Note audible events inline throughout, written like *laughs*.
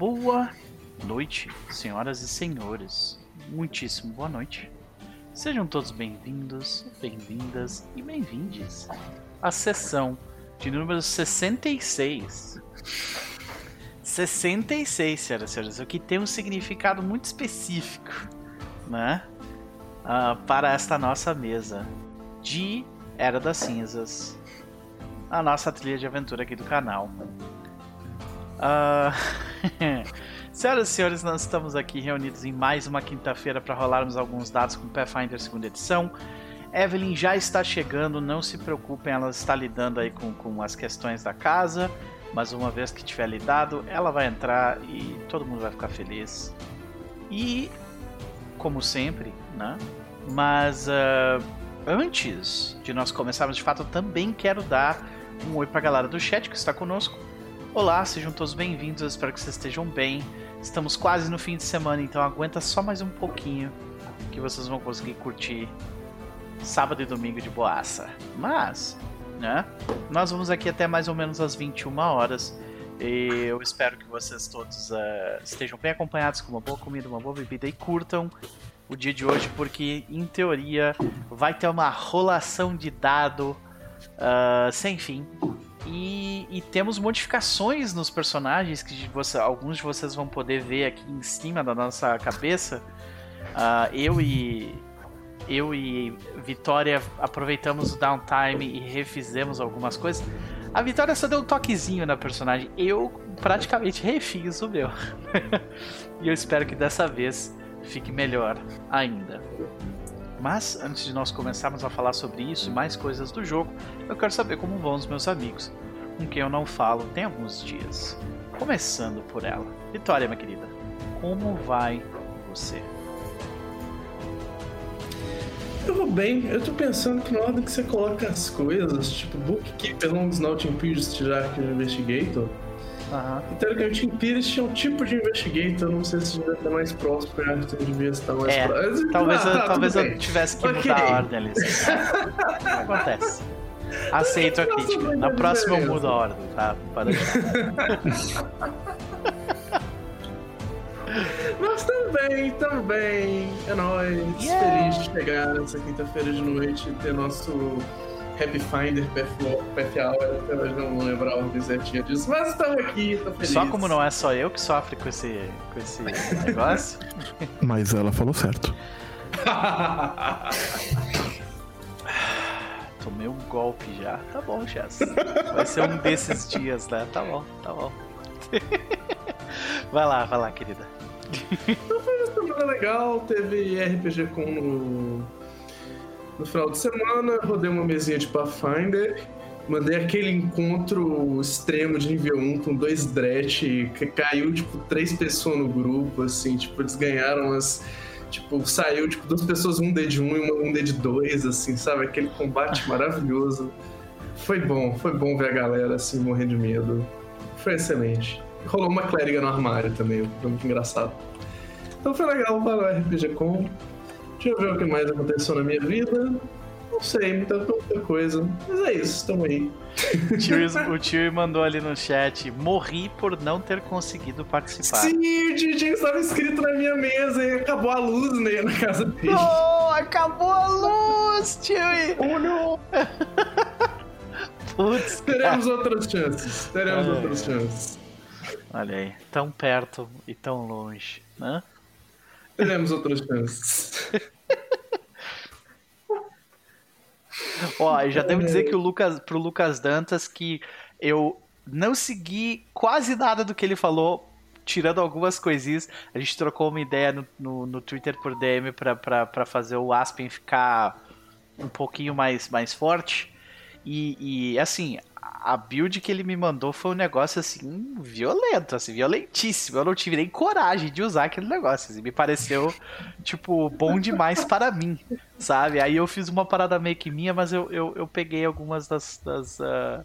Boa noite, senhoras e senhores. Muitíssimo boa noite. Sejam todos bem-vindos, bem-vindas e bem-vindes à sessão de número 66. 66, senhoras e senhores, o que tem um significado muito específico, né? Uh, para esta nossa mesa de Era das Cinzas, a nossa trilha de aventura aqui do canal. Uh... *laughs* Senhoras e senhores, nós estamos aqui reunidos em mais uma quinta-feira para rolarmos alguns dados com Pathfinder segunda edição. Evelyn já está chegando, não se preocupem, ela está lidando aí com, com as questões da casa, mas uma vez que tiver lidado, ela vai entrar e todo mundo vai ficar feliz. E, como sempre, né? Mas uh, antes de nós começarmos de fato, eu também quero dar um oi para a galera do chat que está conosco. Olá, sejam todos bem-vindos, espero que vocês estejam bem. Estamos quase no fim de semana, então aguenta só mais um pouquinho que vocês vão conseguir curtir sábado e domingo de boaça. Mas, né? Nós vamos aqui até mais ou menos às 21 horas. E eu espero que vocês todos uh, estejam bem acompanhados com uma boa comida, uma boa bebida e curtam o dia de hoje, porque em teoria vai ter uma rolação de dado uh, sem fim. E, e, temos modificações nos personagens que você, alguns de vocês vão poder ver aqui em cima da nossa cabeça. Uh, eu e eu e Vitória aproveitamos o downtime e refizemos algumas coisas. A Vitória só deu um toquezinho na personagem. Eu praticamente refiz o meu. *laughs* e eu espero que dessa vez fique melhor ainda. Mas antes de nós começarmos a falar sobre isso e mais coisas do jogo, eu quero saber como vão os meus amigos, com quem eu não falo tem alguns dias. Começando por ela. Vitória, minha querida, como vai você? Eu vou bem, eu tô pensando que na hora que você coloca as coisas, tipo Bookkeeper, Long Snout Imperious, Tirar Investigator, Uhum. E teoricamente Empires tinha um tipo de investigator, não sei se devia estar mais próximo, porque acho que devia estar mais é, próximo. Talvez, ah, eu, tá, talvez eu tivesse que okay. mudar a ordem ali. *laughs* Acontece. Aceito a crítica. Na próxima eu mudo a ordem, tá? Para *laughs* Mas também, também. É nóis. Yeah. Feliz de chegar nessa quinta-feira de noite e ter nosso Happy Finder, Path Hour, até hoje não ordem certinha disso, mas estamos aqui, tô feliz. Só como não é só eu que sofre com esse, com esse *laughs* negócio. Mas ela falou certo. *laughs* Tomei um golpe já. Tá bom, Chess. Vai ser um desses dias, né? Tá bom, tá bom. *laughs* Vai lá, vai lá, querida. Então foi uma semana legal, teve RPG com no no final de semana, rodei uma mesinha de Pathfinder, mandei aquele encontro extremo de nível 1 com dois Dret, que caiu, tipo, três pessoas no grupo, assim, tipo, eles ganharam as... Tipo, saiu, tipo, duas pessoas, um D de 1 e uma, um D de 2, assim, sabe? Aquele combate maravilhoso. Foi bom, foi bom ver a galera, assim, morrer de medo. Foi excelente. Rolou uma clériga no armário também, foi muito engraçado. Então foi legal para o RPG Com. Deixa eu ver o que mais aconteceu na minha vida. Não sei, muita, muita coisa. Mas é isso, estamos aí. o tio mandou ali no chat: morri por não ter conseguido participar. Sim, o DJ estava escrito na minha mesa e acabou a luz né, na casa dele. Oh, acabou a luz, tio! Oh, não! *laughs* Putz, Teremos outras chances. Teremos é. outras chances. Olha aí, tão perto e tão longe, né? Teremos outras chances. *laughs* Ó, já devo dizer que o Lucas, pro Lucas Dantas que eu não segui quase nada do que ele falou, tirando algumas coisinhas. A gente trocou uma ideia no, no, no Twitter por DM para fazer o Aspen ficar um pouquinho mais, mais forte. E, e assim, a build que ele me mandou foi um negócio assim, violento, assim, violentíssimo. Eu não tive nem coragem de usar aquele negócio. Assim, me pareceu, tipo, bom demais para mim, sabe? Aí eu fiz uma parada meio que minha, mas eu, eu, eu peguei algumas das, das, uh,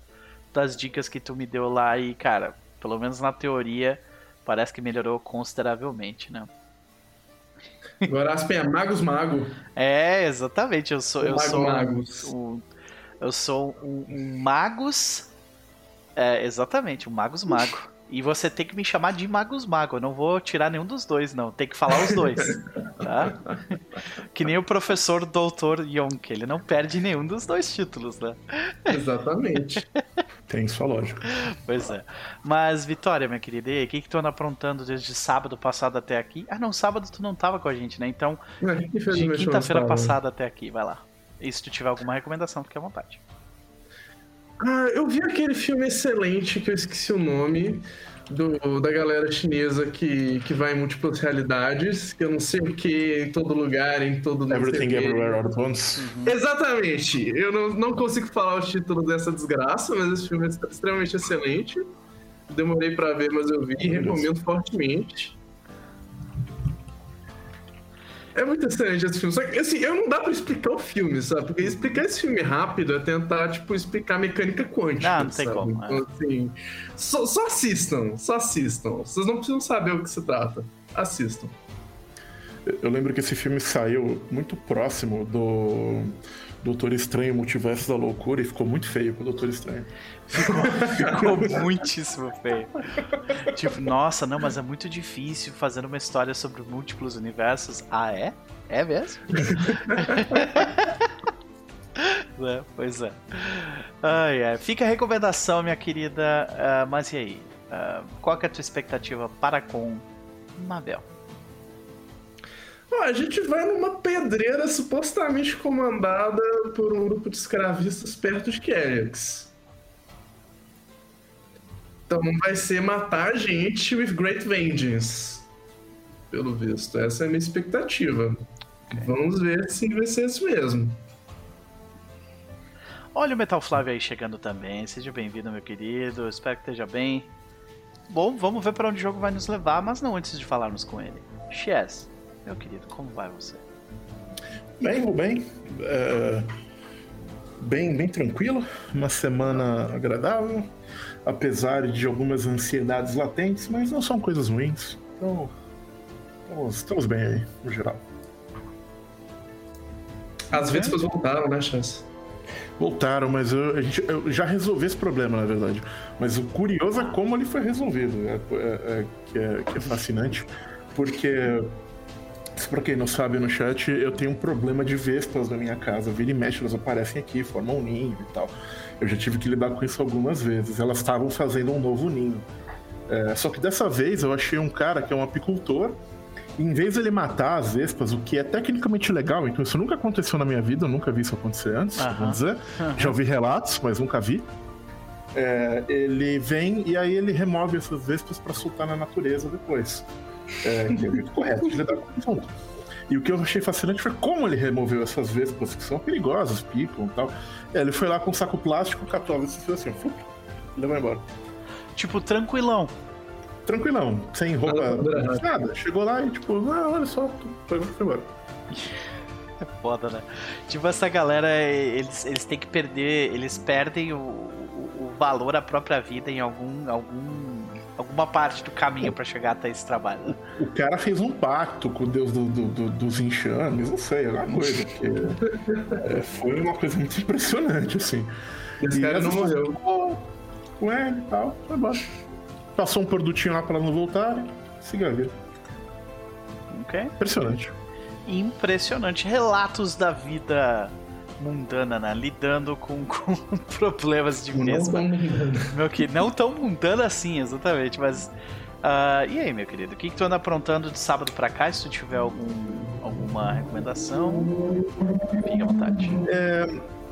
das dicas que tu me deu lá e, cara, pelo menos na teoria, parece que melhorou consideravelmente, né? Agora Aspen é Magos Mago. É, exatamente. Eu sou. O eu Mago sou Magos. Um, eu sou um, um magos. É, exatamente, um magos mago. E você tem que me chamar de Magus Mago. Eu não vou tirar nenhum dos dois, não. Tem que falar os dois. tá? *laughs* Que nem o professor doutor Yonk. Ele não perde nenhum dos dois títulos, né? Exatamente. *laughs* Tem sua lógica. Pois é. Mas, Vitória, minha querida, e aí, o que, que tu anda aprontando desde sábado passado até aqui? Ah, não, sábado tu não tava com a gente, né? Então, É, de quinta-feira estava. passada até aqui, vai lá. E se tu tiver alguma recomendação, fique à vontade. Ah, eu vi aquele filme excelente que eu esqueci o nome. Do, da galera chinesa que, que vai em múltiplas realidades, que eu não sei o que, em todo lugar, em todo Everything. Everywhere All at Once. Exatamente. Eu não, não consigo falar o título dessa desgraça, mas esse filme é extremamente excelente. Demorei pra ver, mas eu vi e recomendo fortemente. É muito excelente esse filme. Só que, assim, eu não dá pra explicar o filme, sabe? Porque explicar esse filme rápido é tentar, tipo, explicar mecânica quântica. Não, não tem sabe? como, é. Então, assim, só, só assistam, só assistam. Vocês não precisam saber o que se trata. Assistam. Eu lembro que esse filme saiu muito próximo do Doutor Estranho Multiverso da Loucura e ficou muito feio com o Doutor Estranho. Ficou muitíssimo feio. Tipo, nossa, não, mas é muito difícil fazer uma história sobre múltiplos universos. Ah, é? É mesmo? *laughs* É, pois é. Ai, ai. Fica a recomendação, minha querida. Ah, mas e aí? Ah, qual é a tua expectativa para com Mabel? A gente vai numa pedreira supostamente comandada por um grupo de escravistas perto de Kellogg's. Então vai ser matar a gente with great vengeance. Pelo visto. Essa é a minha expectativa. Vamos ver se vai ser isso mesmo. Olha o Metal Flávio aí chegando também. Seja bem-vindo, meu querido. Espero que esteja bem. Bom, vamos ver para onde o jogo vai nos levar, mas não antes de falarmos com ele. Chess, meu querido, como vai você? Bem, vou bem. É, bem, bem tranquilo. Uma semana agradável. Apesar de algumas ansiedades latentes, mas não são coisas ruins. Então, estamos, estamos bem aí, no geral. As vespas voltaram, né, Chance? Voltaram, mas eu, a gente, eu já resolvi esse problema, na verdade. Mas o curioso é como ele foi resolvido, é, é- é- que, é, que é fascinante. Porque, pra quem não sabe no chat, eu tenho um problema de vespas na minha casa. Vira e mexe, elas aparecem aqui, formam um ninho e tal. Eu já tive que lidar com isso algumas vezes. Elas estavam fazendo um novo ninho. É, só que dessa vez eu achei um cara que é um apicultor. E em vez de ele matar as vespas, o que é tecnicamente legal, então isso nunca aconteceu na minha vida, eu nunca vi isso acontecer antes, vou dizer. Já ouvi relatos, mas nunca vi. É, ele vem e aí ele remove essas vespas para soltar na natureza depois. É, que é o jeito correto *laughs* de lidar com o assunto. E o que eu achei fascinante foi como ele removeu essas vespas, que são perigosas, picam e tal. É, ele foi lá com um saco plástico, catou a vespa e fez assim, fup, e levou embora. Tipo, tranquilão. Tranquilão, sem roupa, Nada. nada. Chegou lá e tipo, ah, olha só, foi, foi embora. *laughs* É foda, né? Tipo, essa galera, eles, eles têm que perder, eles perdem o, o, o valor à própria vida em algum, algum, alguma parte do caminho pra chegar até esse trabalho. né? O cara fez um pacto com o deus do- do- do- dos enxames, não sei, alguma coisa. é, foi uma coisa muito impressionante, assim. Esse E cara não morreu. ficou Com ele e tal, foi embora. Passou um produtinho lá pra não voltarem, siga a vida. Ok? Impressionante. Impressionante. Relatos da vida mundana, né? Lidando com, *laughs* com problemas de mesma. Meu que não tão mundana assim, exatamente, mas. ah, e aí, meu querido, o que, que tu anda aprontando de sábado pra cá? Se tu tiver algum, alguma recomendação, fique à vontade.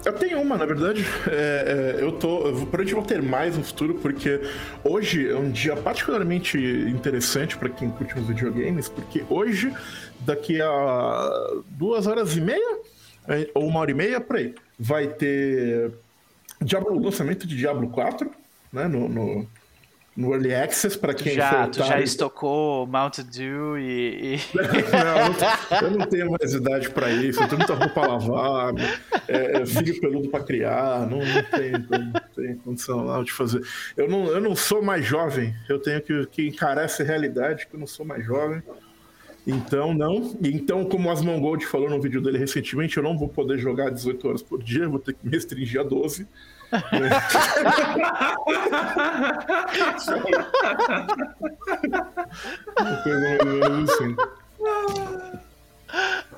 Eu tenho uma, na verdade. É, é, eu tô. Eu vou- provavelmente vou ter mais no futuro, porque hoje é um dia particularmente interessante pra quem curte os videogames, porque hoje, daqui a duas horas e meia, é, ou uma hora e meia, por aí, vai ter Diablo, lançamento de Diablo 4, né? No, no, no Early Access, Tu quem já, for já estocou Mountain Dew e. e- *laughs* Não, eu não tô- eu não tenho mais idade pra isso, eu tenho muita roupa a lavar, é, é filho peludo pra criar, não, não tenho, não tenho condição lá de fazer. Eu não, eu não sou mais jovem, eu tenho que, que encarar essa realidade que eu não sou mais jovem. Então, não. Então, como o Asmongold falou no vídeo dele recentemente, eu não vou poder jogar 18 horas por dia, vou ter que me restringir a 12. Uma coisa mais ou menos assim.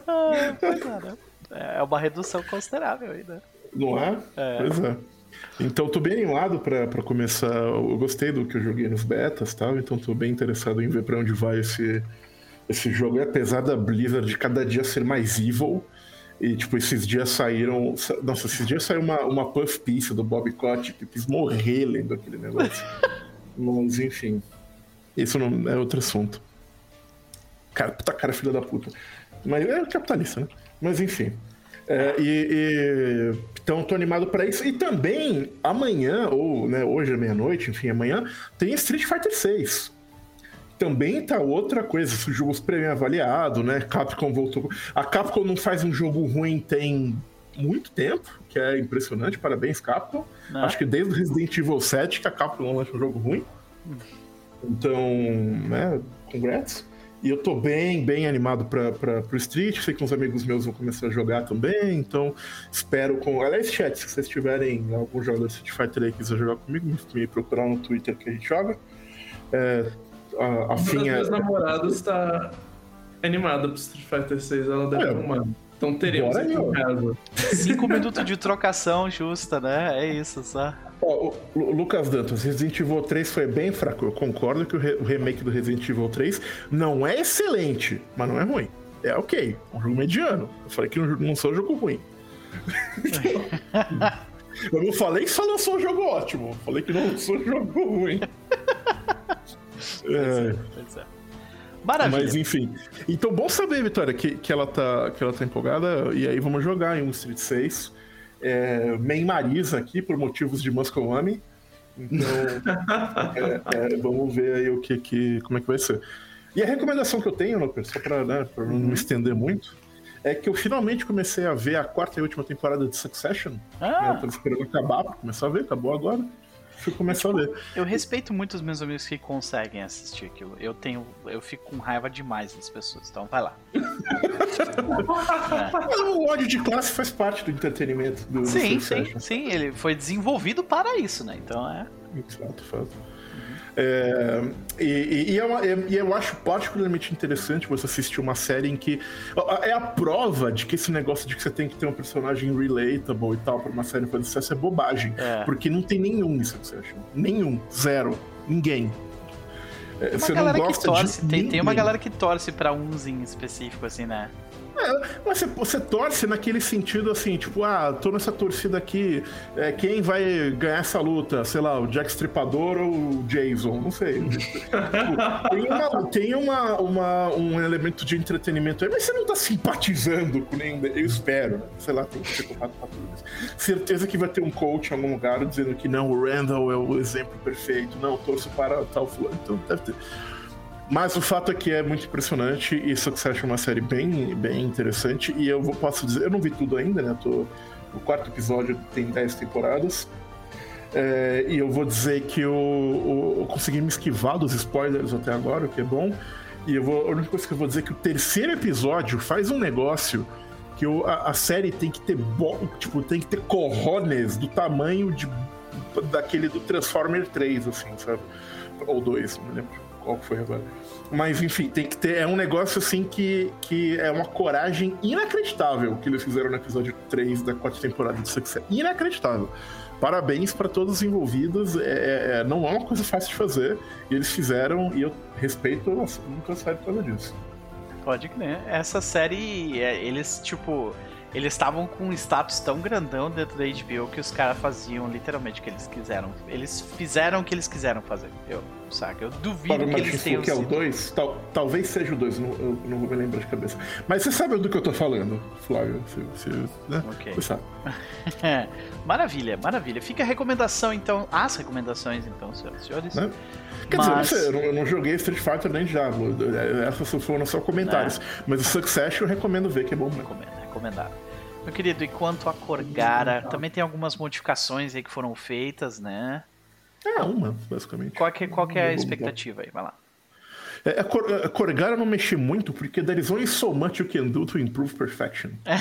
Ah, é uma redução considerável aí, né? Não é? é? Pois é. Então tô bem animado para começar. Eu gostei do que eu joguei nos betas, tal, então tô bem interessado em ver para onde vai esse, esse jogo. E apesar da Blizzard de cada dia ser mais evil, e tipo, esses dias saíram. Nossa, esses dias saiu uma, uma puff piece do Bob Kotick, que quis morrer lendo aquele negócio. *laughs* Mas enfim. Isso não é outro assunto. Cara, puta cara, filha da puta. Mas é capitalista, né? Mas enfim. É, e, e, então tô animado para isso. E também amanhã, ou né, hoje à meia-noite, enfim, amanhã, tem Street Fighter 6. Também tá outra coisa, esse jogo prêmio avaliado, né? Capcom voltou. A Capcom não faz um jogo ruim tem muito tempo, que é impressionante. Parabéns, Capcom. Não. Acho que desde o Resident Evil 7 que a Capcom não lança um jogo ruim. Então, né, congrats. E eu tô bem, bem animado para pro Street. Sei que uns amigos meus vão começar a jogar também. Então, espero com. Aliás, chat, se vocês tiverem algum jogador de Street Fighter aí que quiser jogar comigo, me procurar no Twitter que a gente joga. É, a, a Uma Finha... das minhas namoradas tá animada pro Street Fighter 6. Ela deve é, arrumar. Então teremos aqui em casa. Cinco minutos de trocação justa, né? É isso, só. Oh, o Lucas Dantas, Resident Evil 3 foi bem fraco. Eu concordo que o, re o, remake do Resident Evil 3 não é excelente, mas não é ruim. É ok, um jogo mediano. Eu falei que não, não sou um jogo ruim. *laughs* eu não falei que só lançou um jogo ótimo. Eu falei que não lançou um jogo ruim. *laughs* é. Maravilha. Mas enfim. Então, bom saber, Vitória, que, que, ela tá, que ela tá empolgada. E aí vamos jogar em um Street 6. É, main Marisa aqui, por motivos de Muscowami. Então, *laughs* é, é, vamos ver aí o que, que, como é que vai ser. E a recomendação que eu tenho, Lucas, só pra, né, pra não me uhum. estender muito, é que eu finalmente comecei a ver a quarta e última temporada de Succession. Ah. Eu tava esperando acabar pra começar a ver, acabou agora fui começar tipo, a ler. Eu respeito muito os meus amigos que conseguem assistir aquilo. Eu tenho. Eu fico com raiva demais das pessoas, então vai lá. é. O ódio de classe faz parte do entretenimento do Sim, sim, sim. Ele foi desenvolvido para isso, né? Então é. Exato, fato. É, e, e, é uma, é, e, eu acho particularmente interessante você assistir uma série em que. É a prova de que esse negócio de que você tem que ter um personagem relatable e tal pra uma série fazer sucesso é bobagem. É. Porque não tem nenhum em Succession. Nenhum. Zero. Ninguém. É, você não gosta torce, de. Tem, tem uma galera que torce pra uns em específico, assim, né? É, mas você, você, torce naquele sentido assim, tipo, ah, tô nessa torcida aqui, é, quem vai ganhar essa luta? Sei lá, o Jack Stripador ou o Jason? Não sei. tipo, *laughs* tem uma, tem uma, uma, um elemento de entretenimento aí, mas você não tá simpatizando com nenhum. Eu espero, sei lá, tem que ser culpado pra tudo. Certeza que vai ter um coach em algum lugar dizendo que não, o Randall é o exemplo perfeito, não, torço para tal fulano. Então deve ter. Mas o fato é que é muito impressionante e Succession é uma série bem, bem interessante. E eu posso dizer, eu não vi tudo ainda, né? Tô, o quarto episódio tem 10 temporadas. É, e eu vou dizer que eu, eu, eu, consegui me esquivar dos spoilers até agora, o que é bom. E eu vou, a única coisa que eu vou dizer é que o terceiro episódio faz um negócio que eu, a, a, série tem que ter bom, tipo, tem que ter corrones do tamanho de daquele do Transformer 3, assim, sabe? Ou 2, não lembro qual foi agora. Mas enfim, tem que ter. É um negócio assim que, que é uma coragem inacreditável que eles fizeram no episódio 3 da quarta temporada de Success. Inacreditável. Parabéns para todos os envolvidos. É, é, é, não é uma coisa fácil de fazer. E eles fizeram, e eu respeito nunca série por causa disso. Pode crer. Essa série, é, eles, tipo eles estavam com um status tão grandão dentro da HBO que os caras faziam literalmente o que eles quiseram. Eles fizeram o que eles quiseram fazer. Eu, saca? Eu duvido Para que eles tenham que é o 2? Tal, talvez seja o 2, eu não vou me lembrar de cabeça. Mas você sabe do que eu tô falando, Flávio. Você, né? okay. você sabe. *laughs* maravilha, maravilha. Fica a recomendação, então. As recomendações, então, senhoras e senhores. Né? Quer Mas... dizer, eu não, eu não, joguei Street Fighter nem Diablo. Essas foram só comentários. É. Mas o Succession eu recomendo ver, que é bom. Recomendo, Meu querido, e quanto a Corgara, também tem algumas modificações aí que foram feitas, né? É, uma, basicamente. Qual que, qual que é a expectativa aí? Vai lá. É, a, Cor, a Corgara não mexi muito, porque there is only so much you can do to improve perfection. é.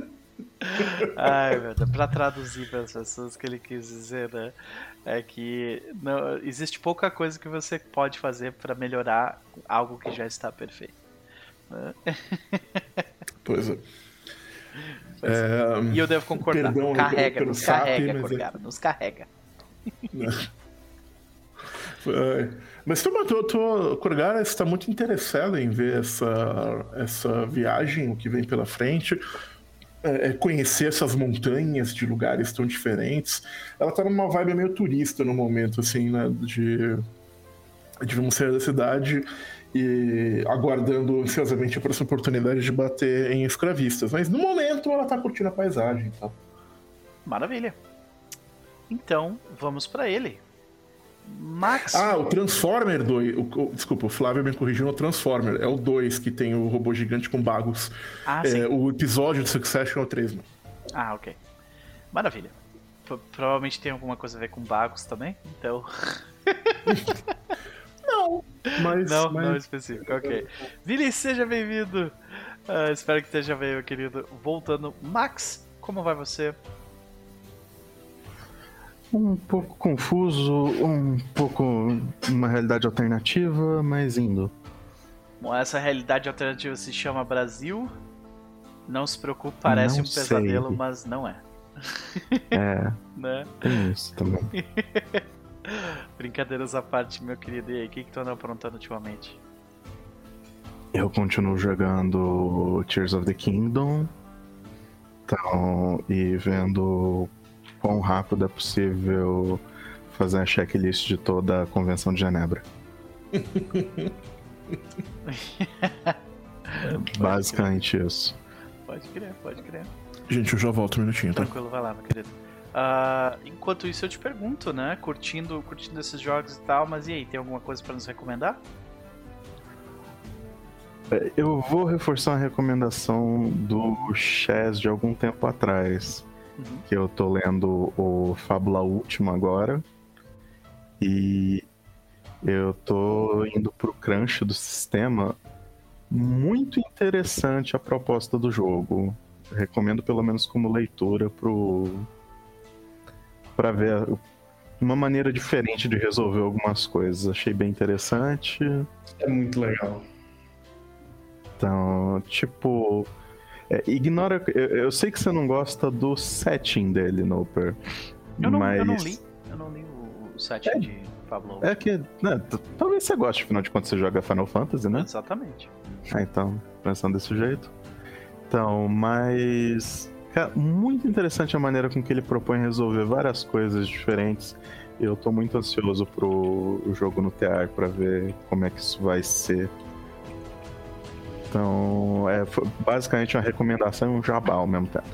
*laughs* Ai, meu Deus. Pra traduzir para as pessoas, o que ele quis dizer, né? É que não, existe pouca coisa que você pode fazer para melhorar algo que já está perfeito. Né? Pois é. É, e eu devo concordar. Perdão, carrega, pelo nos SAP, carrega, mas é- Corgara, nos carrega. É. Mas tu, tu, tu Corgara está muito interessado em ver essa, essa viagem, o que vem pela frente, é, é conhecer essas montanhas de lugares tão diferentes. Ela tá numa vibe meio turista no momento, assim, né? De, de vamos sair da cidade e aguardando ansiosamente por essa oportunidade de bater em escravistas. Mas no momento ela tá curtindo a paisagem e tal. Maravilha. Então, vamos pra ele. Max. Ah, o Transformer 2. O, o- desculpa, o Flávio me corrigiu no Transformer. É o 2 que tem o robô gigante com bagos. Ah, É, sim. o episódio de Succession é o 3. né? Ah, ok. Maravilha. Pro- provavelmente tem alguma coisa a ver com bagos também, então. *laughs* Mas, Não, mas- não específico, ok. Vili, seja bem-vindo. Ah, espero que esteja bem, meu querido. Voltando, Max, como vai você? Um pouco confuso, um pouco uma realidade alternativa, mas indo. Bom, essa realidade alternativa se chama Brasil. Não se preocupe, parece Não um pesadelo, sei. mas não é. É, *laughs* Né? tem isso também. *laughs* *laughs* Brincadeiras à parte, meu querido. E aí, o que, que tu anda aprontando ultimamente? Eu continuo jogando Tears of the Kingdom. Então, e vendo quão rápido é possível fazer a checklist de toda a Convenção de Genebra. É *laughs* basicamente isso. Pode crer, pode crer. Gente, eu já volto um minutinho, tá? Tranquilo, vai lá, meu querido. Ah, enquanto isso, eu te pergunto, né? Curtindo, curtindo esses jogos e tal, mas e aí, tem alguma coisa pra nos recomendar? É, Eu vou reforçar uma recomendação do Chess de algum tempo atrás. Uhum. Que eu tô lendo o Fábula Última agora. E eu tô indo pro crunch do sistema. Muito interessante a proposta do jogo. Recomendo pelo menos como leitura pro. Pra ver uma maneira diferente de resolver algumas coisas. Achei bem interessante. É muito legal. Então, tipo. é, ignora. Eu, eu sei que você não gosta do setting dele, Noper. Eu não, mas. eu não li. Eu não li o, o set É. de Pablo. É que. né, talvez você goste, afinal de contas você joga Final Fantasy, né? Exatamente. Ah, então, pensando desse jeito. Então, mas. Cara, muito interessante a maneira com que ele propõe resolver várias coisas diferentes. Eu tô muito ansioso pro jogo no TR pra ver como é que isso vai ser. Então, é basicamente uma recomendação e um jabá ao mesmo tempo.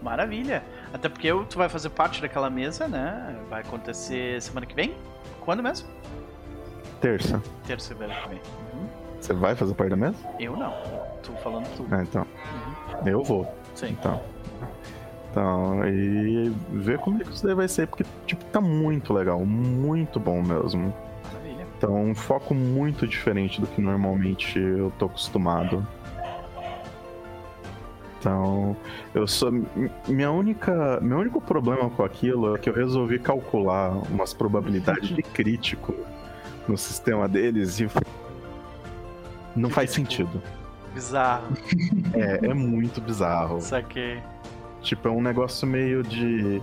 Maravilha. Até porque tu vai fazer parte daquela mesa, né? Vai acontecer semana que vem? Quando mesmo? Terça, Terça-feira que vem. Uhum. você vai fazer parte da mesa? Eu não. Tu falando tudo. Ah, então. Uhum. Eu vou. Sim. Então. Então, e ver como é que isso daí vai ser, porque, tipo, tá muito legal, muito bom mesmo. Maravilha. Então, um foco muito diferente do que normalmente eu tô acostumado. Então, eu sou. Minha única. Meu único problema com aquilo é que eu resolvi calcular umas probabilidades de *laughs* crítico no sistema deles e. Não faz sentido. Bizarro. *laughs* É, é muito bizarro. Saquei. Tipo, é um negócio meio de.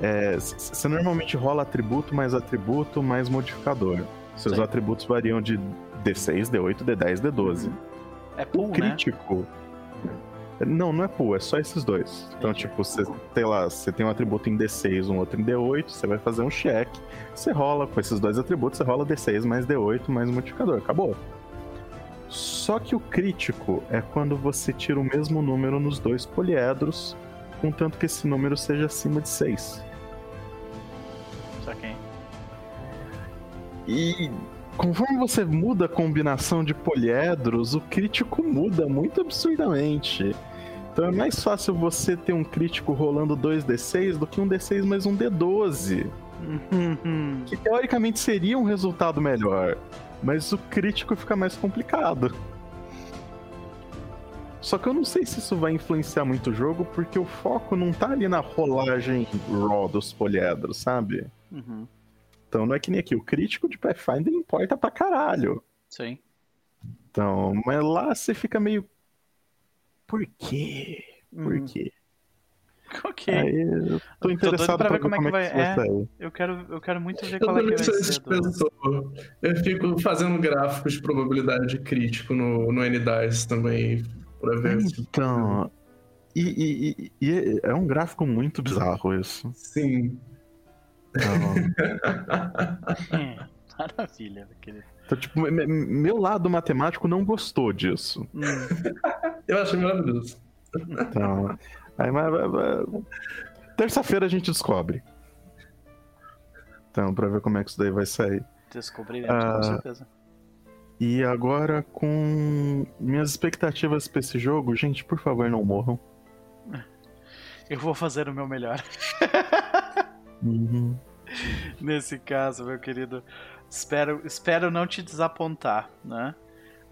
é, Você normalmente rola atributo mais atributo mais modificador. Seus Sim. atributos variam de D6, D8, D10, D12. É O pool, né? crítico. Não, não é pool, é só esses dois. Então, Entendi. tipo, você tem lá, você tem um atributo em D6, um outro em D8, você vai fazer um check, você rola com esses dois atributos, você rola D6 mais D8 mais modificador, acabou. Só que o crítico é quando você tira o mesmo número nos dois poliedros, contanto que esse número seja acima de 6. Saquei. E conforme você muda a combinação de poliedros, o crítico muda muito absurdamente. Então é mais fácil você ter um crítico rolando 2d6 do que um d6 mais um d12. Uhum. Que teoricamente seria um resultado melhor. Mas o crítico fica mais complicado. Só que eu não sei se isso vai influenciar muito o jogo, porque o foco não tá ali na rolagem raw dos poliedros, sabe? Uhum. Então não é que nem aqui, o crítico de Pathfinder importa pra caralho. Sim. Então, mas lá você fica meio. Por quê? Por Uhum. quê? *laughs* Ok. Aí eu tô interessado pra pra ver como é que vai- isso vai é. sair. Eu quero, eu quero muito ver Eu qual é que também vai ser. Do... Eu fico fazendo gráficos de probabilidade crítico no, no NDICE também, pra ver se. Então. E, e- e- e é um gráfico muito bizarro isso. Sim. Então, *laughs* *laughs* É, Maravilha, meu querido. então, tipo, me- me- meu lado matemático não gostou disso. Hum, Eu achei maravilhoso. Então, aí, mas- mas- terça-feira a gente descobre. Então, pra ver como é que isso daí vai sair. descobriremos, Ah. com certeza. E agora, com minhas expectativas pra esse jogo, gente, por favor, não morram. Eu vou fazer o meu melhor. *laughs* Uhum. Nesse caso, meu querido. Espero, espero não te desapontar, né?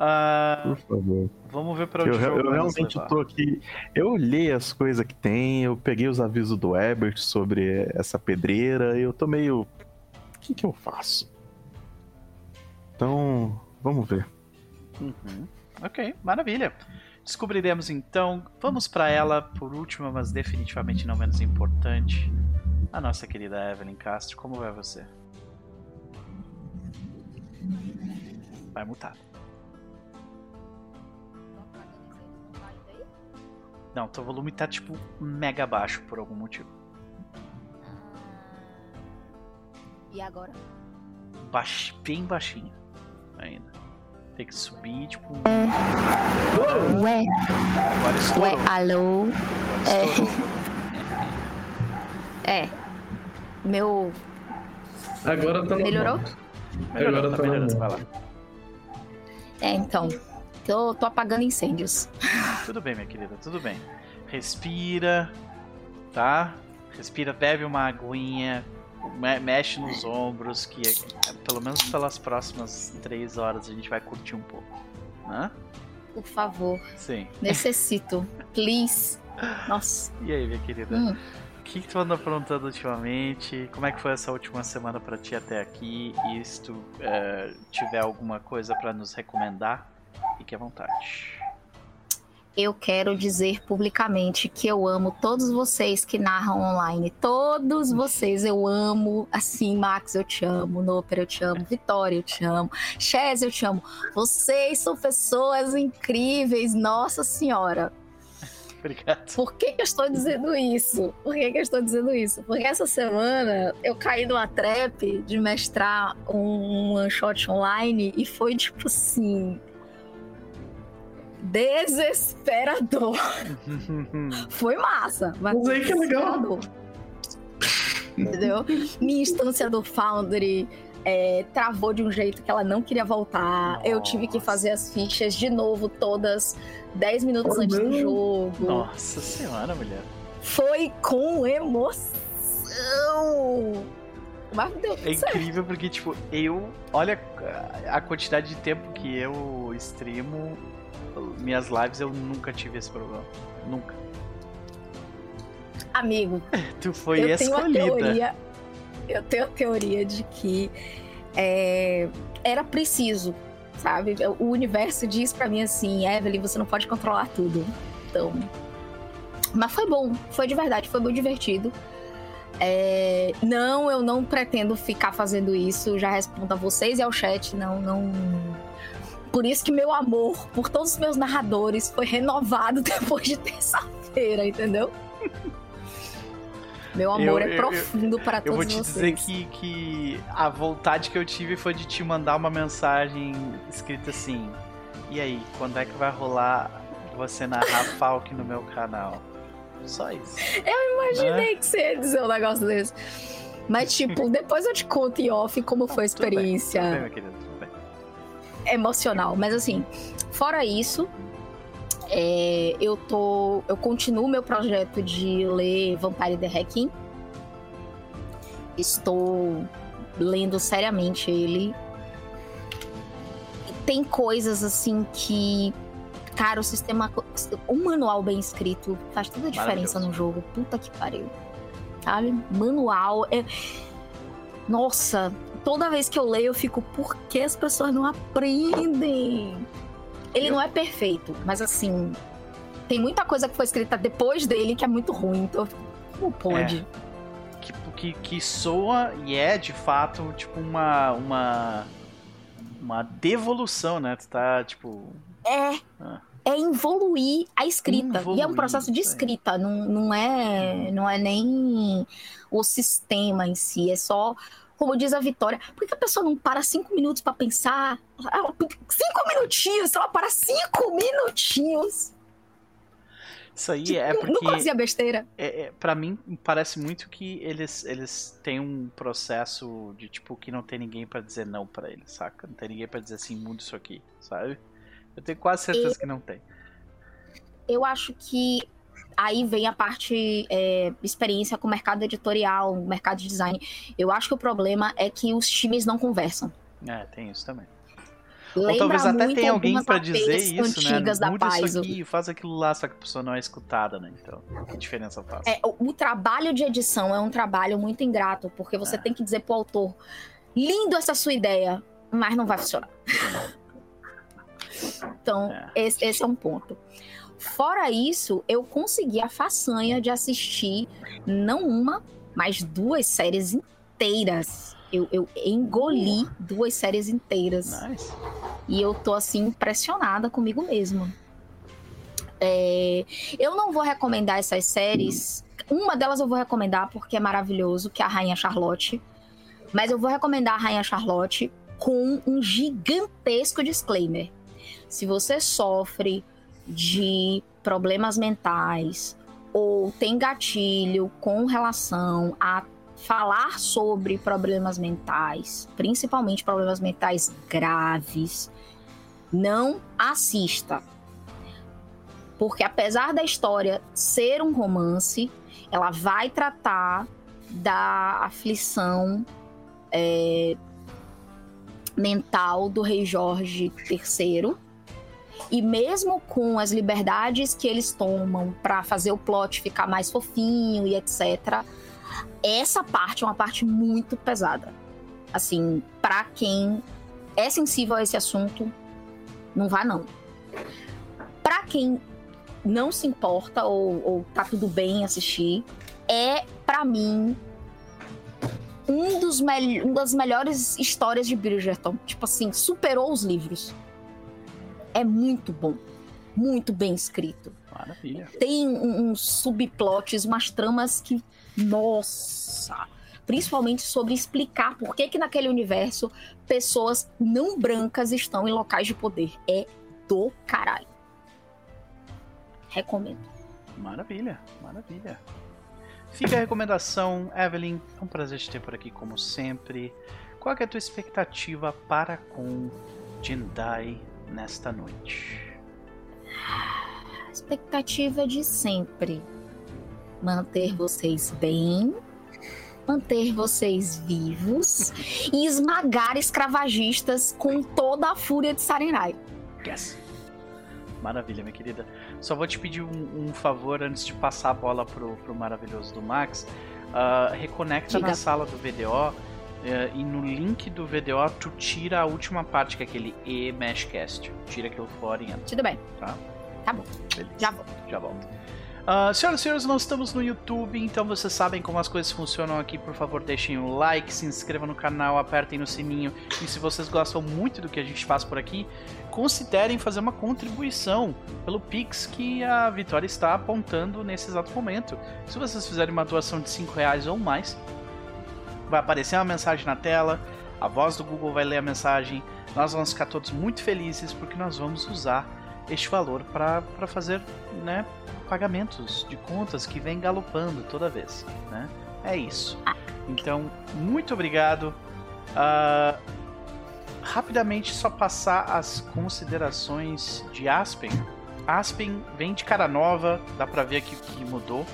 Ah, Por favor. vamos ver pra Eu, onde o re- jogo eu realmente tô aqui. Eu olhei as coisas que tem, eu peguei os avisos do Ebert sobre essa pedreira, e eu tô meio. O que, que eu faço? Então, vamos ver. Uhum. Ok, maravilha. Descobriremos então. Vamos pra ela, por última, mas definitivamente não menos importante. A nossa querida Evelyn Castro. Como vai você? Vai mutar. Não, teu volume tá tipo mega baixo por algum motivo. E agora? Baix, bem baixinho ainda. Tem que subir, tipo. Ué, Agora ué, estourou. alô? Agora estourou. É. Meu. Agora tá Melhorou? Melhorou, Agora tá tá melhorando, vai lá. É, então. Tô, tô apagando incêndios. Tudo bem, minha querida, tudo bem. Respira, tá? Respira, bebe uma aguinha, me- mexe nos ombros, que é- pelo menos pelas próximas três horas a gente vai curtir um pouco, né? Por favor. Sim. Necessito. Please. Nossa. E aí, minha querida? Hum. O que, que tu anda aprontando ultimamente? Como é que foi essa última semana pra ti até aqui? E se tu eh, tiver alguma coisa pra nos recomendar, fique à vontade. Eu quero dizer publicamente que eu amo todos vocês que narram online. Todos vocês eu amo. Assim, Max, eu te amo. Noper, eu te amo. Vitória, eu te amo. Chaz, eu te amo. Vocês são pessoas incríveis. Nossa Senhora. Obrigado. Por que, que eu estou dizendo isso? Por que, que eu estou dizendo isso? Porque essa semana eu caí numa trap de mestrar um one shot online e foi tipo assim. Desesperador. *laughs* Foi massa, mas, Mas aí que é legal. Entendeu? Minha instância do Foundry é, travou de um jeito que ela não queria voltar. Eu tive que Nossa. fazer as fichas de novo, todas 10 minutos Oh, antes do não. jogo. Nossa senhora, mulher. Foi com emoção. Mas deu tudo É certo. incrível porque, tipo, eu. Olha a quantidade de tempo que eu streamo. Minhas lives eu nunca tive esse problema. Nunca. Amigo, *laughs* Tu foi eu tenho a escolhida. teoria. Eu tenho a teoria de que é, era preciso, sabe? O universo diz pra mim assim, Evelyn, você não pode controlar tudo. Então. Mas foi bom, foi de verdade, foi muito divertido. É, não, eu não pretendo ficar fazendo isso. Já respondo a vocês e ao chat. Não, não. Por isso que meu amor por todos os meus narradores foi renovado *laughs* depois de terça-feira, entendeu? Meu amor Eu- é eu- profundo para Eu todos vou te vocês. dizer que, que a vontade que eu tive foi de te mandar uma mensagem escrita assim. E aí, quando é que vai rolar você narrar *laughs* Falk no meu canal? Só isso. Imaginei que você ia dizer um negócio desse. Mas, *laughs* tipo, depois eu te conto em off como foi a Tudo bem, experiência. Tudo bem, meu querido. Emocional. Mas assim, fora isso, é, eu tô. Eu continuo meu projeto de ler Vampire the Hacking. Estou lendo seriamente ele. Tem coisas assim que Cara, o sistema. Um manual bem escrito faz toda a diferença no jogo. Puta que pariu. Sabe? Manual. É... Nossa, toda vez que eu leio, eu fico, por que as pessoas não aprendem? Ele Eu- não é perfeito, mas assim. Tem muita coisa que foi escrita depois dele que é muito ruim. Então, como pode? Que, que, que soa e é de fato tipo uma. uma. uma devolução, né? Tu tá, tipo. É. Ah. É evoluir a escrita. e é um processo de escrita. Não, não, é, não é nem o sistema em si. É só, como diz a Vitória, por que a pessoa não para cinco minutos pra pensar? Cinco minutinhos! Ela para cinco minutinhos! Isso aí tipo, é não- Não porque. fazia besteira. É, é, para mim, parece muito que eles, eles têm um processo de tipo que não tem ninguém pra dizer não pra eles, saca? Não tem ninguém pra dizer assim, muda isso aqui, sabe? Eu tenho quase certeza que não tem. Eu acho que aí vem a parte é, experiência com o mercado editorial, o mercado de design. Eu acho que o problema é que os times não conversam. É, tem isso também. Lembra Ou talvez até tenha alguém pra dizer isso, né? Muda isso Paizo. aqui, faz aquilo lá, só que a pessoa não é escutada, né? Então, que diferença faz? É, o, o trabalho de edição é um trabalho muito ingrato, porque você É. tem que dizer pro autor: lindo essa sua ideia, mas não vai funcionar. Então, É. esse, esse é um ponto. Fora isso, eu consegui a façanha de assistir não uma, mas duas séries inteiras. Eu, eu engoli duas séries inteiras. Nice. E eu tô assim impressionada comigo mesma. É, eu não vou recomendar essas séries. Uma delas eu vou recomendar porque é maravilhoso, que é a Rainha Charlotte. Mas eu vou recomendar a Rainha Charlotte com um gigantesco disclaimer. Se você sofre de problemas mentais ou tem gatilho com relação a falar sobre problemas mentais, principalmente problemas mentais graves, não assista. Porque apesar da história ser um romance, ela vai tratar da aflição é, mental do rei Jorge III. E mesmo com as liberdades que eles tomam para fazer o plot ficar mais fofinho e etc., essa parte é uma parte muito pesada. Assim, para quem é sensível a esse assunto, não vá não. Para quem não se importa ou, ou tá tudo bem assistir, é para mim um dos uma das melhores histórias de Bridgerton. Tipo assim, superou os livros. É muito bom, muito bem escrito Maravilha. tem um- uns subplots, umas tramas que. Nossa! Principalmente sobre explicar por que, que naquele universo pessoas não brancas estão em locais de poder. É do caralho. Recomendo. Maravilha, maravilha. Fica a recomendação, Evelyn. É um prazer te ter por aqui, como sempre. Qual é a tua expectativa para com Jendai nesta noite? A expectativa de sempre: manter vocês bem, manter vocês vivos e esmagar escravagistas com toda a fúria de Sarenrai. Yes! Maravilha, minha querida. Só vou te pedir um, um favor antes de passar a bola pro, pro maravilhoso do Max. Ah, reconecta Diga. na sala do VDO eh, e no link do VDO tu tira a última parte, que é aquele E Meshcast. Tira aquilo fora e entra, Tudo bem, tá? tá bom, Beleza. já vou. Já volto. Ah, senhoras e senhores, nós estamos no YouTube, então vocês sabem como as coisas funcionam aqui. Por favor, deixem o like, se inscrevam no canal, apertem no sininho. E se vocês gostam muito do que a gente faz por aqui, considerem fazer uma contribuição pelo Pix que a Vitória está apontando nesse exato momento. Se vocês fizerem uma doação de 5 reais ou mais, vai aparecer uma mensagem na tela, a voz do Google vai ler a mensagem. Nós vamos ficar todos muito felizes porque nós vamos usar este valor para fazer né, pagamentos de contas que vem galopando toda vez. Né? É isso. Então, muito obrigado. Ah, rapidamente, só passar as considerações de Aspen. Aspen vem de cara nova, dá pra ver aqui que mudou.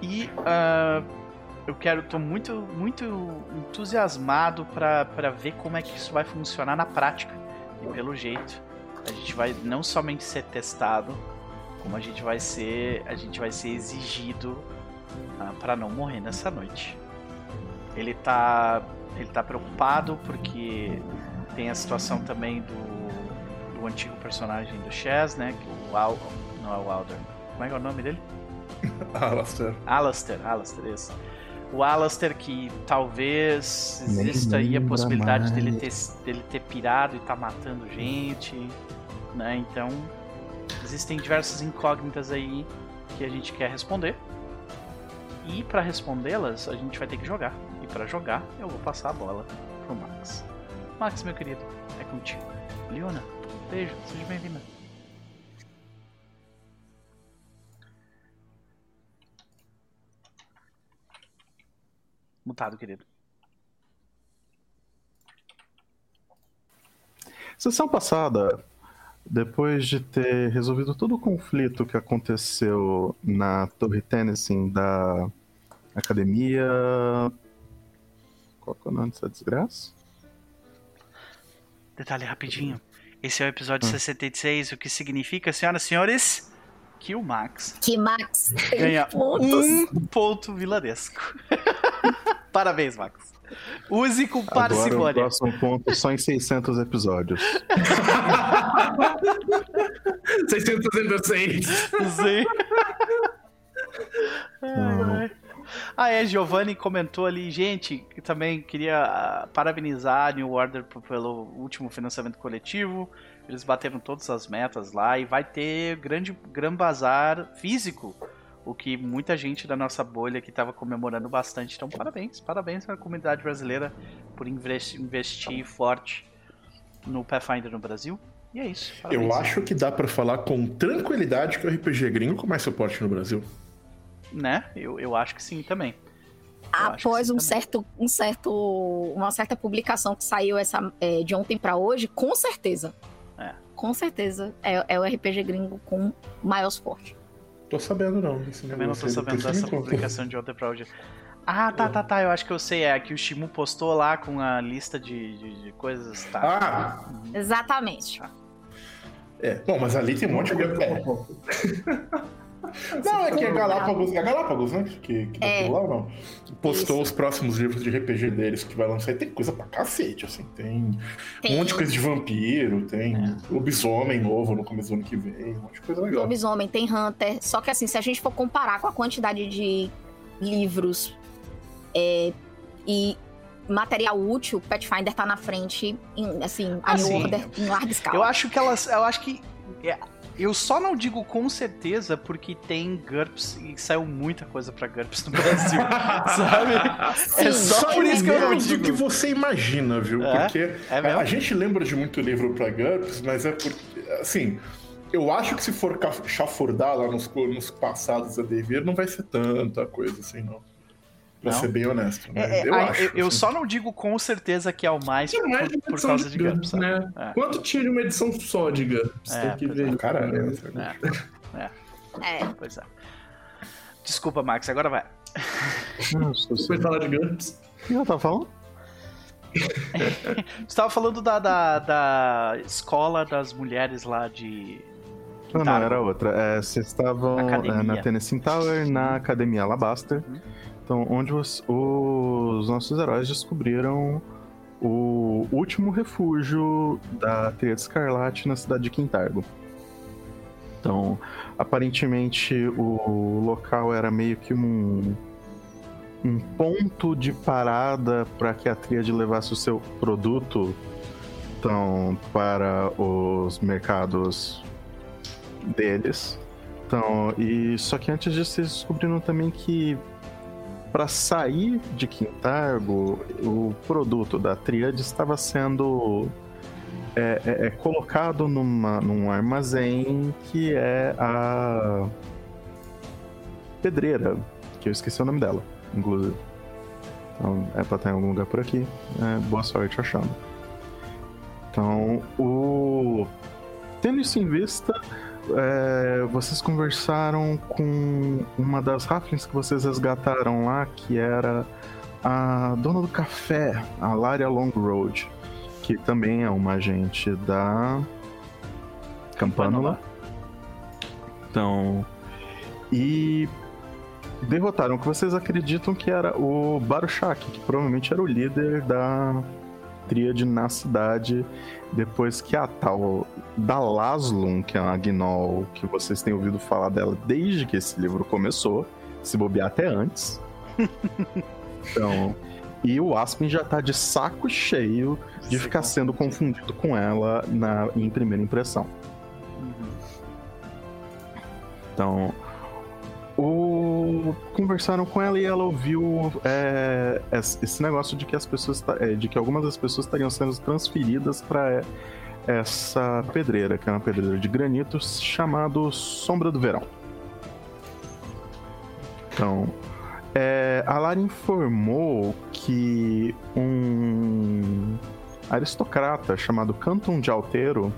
E ah, eu quero, tô muito, muito entusiasmado pra ver como é que isso vai funcionar na prática. E pelo jeito, a gente vai não somente ser testado, como a gente vai ser, a gente vai ser exigido ah, para não morrer nessa noite. Ele tá, ele tá preocupado porque tem a situação também do, do antigo personagem do Chaz, né? Que o Al, não é o Alder. Como é que é o nome dele? *laughs* Alastair. Alastair, Alastair, isso. O Alastair que talvez exista aí a possibilidade mais. dele ter, dele ter pirado e tá matando gente, né? Então, existem diversas incógnitas aí que a gente quer responder. E para respondê-las, a gente vai ter que jogar. E para jogar, eu vou passar a bola pro Max. Max, meu querido, é contigo. Leona, beijo, seja bem-vinda. Mutado, querido. Sessão passada, depois de ter resolvido todo o conflito que aconteceu na Torre Tennessee da academia. Qual é o nome dessa desgraça? Detalhe rapidinho. Esse é o episódio Hum. 66, o que significa, senhoras e senhores, que o Max Que Max ganha *laughs* pontos. um ponto vilaresco. *laughs* Parabéns, Max. Use com Agora o parcimônia. próximo ponto só em 600 episódios. *laughs* 666. Sim. Ai, ai. Ah, é, Giovanni comentou ali, gente, que também queria ah, parabenizar a New Order pelo último financiamento coletivo. Eles bateram todas as metas lá e vai ter grande Gran Bazar físico, o que muita gente da nossa bolha que estava comemorando bastante. Então, parabéns, parabéns à comunidade brasileira por investi- investir forte no Pathfinder no Brasil. E é isso. Eu parabéns. acho que dá pra falar com tranquilidade que o RPG gringo com mais suporte no Brasil. Né? Eu, eu acho que sim também. Eu Após sim um também. certo, um certo, uma certa publicação que saiu essa, é, de ontem pra hoje, com certeza. É. Com certeza é, é o RPG gringo com maior suporte. Tô sabendo não. Também não tô sabendo dessa publicação de ontem pra hoje. Ah, tá, tá, tá. Eu acho que eu sei. É que o Shimu postou lá com a lista de, de, de coisas. Tá. Ah, Exatamente. é. Bom, mas ali tem um monte de coisa. *laughs* É. Não, é que é Galápagos, é Galápagos, né? Que, que É. daquilo lá ou não? Postou Isso. os próximos livros de RPG deles que vai lançar e tem coisa pra cacete, assim. Tem, Tem um monte de coisa de vampiro, tem É. lobisomem novo no começo do ano que vem, um monte de coisa legal. Lobisomem, tem Hunter. Só que assim, se a gente for comparar com a quantidade de livros é, e material útil, Pathfinder tá na frente, em, assim, a Ah, New. Order em larga escala. Eu acho que elas. Eu acho que. É, eu só não digo com certeza porque tem GURPS e saiu muita coisa pra GURPS no *laughs* Brasil. sabe? É Sim. só por isso que eu não digo. que você imagina, viu? É? Porque É mesmo? a gente lembra de muito livro pra GURPS, mas é porque, assim, eu acho que se for chafurdar lá nos, nos passados a dever, não vai ser tanta coisa assim, não. Pra Não? ser bem honesto. É, Né? é, eu ah, acho. eu, eu assim. só não digo com certeza que é o mais Tinha mais de por, uma por edição causa de de GURPS, né? É. Quanto tinha de uma edição só de GURPS? É, Tem que ver. Ah, caralho, né? É, É. pois é. Desculpa, Max, agora vai. Nossa, Depois de falar de GURPS. O que eu tava falando? *laughs* Você tava falando da, da, da escola das mulheres lá de. Não, não, Quintargo. era outra. É, vocês estavam Academia. é, na Tennessee Tower, na Academia Alabaster. Uhum. Então, onde os, os nossos heróis descobriram o último refúgio da Tríade Escarlate na cidade de Quintargo. Então, aparentemente, o local era meio que um, um ponto de parada para que a Tríade levasse o seu produto então, para os mercados deles. Então, e só que antes disso eles descobriram também que para sair de Quintargo, o produto da Tríade estava sendo é, é- é colocado numa, num armazém que é a pedreira, que eu esqueci o nome dela, inclusive. Então, é pra estar em algum lugar por aqui. É, boa sorte achando. Então, o... tendo isso em vista, é, vocês conversaram com uma das Raflins que vocês resgataram lá, que era a dona do café, a Laria Long Road, que também é uma agente da Campanula. Então. E derrotaram o que vocês acreditam que era o Baruchak, que provavelmente era o líder da tríade na cidade, depois que a tal da Laslun, que é uma Gnol que vocês têm ouvido falar dela desde que esse livro começou, se bobear até antes. *laughs* então, e o Aspen já tá de saco cheio de ficar sendo confundido com ela na, em primeira impressão. Uhum. Então, o... conversaram com ela e ela ouviu é, esse negócio de que as pessoas é, de que algumas das pessoas estariam sendo transferidas para essa pedreira, que é uma pedreira de granito chamado Sombra do Verão. Então, é, a Lara informou que um aristocrata chamado Canton de Alteiro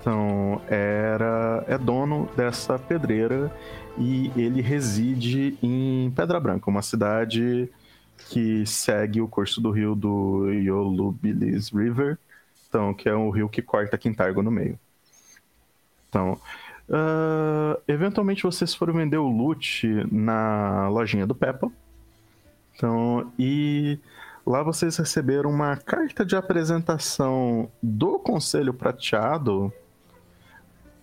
então, era, é dono dessa pedreira e ele reside em Pedra Branca, uma cidade que segue o curso do rio do Yolubilis River, então, que é um rio que corta Quintargo no meio. Então, uh, eventualmente vocês foram vender o loot na lojinha do Peppa. Então, e lá vocês receberam uma carta de apresentação do Conselho Prateado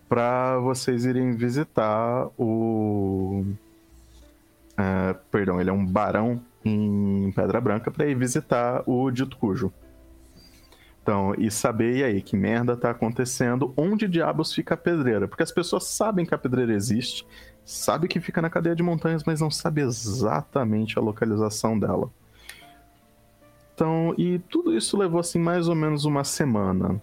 para vocês irem visitar o. Uh, perdão, ele é um barão em Pedra Branca para ir visitar o Dito Cujo. Então, e saber e aí que merda tá acontecendo, onde diabos fica a pedreira? Porque as pessoas sabem que a pedreira existe, sabem que fica na cadeia de montanhas, mas não sabem exatamente a localização dela. Então, e tudo isso levou assim mais ou menos uma semana.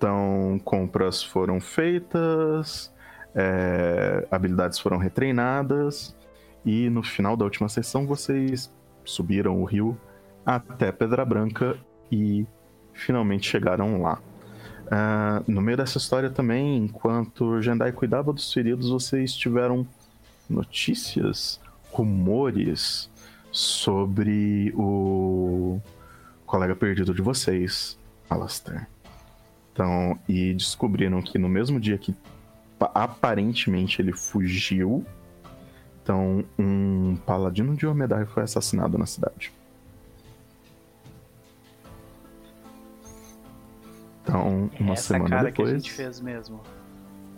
Então, compras foram feitas, é, habilidades foram retreinadas, e no final da última sessão vocês subiram o rio até Pedra Branca e finalmente chegaram lá. Uh, no meio dessa história também, enquanto Jendai cuidava dos feridos, vocês tiveram notícias, rumores sobre o colega perdido de vocês, Alastair. Então, e descobriram que no mesmo dia que aparentemente ele fugiu, então um paladino de Omedai foi assassinado na cidade. Então, uma essa semana cara depois. que a gente fez mesmo.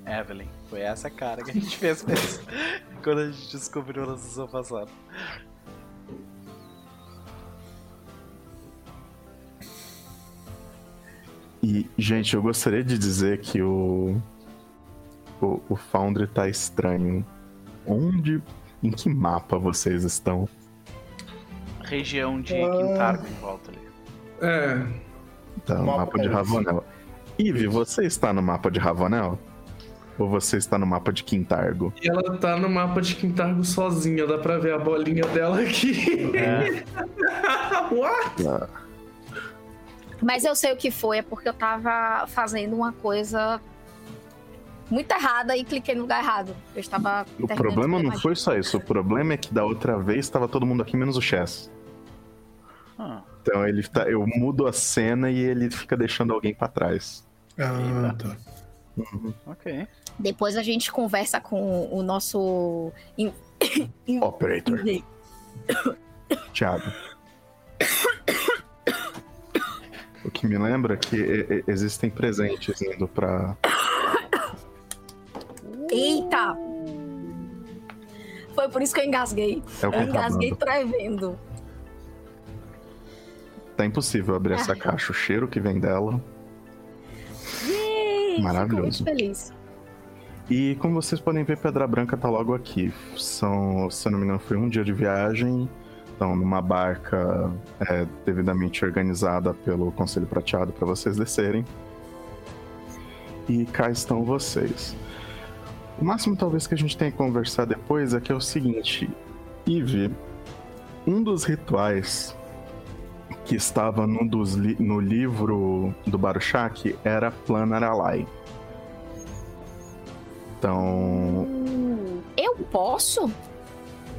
Evelyn, foi essa cara que a gente fez mesmo. *laughs* quando a gente descobriu na sessão passada. E, gente, eu gostaria de dizer que o. O, o Foundry tá estranho. Onde. Em que mapa vocês estão? Região de ah... Quintargo em volta ali. É. Tá no mapa, mapa de Ravanel. Ive, você está no mapa de Ravanel? Ou você está no mapa de Quintargo? E ela tá no mapa de Quintargo sozinha, dá pra ver a bolinha dela aqui. É. *laughs* What? Ah. Mas eu sei o que foi, é porque eu tava fazendo uma coisa muito errada e cliquei no lugar errado. Eu estava. O problema não foi só isso. O problema é que da outra vez estava todo mundo aqui menos o Chess. Ah. Então ele tá, eu mudo a cena e ele fica deixando alguém para trás. Ah, tá. Uhum. Ok. Depois a gente conversa com o nosso. Operator. *coughs* Thiago. O que me lembra que existem presentes indo pra. Eita! Foi por isso que eu engasguei. É eu engasguei prevendo. Tá impossível abrir essa caixa. O cheiro que vem dela. Yay, Maravilhoso. Muito feliz. E como vocês podem ver, Pedra Branca tá logo aqui. São, se eu não me engano, foi um dia de viagem estão numa barca é, devidamente organizada pelo Conselho Prateado para vocês descerem. E cá estão vocês. O máximo talvez que a gente tenha que conversar depois é que é o seguinte, Eve, um dos rituais que estava no, li no livro do Baruchak era Planaralai. Então. Eu posso?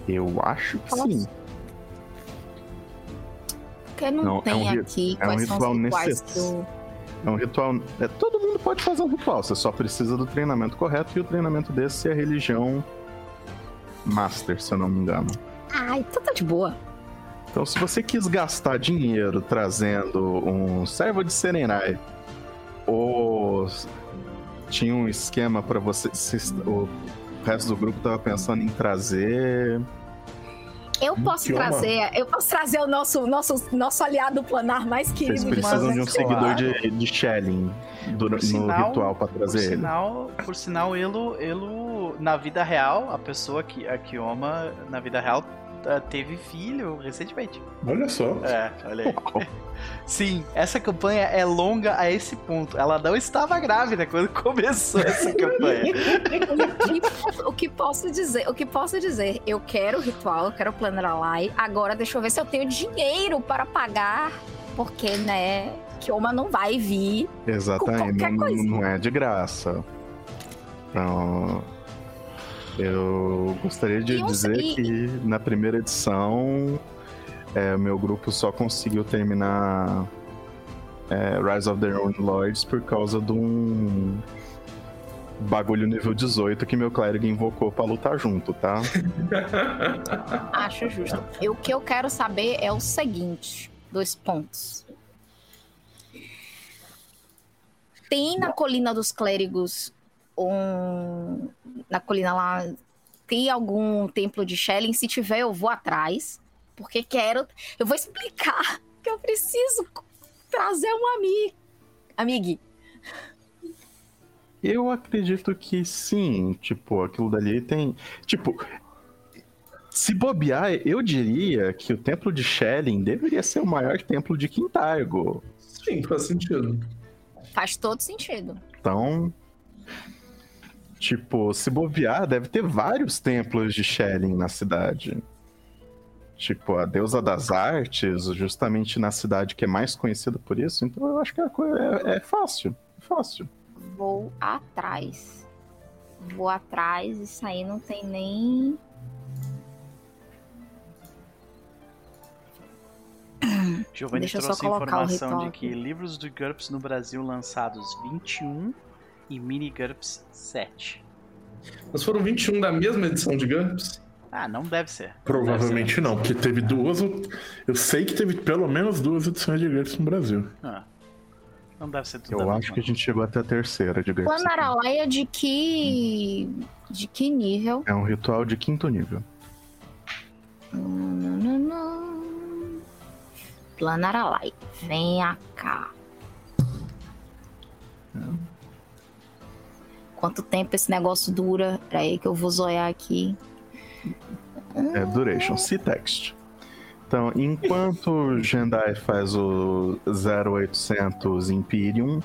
Eu acho que posso. sim. Porque não, não tem é um, aqui é um ritual necessário. É um ritual. É, todo mundo pode fazer um ritual, você só precisa do treinamento correto e o treinamento desse é a religião Master, se eu não me engano. Ai, então tá de boa. Então, se você quis gastar dinheiro trazendo um servo de Serenai, ou tinha um esquema para você. Se, o resto do grupo tava pensando em trazer. Eu posso Kioma. trazer, eu posso trazer o nosso, nosso, nosso aliado planar mais querido Vocês de precisam de um todos. seguidor de, de Shelling do- no sinal- ritual pra Por trazer ele. sinal, por sinal Elo, Elo, na vida real, a pessoa que, a Kioma, na vida real, teve filho recentemente. Olha só. É, olha aí. *laughs* Sim, essa campanha é longa a esse ponto. Ela não estava grávida quando *laughs* começou essa campanha. O que, posso dizer? O que posso dizer? Eu quero o ritual, eu quero o Planner Ally. Agora deixa eu ver se eu tenho dinheiro para pagar, porque né, Kioma não vai vir. Exatamente, qualquer não, não é de graça. Então, eu gostaria de E dizer e- que na primeira edição, é, meu grupo só conseguiu terminar é, Rise of the Rune Lords por causa de um bagulho nível 18 que meu clérigo invocou pra lutar junto, tá? *laughs* Acho justo. E o que eu quero saber é o seguinte: dois pontos. Tem na colina dos clérigos um. Na colina lá. Tem algum templo de Shelling? Se tiver, eu vou atrás. Porque quero. Eu vou explicar *laughs* que eu preciso trazer um amigo. Amigue. Eu acredito que sim, tipo, aquilo dali tem. Tipo, se bobear, eu diria que o templo de Shelling deveria ser o maior templo de Quintargo. Sim, faz sentido. Faz todo sentido. Então. Tipo, se bobear, deve ter vários templos de Shelling na cidade. Tipo, a deusa das artes, justamente na cidade que é mais conhecida por isso. Então eu acho que a coisa é, é fácil. É fácil. Vou atrás. Vou atrás, isso aí não tem nem. Giovanni Deixa eu só trouxe a informação de que livros de GURPS no Brasil lançados 21 e mini GURPS 7. Mas foram 21 da mesma edição de GURPS? Ah, não deve ser. Provavelmente não, porque teve duas. Eu sei que teve pelo menos duas edições de GURPS no Brasil. Ah, não deve ser tudo Eu acho mesma. que a gente chegou até a terceira de GURPS. Planaralai é de que. de que nível? É um ritual de quinto nível. Planaralai. Venha cá. Quanto tempo esse negócio dura? Peraí que eu vou zoiar aqui. É duration, see text. Então, enquanto o Jendai faz o 0800 Imperium,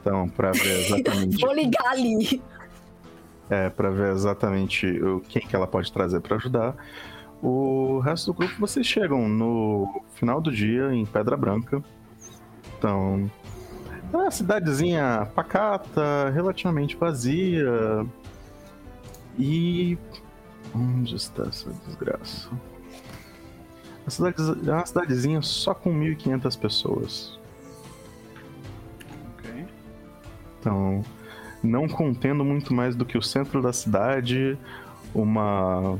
então, pra ver *laughs* exatamente, Vou ligar ali. é, pra ver exatamente o, quem que ela pode trazer pra ajudar, o resto do grupo vocês chegam no final do dia em Pedra Branca. Então, é uma cidadezinha pacata, relativamente vazia. E. Onde está essa desgraça? A cidade, é uma cidadezinha só com 1.500 pessoas. Ok. Então, não contendo muito mais do que o centro da cidade, uma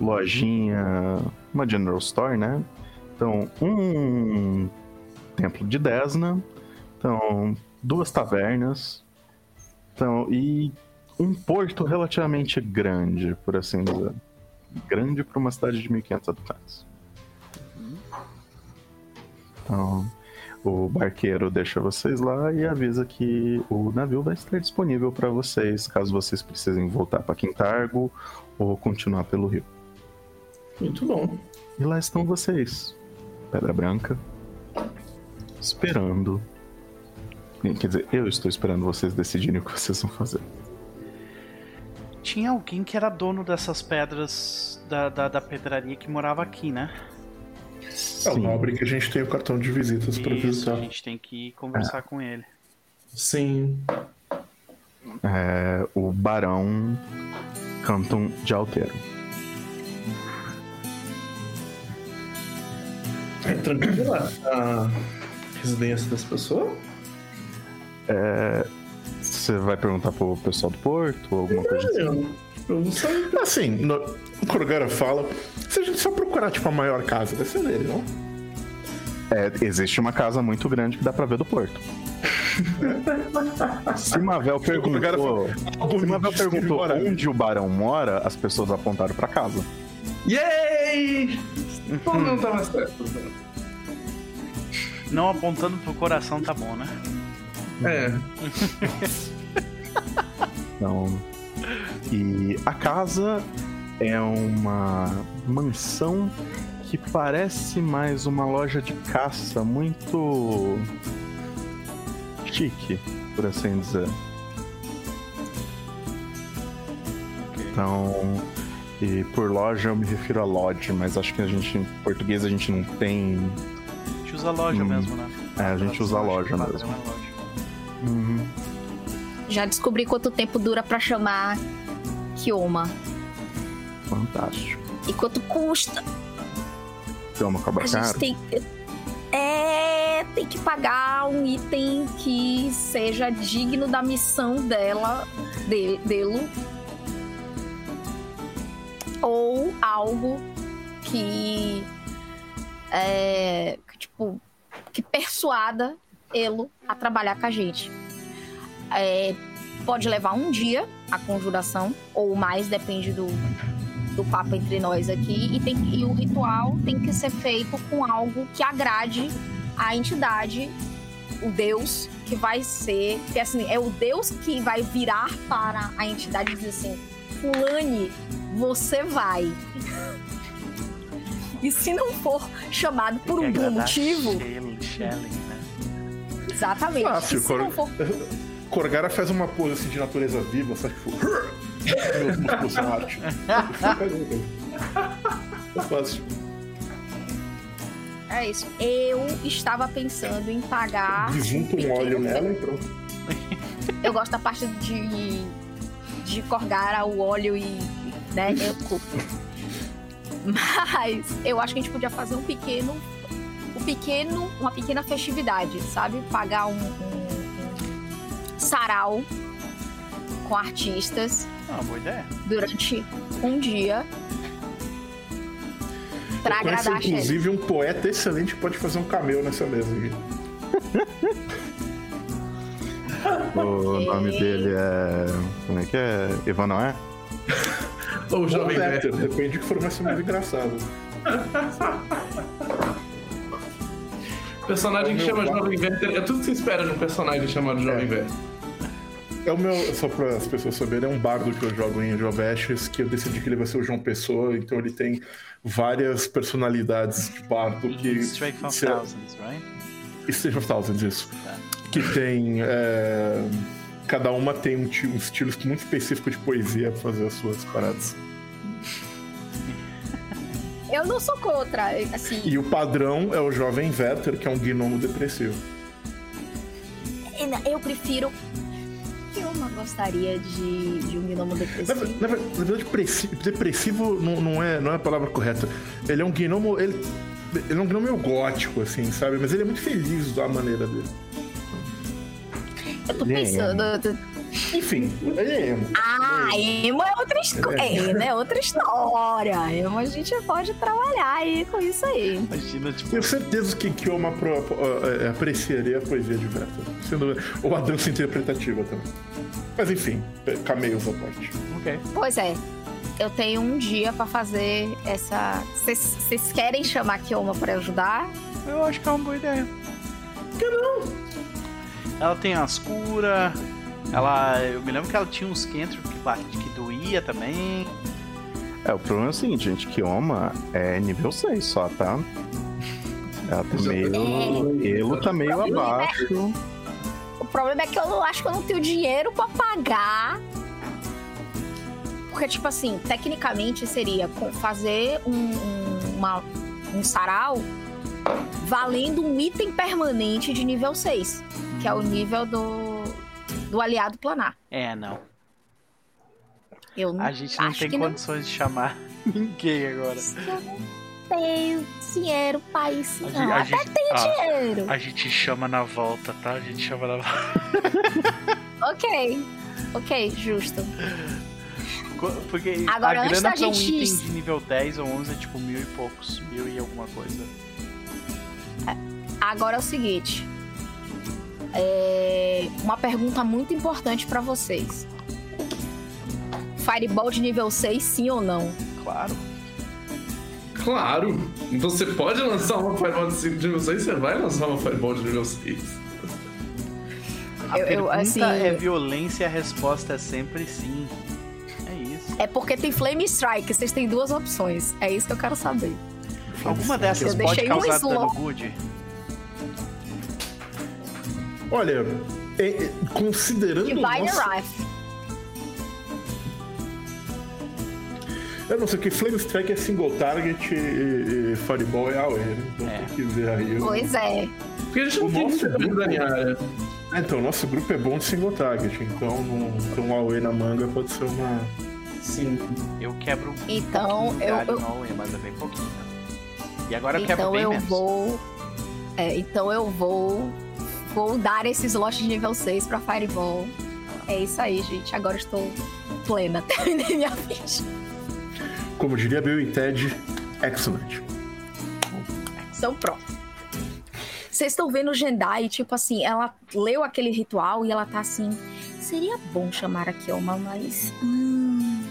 lojinha, uma general store, né? Então, um templo de Desna, então, duas tavernas, então, e um porto relativamente grande, por assim dizer. Grande para uma cidade de 1.500 habitantes. Então, o barqueiro deixa vocês lá e avisa que o navio vai estar disponível para vocês, caso vocês precisem voltar para Quintargo ou continuar pelo rio. Muito bom. E lá estão vocês, Pedra Branca, esperando. Quer dizer, eu estou esperando vocês decidirem o que vocês vão fazer. Tinha alguém que era dono dessas pedras da, da, da pedraria que morava aqui, né? É o nobre que a gente tem o cartão de visitas pra Isso, visitar. a gente tem que conversar com ele. Sim. É, o Barão Canton de Alteiro. É tranquilo lá. Ah, Residência das pessoas? Você vai perguntar pro pessoal do porto ou alguma coisa assim? Eu, eu não sei. Assim, no, o Korgara fala. Se a gente só procurar, tipo, a maior casa, deve ser dele, não? É, existe uma casa muito grande que dá pra ver do porto. *laughs* Se Mavel perguntou, se Mavel perguntou onde o barão mora, as pessoas apontaram pra casa. Yay! Não tava certo. Não apontando pro coração tá bom, né? É. Então, e a casa é uma mansão que parece mais uma loja de caça muito chique, por assim dizer. Então, e por loja eu me refiro a lodge, mas acho que a gente em português a gente não tem. A gente usa loja Hum. mesmo, né? É, a gente usa loja mesmo. é loja. Uhum. Já descobri quanto tempo dura pra chamar Kioma. Fantástico. E quanto custa. Tem uma cobra A gente cara? tem. É. Tem que pagar um item que seja digno da missão dela, de, dele. Ou algo que. É. que, tipo. que persuada ele a trabalhar com a gente. É, pode levar um dia a conjuração, ou mais, depende do, do papo entre nós aqui. E, tem, e o ritual tem que ser feito com algo que agrade a entidade, o Deus que vai ser. Que assim, é o Deus que vai virar para a entidade e dizer assim: Fulane, você vai. *laughs* E se não for chamado por um bom agradar motivo, Shelley, Shelley? Exatamente. Fácil, se Cor- for *laughs* Korgara faz uma pose assim de natureza viva, sabe? Tipo. *laughs* Meus músculos são arte. É fácil. É isso. Eu estava pensando em pagar. Desunta um pequeno óleo nela e pronto. Eu gosto da parte de. de corgar o óleo e. né? Eu. *laughs* Mas eu acho que a gente podia fazer um pequeno. Um pequeno. Uma pequena festividade, sabe? Pagar um. um- um sarau com artistas Ah, boa ideia. durante um dia. Pra Eu conheço, agradar Shelly. inclusive, um poeta excelente pode fazer um cameo nessa mesa aqui. *laughs* O nome dele é. Como é que é? Ivan Noé? Ou o jovem depende de que for mais engraçado. *laughs* Personagem que É chama. Jovem Werther. É tudo que você espera de um personagem chamado Jovem É. Werther. É o meu, só para as pessoas saberem, é um bardo que eu jogo em Jovestes, que eu decidi que ele vai ser o João Pessoa, então ele tem várias personalidades de bardo que. Straight from se- Thousands, right? Stage of Thousands, isso. Tá. Que tem. é, Cada uma tem um, um estilo muito específico de poesia pra fazer as suas paradas. Eu não sou contra, assim. E o padrão é o jovem Werther, que é um gnomo depressivo. Eu prefiro. Eu não gostaria de, de um gnomo depressivo. na- na verdade, pressi- depressivo não, não é, não é a palavra correta. Ele é um gnomo. Ele, ele é um gnomo meio gótico, assim, sabe? Mas ele é muito feliz da maneira dele. Eu tô pensando. Enfim, ele é emo. Ah, emo é outra história. É, né? Outra história. Emo a gente pode trabalhar aí com isso aí. Imagina, tipo, Tenho certeza que Kioma pro, pro- é, apreciaria a poesia de Werther. Sendo, ou a dança interpretativa também. Mas enfim, é, cameios à parte. ok. Pois é. Eu tenho um dia pra fazer essa. Vocês querem chamar Kioma pra ajudar? Eu acho que é uma boa ideia. Por que não? Ela tem as curas. Ela. Eu me lembro que ela tinha uns cantrips que, bate- que doía também. É, o problema é o seguinte, gente, Kioma é nível 6 só, tá? Ela tá meio. Elo tá meio abaixo. O problema é que eu acho que eu não tenho dinheiro pra pagar. Porque, tipo assim, tecnicamente seria fazer um, um, uma- um sarau valendo um item permanente de nível 6, que é o nível do, do aliado planar. É, não. Eu não A gente não tem condições de chamar *laughs* ninguém agora. Não. tenho dinheiro pra isso, A não. a Até gente- ah. dinheiro. A gente chama na volta, tá? A gente chama na volta. *laughs* Ok. Ok, justo. Porque Agora, a antes grana da pra um gente- item de nível 10 ou 11 é tipo mil e poucos. Mil e alguma coisa. Agora é o seguinte. É uma pergunta muito importante pra vocês. Fireball de nível 6, sim ou não? Claro. Claro! Você pode lançar uma Fireball de nível 6, você vai lançar uma Fireball de nível 6. A Eu- eu, pergunta assim- é violência e a resposta é sempre sim. É isso. É porque tem Flame Strike, vocês têm duas opções. É isso que eu quero saber. Alguma dessas Eu pode deixei um causar slow. dano good? Olha, é- é- considerando. Divine nossa- Wrath. Eu não sei que Flame Strike é single target e, e Fireball é AOE, né? Então É. tem que ver aí. o- Pois é. Porque a gente não O tem nosso grupo- em área. Ah, Então, nosso grupo é bom de single target, então não, então um AOE na manga pode ser uma. Sim. Eu quebro um Então, pouquinho eu- eu- no AOE, mas é bem pouquinho. E agora eu quebro Então bem eu menos. vou. É, então eu vou. Vou dar esse slot de nível 6 pra Fireball. É isso aí, gente. Agora estou plena. *laughs* Terminei minha ficha. Como diria Bill e Ted, excellent. Então pronto. Vocês estão vendo o Jendai, tipo assim, ela leu aquele ritual e ela tá assim. Seria bom chamar a Kioma, mas. Hum,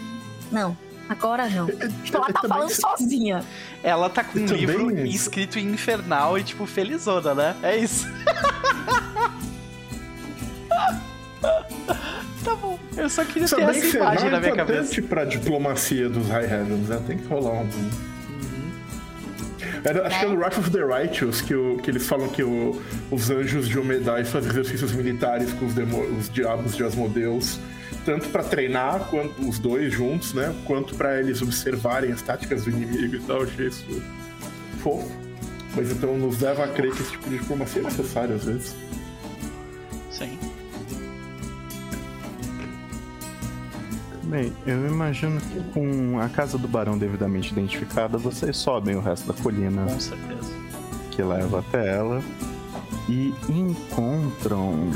não, agora não. Tipo, ela tá também falando sozinha. Ela tá com um livro escrito em infernal e, tipo, felizona, né? É isso. *laughs* tá bom. Eu só queria ter Também essa Infernal imagem na é minha importante cabeça. pra diplomacia dos High Heavens, né? Tem que rolar um. Uhum. Era- acho que é no Wrath of the Righteous que, o- que eles falam que o- os anjos de Omedai fazem exercícios militares com os, demo- os diabos de Asmodeus, tanto pra treinar quanto, os dois juntos, né? Quanto pra eles observarem as táticas do inimigo e tal. Eu achei isso fofo. Mas então nos leva a crer que esse tipo de diplomacia é necessário às vezes. Sim. Bem, eu imagino que com a casa do barão devidamente identificada, vocês sobem o resto da colina Com certeza. que leva até ela e encontram.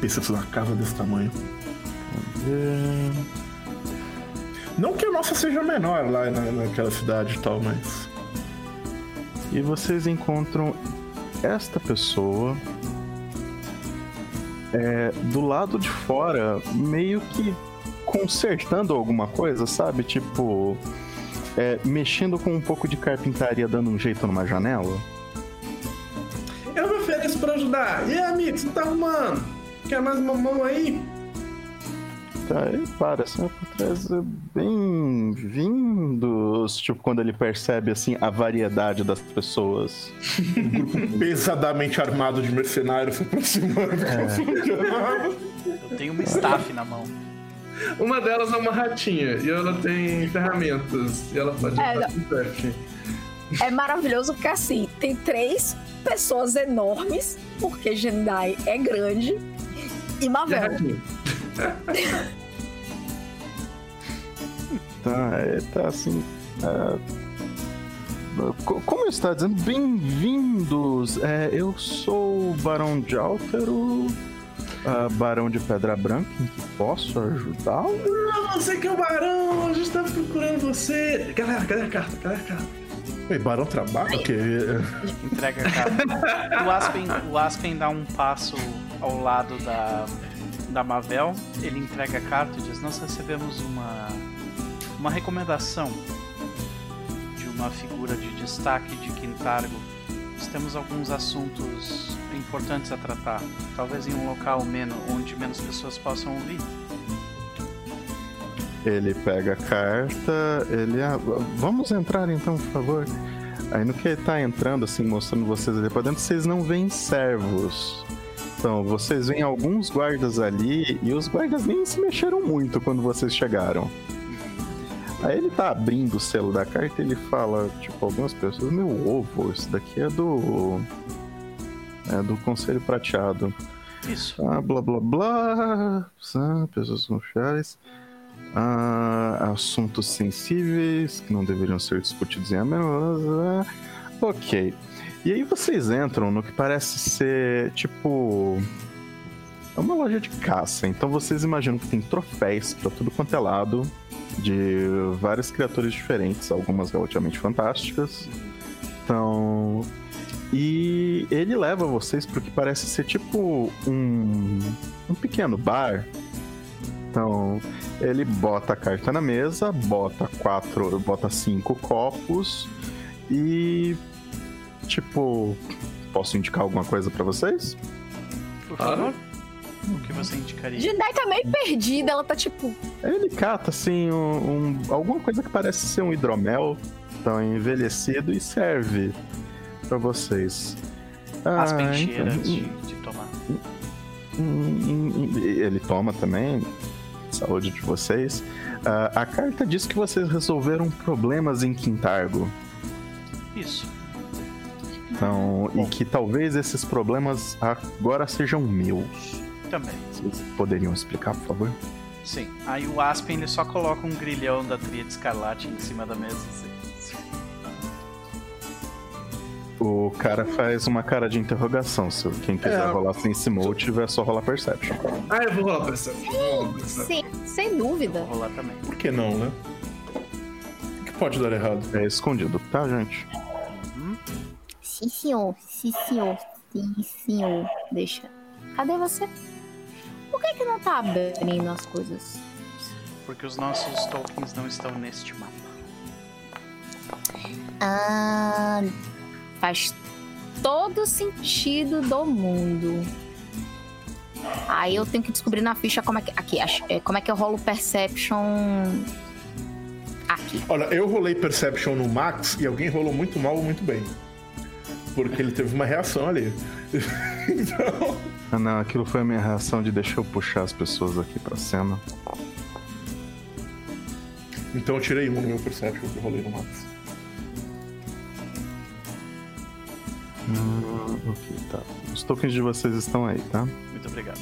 Pensa numa casa desse tamanho. eh, Não que a nossa seja menor lá na, naquela cidade e tal, mas. E vocês encontram esta pessoa é, do lado de fora, meio que consertando alguma coisa, sabe? Tipo, é, mexendo com um pouco de carpintaria, dando um jeito numa janela. Eu me ofereço pra ajudar. E aí, amigo, você tá arrumando? Quer mais uma mão aí? Tá, ele para assim por trás, é, bem-vindos. Tipo, quando ele percebe assim a variedade das pessoas. *laughs* pesadamente armado de mercenários se aproximando. Eu tenho uma staff na mão. Uma delas é uma ratinha e ela tem ferramentas. E ela pode É, fazer. É maravilhoso porque assim, tem três pessoas enormes, porque Jendai é grande, e Mavel. Tá, é, tá assim. é, co- como eu estava dizendo, bem-vindos! É, eu sou o Barão de Áltero, ah, Barão de Pedra Branca, em que posso ajudá-lo? Ah, você que é o barão, a gente tá procurando você. Galera, cadê a carta? Cadê a carta? Ei, Barão trabalha? O quê? Entrega a carta. O Aspen, o Aspen dá um passo ao lado da, da Mavel. Ele entrega a carta e diz: Nós recebemos uma, uma recomendação de uma figura de destaque de Quintargo. Nós temos alguns assuntos importantes a tratar. Talvez em um local menos, onde menos pessoas possam ouvir. Ele pega a carta, ele. ah, vamos entrar então, por favor. Aí no que ele tá entrando, assim, mostrando vocês ali pra dentro, vocês não veem servos. Então, vocês veem alguns guardas ali e os guardas nem se mexeram muito quando vocês chegaram. Aí ele tá abrindo o selo da carta e ele fala, tipo, algumas pessoas, meu ovo, isso daqui é do. É do Conselho Prateado. Isso. Ah, blá blá blá. Ah, pessoas confiáveis. Ah, assuntos sensíveis que não deveriam ser discutidos em amenos. Ok. E aí vocês entram no que parece ser tipo. É uma loja de caça. Então vocês imaginam que tem troféus pra tudo quanto é lado. De várias criaturas diferentes, algumas relativamente fantásticas. Então. E ele leva vocês pro que parece ser tipo um. um pequeno bar. Então, ele bota a carta na mesa, bota quatro, bota cinco copos e tipo, posso indicar alguma coisa pra vocês? Por favor. O que você indicaria? Jindai tá meio perdida, ela tá tipo. Ele cata assim um, um- alguma coisa que parece ser um hidromel, tão envelhecido e serve pra vocês. As Ah, pencheiras então, de, de tomar. Ele toma também. Saúde de vocês. Ah, a carta diz que vocês resolveram problemas em Quintargo. Isso. Então, e que talvez esses problemas agora sejam meus. Também. Vocês poderiam explicar, por favor? Sim. Aí o Aspen ele só coloca um grilhão da tríade escarlate em cima da mesa. assim. O cara faz uma cara de interrogação. Se quem quiser É. rolar sem emote, é só rolar Perception. Ah, eu vou rolar Perception. Vou rolar Perception. Sim, sem dúvida. Vou rolar também. Por que não, né? O que pode dar errado? É escondido, tá, gente? Sim, senhor. Sim, senhor. Sim, senhor. Deixa. Cadê você? Por que que não tá abrindo as coisas? Porque os nossos tokens não estão neste mapa. Ah, faz todo sentido do mundo. Aí eu tenho que descobrir na ficha como é que. Aqui, é, como é que eu rolo Perception. Aqui. Olha, eu rolei Perception no Max e alguém rolou muito mal ou muito bem. Porque ele teve uma reação ali. *laughs* então. Ah, não, aquilo foi a minha reação de deixar eu puxar as pessoas aqui pra cena. Então eu tirei um no meu Perception que eu rolei no Max. Ah, ok, tá. Os tokens de vocês estão aí, tá? Muito obrigado.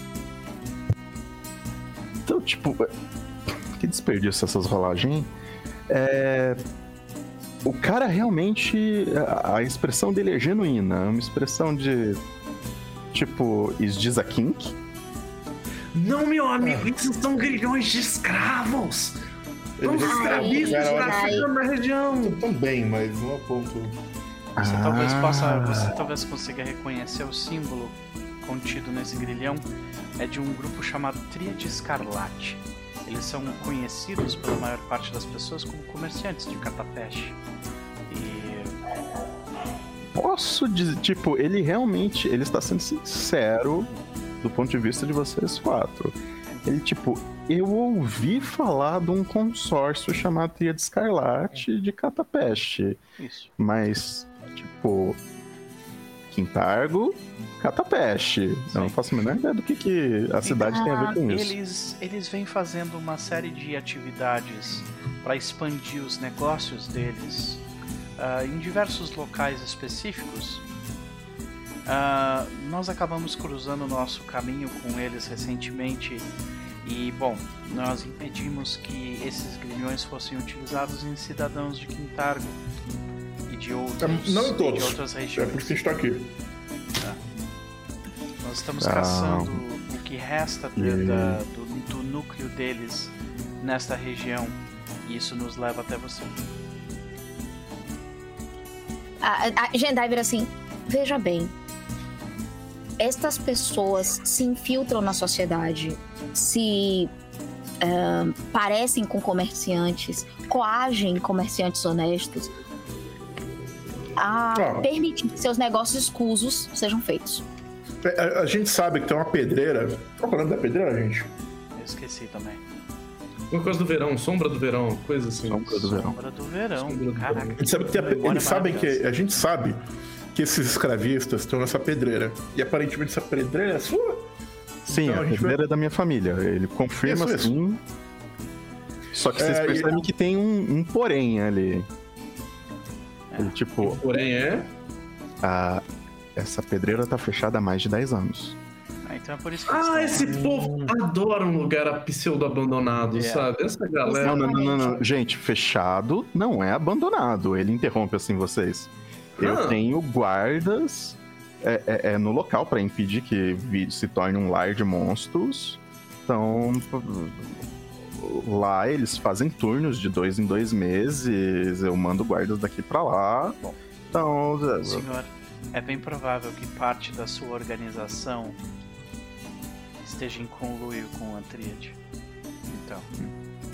Então, tipo, *laughs* que desperdício essas rolagens, hein? É. O cara realmente. A, a expressão dele é genuína. É uma expressão de. Tipo, is this a kink? Não, meu amigo, isso são grilhões de escravos! São escravistas na na região! Também, mas não a ponto. Você talvez Ah. possa. Você talvez consiga reconhecer o símbolo contido nesse grilhão. É de um grupo chamado Tríade Escarlate. Eles são conhecidos pela maior parte das pessoas como comerciantes de catapeste. E Posso dizer. Tipo, ele realmente. Ele está sendo sincero do ponto de vista de vocês quatro. Ele, tipo, eu ouvi falar de um consórcio chamado Tríade Escarlate de Catapeste. isso. Mas, tipo, Quintargo, Catapeste. Eu não faço a menor ideia do que, que a cidade tem a ver com isso. Eles, eles vêm fazendo uma série de atividades para expandir os negócios deles ah, em diversos locais específicos. Ah, nós acabamos cruzando o nosso caminho com eles recentemente e, bom, nós impedimos que esses grilhões fossem utilizados em cidadãos de Quintargo e de outros, É, não em e todos. de outras É regiões. por isso que a gente tá aqui. Nós estamos Ah. caçando o que resta de- da- do, do núcleo deles nesta região. E isso nos leva até você. A, a Jendai vira assim: veja bem, estas pessoas se infiltram na sociedade, se ahn, parecem com comerciantes, coagem comerciantes honestos a Ah. permitir que seus negócios escusos sejam feitos. É, A, a gente sabe que tem uma pedreira. Qual que é o nome da pedreira, gente? Eu esqueci também. Uma coisa do verão, sombra do verão, coisa assim. Sombra do verão. Sombra do verão. Sombra do Caraca. verão. A gente sabe que tem a, eles sabem que a gente sabe que esses escravistas estão nessa pedreira. E aparentemente essa pedreira é sua. Sim, Então, a a gente pedreira é da minha família. Ele confirma Isso, isso. assim. Só que vocês É, e- percebem que tem um, um porém ali. Ele, tipo, Porém é. a, essa pedreira tá fechada há mais de 10 anos. Aí então é por isso que Ah, estão- esse povo adora um lugar pseudo-abandonado, Yeah. sabe? Essa galera. Não, não, não, não, não. Gente, fechado não é abandonado. Ele interrompe assim vocês. Eu Ah. tenho guardas é, é- é no local pra impedir que se torne um lar de monstros. Então, lá eles fazem turnos de dois em dois meses. Eu mando guardas daqui pra lá. Então, Senhor, é bem provável que parte da sua organização esteja em conluio com a Tríade. Então,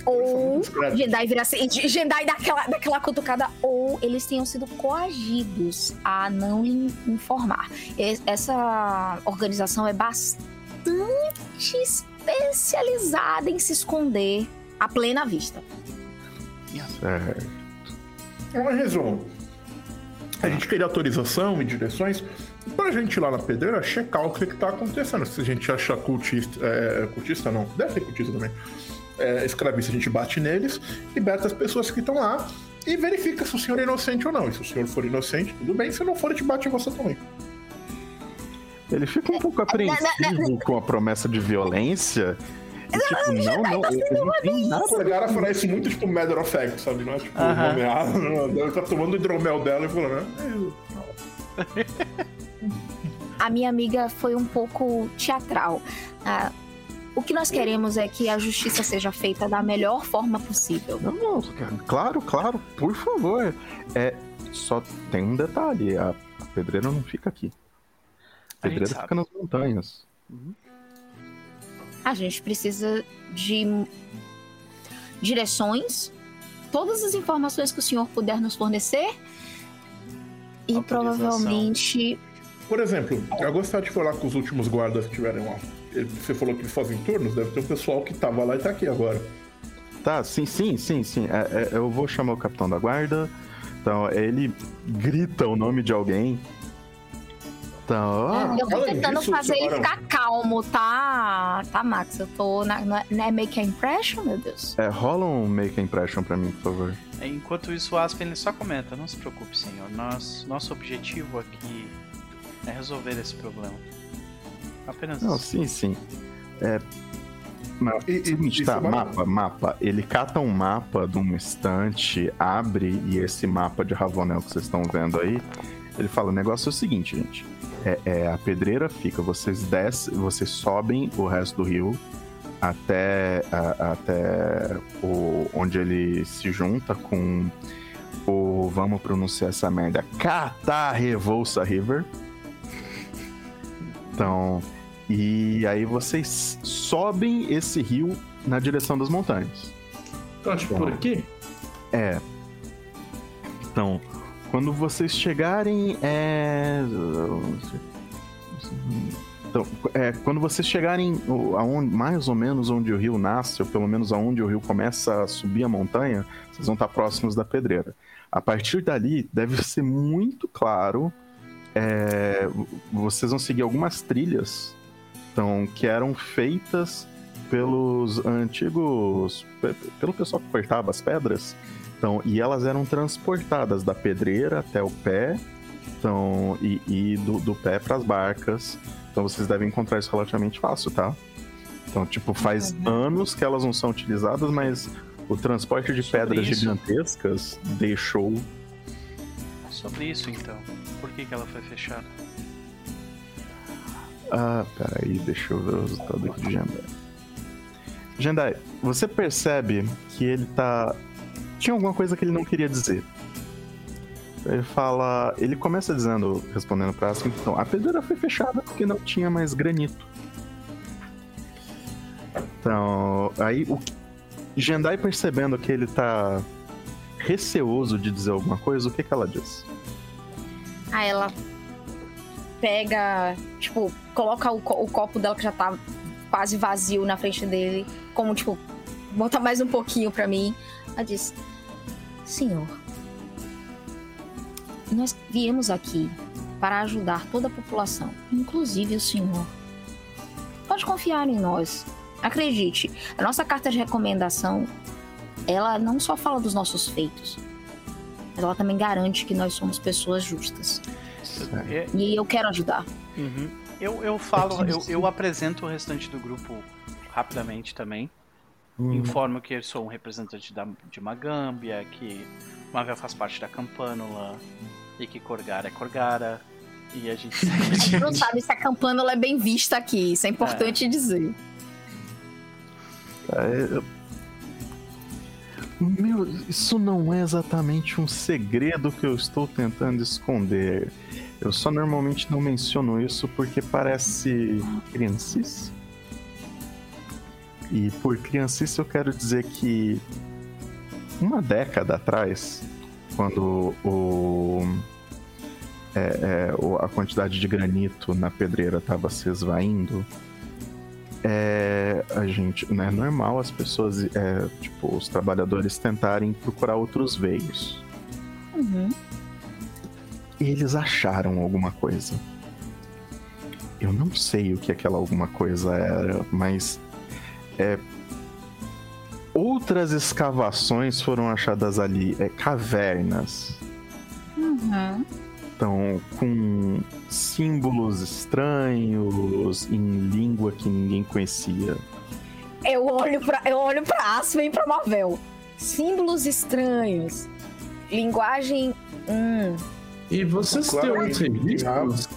Ou Discreto. Jedi vira assim, Jedi dá aquela, dá aquela cutucada, ou eles tenham sido coagidos a não lhe informar. Essa organização é bastante especializada em se esconder à plena vista. certo. Então, em resumo, a gente queria autorização e direções pra gente ir lá na pedreira checar o que, que tá acontecendo. Se a gente achar cultista, é, cultista não, deve ser cultista também, é, escravista, a gente bate neles, liberta as pessoas que estão lá e verifica se o senhor é inocente ou não. E se o senhor for inocente, tudo bem, se não for, a gente bate em você também. Ele fica um pouco apreensivo com a promessa de violência. E, tipo, não, não, eu, eu não tenho nada. Essa cara fala isso muito tipo matter of fact, sabe? Não é tipo Aham. nomeado, não. Ela tá tomando o hidromel dela e falando, né? A minha amiga foi um pouco teatral. Ah, o que nós queremos é que a justiça seja feita da melhor forma possível. Não, não, claro, claro, por favor. É, só tem um detalhe: a pedreira não fica aqui. A A pedreira sabe. fica nas montanhas. A gente precisa de direções, todas as informações que o senhor puder nos fornecer. E provavelmente. Por exemplo, eu gostaria de falar com os últimos guardas que tiverem lá. Você falou que eles fazem turnos, deve ter um pessoal que tava lá e tá aqui agora. Tá, sim, sim, sim, sim. É, é, eu vou chamar o capitão da guarda. Então, ele grita o nome de alguém. Então, ah, eu tô tentando disso, fazer ele ficar calmo, tá? Tá, Max? Eu tô. Na, não é- não é make a impression, meu Deus? é, rola um make a impression pra mim, por favor. enquanto isso, o Aspen ele só comenta: Não se preocupe, senhor. Nós, nosso objetivo aqui é resolver esse problema. Apenas Não, isso. sim, sim. É. Mas, E- e- e tá, mapa, mapa. Ele cata um mapa de uma estante, abre, e esse mapa de Ravonel que vocês estão vendo aí, ele fala, o negócio é o seguinte, gente. É, é, a pedreira fica, vocês descem, vocês sobem o resto do rio até, a- até o, onde ele se junta com o, vamos pronunciar essa merda, Catarrevolsa River. Então, e aí vocês sobem esse rio na direção das montanhas. Então, tipo, por aqui? É. Então, quando vocês chegarem. É. Então, é, quando vocês chegarem aonde, mais ou menos onde o rio nasce, ou pelo menos aonde o rio começa a subir a montanha, vocês vão estar próximos da pedreira. A partir dali, deve *laughs* ser muito claro. é, vocês vão seguir algumas trilhas então, que eram feitas pelos antigos. pe- pelo pessoal que cortava as pedras. Então, e elas eram transportadas da pedreira até o pé. Então, e, e do, do pé para as barcas. Então vocês devem encontrar isso relativamente fácil, tá? Então, tipo, faz anos que elas não são utilizadas, mas o transporte de Sobre pedras isso. gigantescas deixou. Sobre isso, então. Por que, que ela foi fechada? Ah, peraí, deixa eu ver o resultado aqui de Jendai. Jendai, você percebe que ele tá. Tinha alguma coisa que ele não queria dizer. Ele fala. Ele começa dizendo, respondendo pra Askin, então, a pedreira foi fechada porque não tinha mais granito. Então, aí o Jendai percebendo que ele tá receoso de dizer alguma coisa, o que que ela diz? Aí ela pega, tipo, coloca o, co- o copo dela que já tá quase vazio na frente dele, como, tipo, bota mais um pouquinho pra mim. Ela diz: Senhor, nós viemos aqui para ajudar toda a população, inclusive o senhor. Pode confiar em nós. Acredite, a nossa carta de recomendação, ela não só fala dos nossos feitos, mas ela também garante que nós somos pessoas justas. É, E eu quero ajudar. uhum. Eu, eu falo, eu, eu apresento o restante do grupo rapidamente também. Hum. Informo que eu sou um representante da, de Magâmbia, que Mavel faz parte da Campânula e que Corgara é Corgara. E a gente *laughs* A gente não sabe se a campânula é bem vista aqui, isso é importante dizer. É, eu- Meu, isso não é exatamente um segredo que eu estou tentando esconder. Eu só normalmente não menciono isso porque parece criancice. E por criancice eu quero dizer que uma década atrás, quando o, é, é, a quantidade de granito na pedreira estava se esvaindo, é, a gente, não é normal as pessoas, é, tipo, os trabalhadores tentarem procurar outros veios. Uhum. E eles acharam alguma coisa. Eu não sei o que aquela alguma coisa era, mas é, outras escavações foram achadas ali, é, cavernas. Uhum. Então, com símbolos estranhos em língua que ninguém conhecia. Eu olho pra, eu olho pra Aspen e pra Marvel. Símbolos estranhos. Linguagem. Hum. E vocês têm Claro. uns registros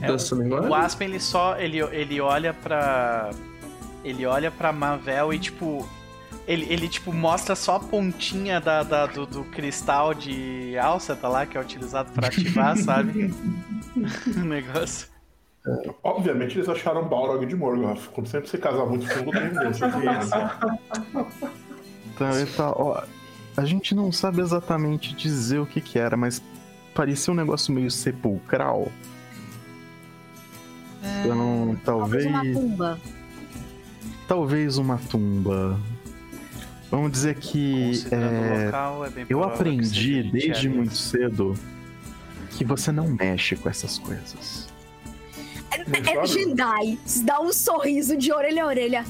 É, dessa linguagem? O Aspen ele só ele, ele olha pra ele olha para Mavel e tipo ele, ele tipo mostra só a pontinha da, da- do, do cristal de Alceta lá que é utilizado pra ativar, *laughs* sabe? *laughs* o negócio. Obviamente eles acharam Balrog de Morgoth. Como sempre você casar muito fundo, tem um desses. Então, ele tá, ó, a gente não sabe exatamente dizer o que que era, mas parecia um negócio meio sepulcral. Então, Talvez talvez, uma tumba. Talvez uma tumba. Vamos dizer que é, local, é eu aprendi desde muito cedo que você não mexe com essas coisas. É Jedi. Dá um sorriso de orelha a orelha.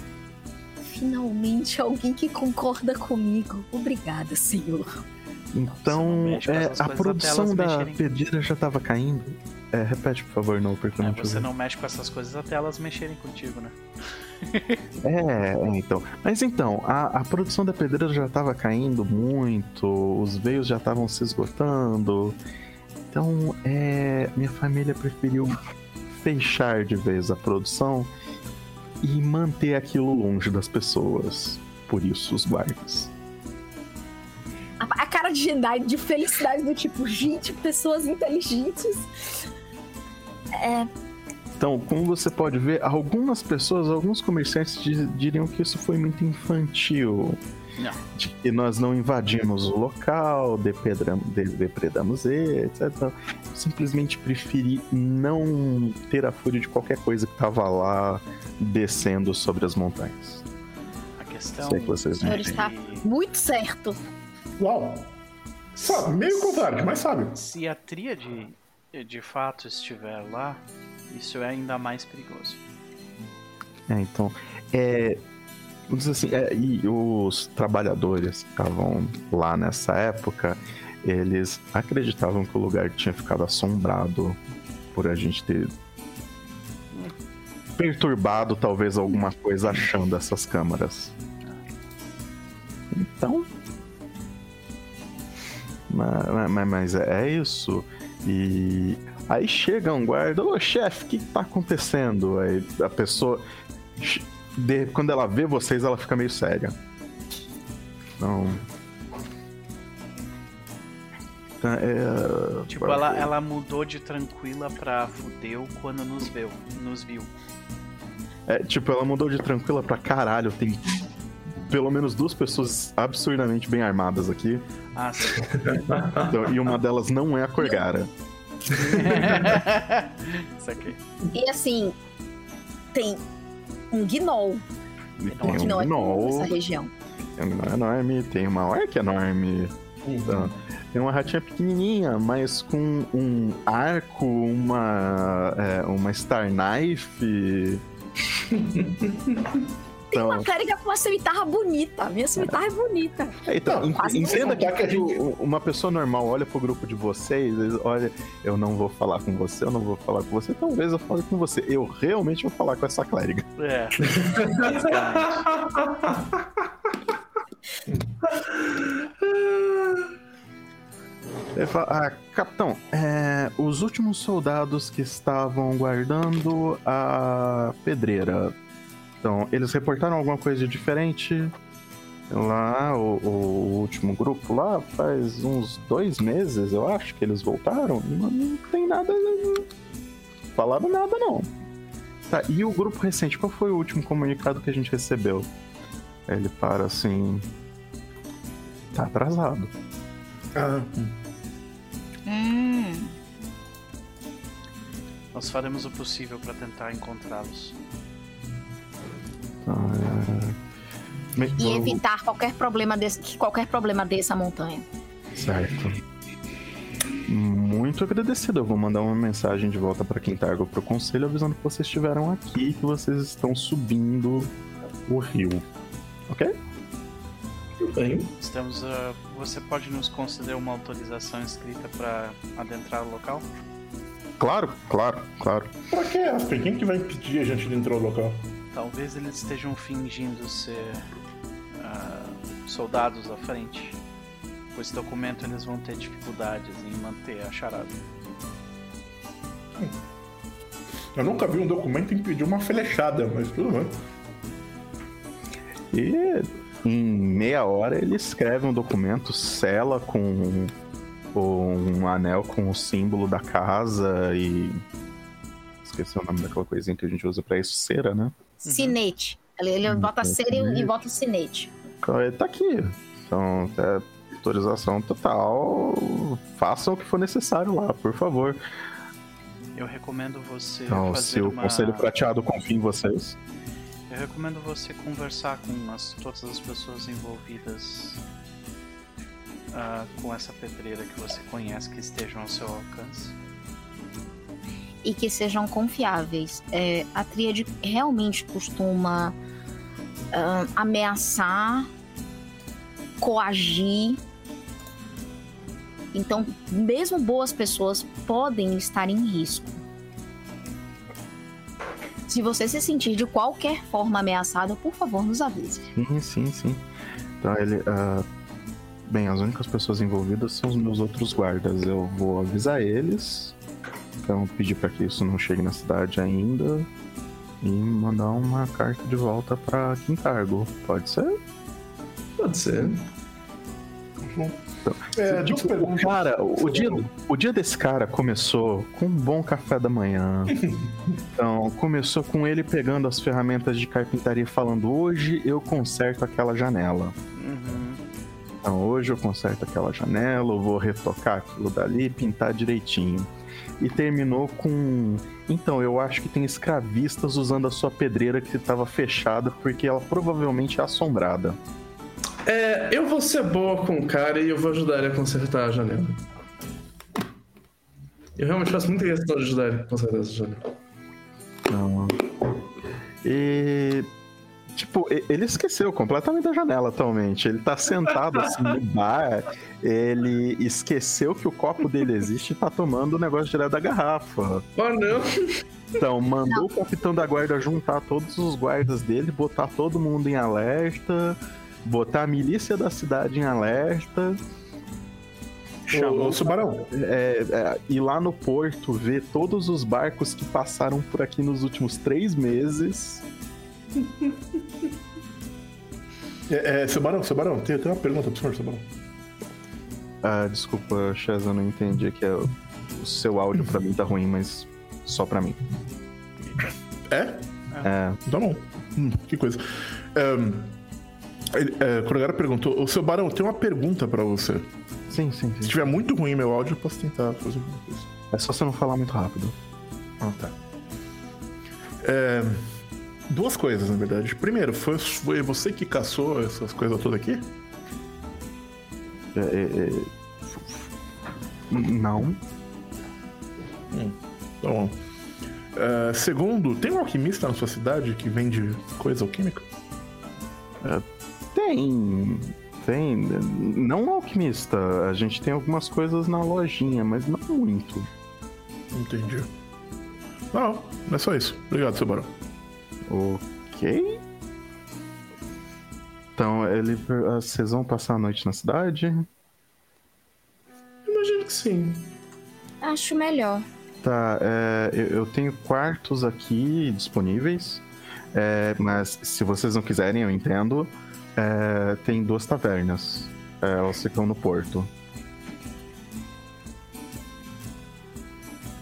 Finalmente alguém que concorda comigo. Obrigada, senhor. Então, é, a produção da mexerem. pedreira já tava caindo. É, repete, por favor, não, porque eu É, não você não mexe com essas coisas até elas mexerem contigo, né? *laughs* É, é, então. Mas então, a, a produção da pedreira já tava caindo muito, os veios já estavam se esgotando. Então, é, minha família preferiu fechar de vez a produção e manter aquilo longe das pessoas. Por isso, os guardas. A, a cara de Jedi de felicidade do tipo, gente, pessoas inteligentes. Então, como você pode ver, algumas pessoas, alguns comerciantes di- diriam que isso foi muito infantil. Não. De que nós não invadimos o local, depredam- de- depredamos ele, etc. Eu simplesmente preferi não ter a fúria de qualquer coisa que tava lá descendo sobre as montanhas. A questão Se é que vocês O senhor está muito certo. Uau! Sabe, meio contrário, mas sabe. Se a tríade de fato estiver lá, isso é ainda mais perigoso. É, então, é. Vamos dizer assim, é, e os trabalhadores que estavam lá nessa época, eles acreditavam que o lugar tinha ficado assombrado por a gente ter perturbado talvez alguma coisa achando essas câmaras. Então. Mas, mas- mas é isso. E aí chega um guarda, ô chefe, o que, que tá acontecendo? Aí a pessoa. de- quando ela vê vocês, ela fica meio séria. Então. Então, é, Tipo, ela, ela mudou de tranquila pra fudeu quando nos viu. Nos viu. É, tipo, ela mudou de tranquila pra caralho. Tem pelo menos duas pessoas absurdamente bem armadas aqui. Ah, sim. Então, e uma delas não é a Corgara. *laughs* Isso aqui. E assim, tem um gnoll. Tem que um é gnoll, nessa região. tem um gnoll enorme, tem uma orc enorme. Então, tem uma ratinha pequenininha, mas com um arco, uma, é, uma Star Knife. *laughs* tem uma clériga com uma cimitarra bonita. Minha cimitarra é bonita. É, então, Não, entenda que. Que gente- uma pessoa normal olha pro grupo de vocês, eles, olha, eu não vou falar com você, eu não vou falar com você, talvez eu fale com você. Eu realmente vou falar com essa clériga. É. *laughs* Ele fala, ah, capitão, é, os últimos soldados que estavam guardando a pedreira, então, eles reportaram alguma coisa diferente? Lá, o, o último grupo lá, faz uns dois meses, eu acho, que eles voltaram. Não, não tem nada. não Falaram nada, não. Tá, e o grupo recente, qual foi o último comunicado que a gente recebeu? Ele para assim. Tá atrasado. Ah, Hum. Nós faremos o possível para tentar encontrá-los. E vamos- evitar qualquer problema desse, que qualquer problema dessa montanha. Certo. Muito agradecido. Eu vou mandar uma mensagem de volta para Quintargo pro conselho avisando que vocês estiveram aqui e que vocês estão subindo o rio. Ok? Tudo bem. Estamos. ah, você pode nos conceder uma autorização escrita para adentrar o local? Claro, claro, claro. pra que, Aspen? Quem que vai impedir a gente de entrar no local? Talvez eles estejam fingindo ser ah, soldados à frente. Com esse documento eles vão ter dificuldades em manter a charada. Eu nunca vi um documento impedir uma flechada, mas tudo bem. E em meia hora ele escreve um documento, sela com um anel com o símbolo da casa e. Esqueci o nome daquela coisinha que a gente usa pra isso, cera, né? Sinete. Ele, ele bota cera e, e bota o sinete. Então, Tá aqui. Então, é autorização total. Façam o que for necessário lá, por favor. Eu recomendo você Então, fazer se o uma... Conselho Prateado confia em vocês. Eu recomendo você conversar com as, todas as pessoas envolvidas ah, com essa pedreira que você conhece que estejam ao seu alcance. E que sejam confiáveis. É, a tríade realmente costuma ah, ameaçar, coagir. Então, mesmo boas pessoas podem estar em risco. Se você se sentir de qualquer forma ameaçado, por favor, nos avise. Sim, sim, sim. Então ele. ah, Bem, as únicas pessoas envolvidas são os meus outros guardas. Eu vou avisar eles. Então pedir para que isso não chegue na cidade ainda. E mandar uma carta de volta pra Quintargo. Pode ser? Pode ser. É, duas Tipo, o perguntas. cara, o dia, o dia desse cara começou com um bom café da manhã. *laughs* Então, começou com ele pegando as ferramentas de carpintaria e falando: Hoje eu conserto aquela janela. Uhum. Então, hoje eu conserto aquela janela, eu vou retocar aquilo dali, pintar direitinho. E terminou com. Então, eu acho que tem escravistas usando a sua pedreira que estava fechada porque ela provavelmente é assombrada. É, eu vou ser boa com o cara e eu vou ajudar ele a consertar a janela. Eu realmente faço muita questão de ajudar ele a consertar essa janela. Então, e. Tipo, ele esqueceu completamente da janela atualmente. Ele tá sentado assim no bar, ele esqueceu que o copo dele existe e tá tomando o negócio direto da garrafa. Oh, não! Então, mandou o capitão da guarda juntar todos os guardas dele, botar todo mundo em alerta, botar a milícia da cidade em alerta, Ô, ô, Subarão, é, é, ir lá no porto ver todos os barcos que passaram por aqui nos últimos três meses. É, é, Subarão, Subarão, tem, tem uma pergunta pro senhor, Subarão. Ah, desculpa, Chaz, eu não entendi que é o o seu áudio pra mim tá ruim, mas só pra mim. É? É, Tá bom. Hum, que coisa. É, Kurogara perguntou: Ô seu Barão, tem uma pergunta pra você. sim, sim, Se sim. tiver muito ruim meu áudio, eu posso tentar fazer alguma coisa. É só você não falar muito rápido. Ah, tá. É, duas coisas, na verdade. Primeiro, foi, foi você que caçou essas coisas todas aqui? É, é, é, Não. Tá bom. É, segundo, tem um alquimista na sua cidade que vende coisa alquímica? Tem. Tem. Não alquimista. A gente tem algumas coisas na lojinha, mas não muito. Entendi. Não, é só isso. Obrigado, seu barão. Ok. Então, ele, vocês vão passar a noite na cidade? Imagino que sim. Acho melhor. Tá, é, eu, eu tenho quartos aqui disponíveis, é, mas se vocês não quiserem, eu entendo. É, tem duas tavernas. É, elas ficam no porto.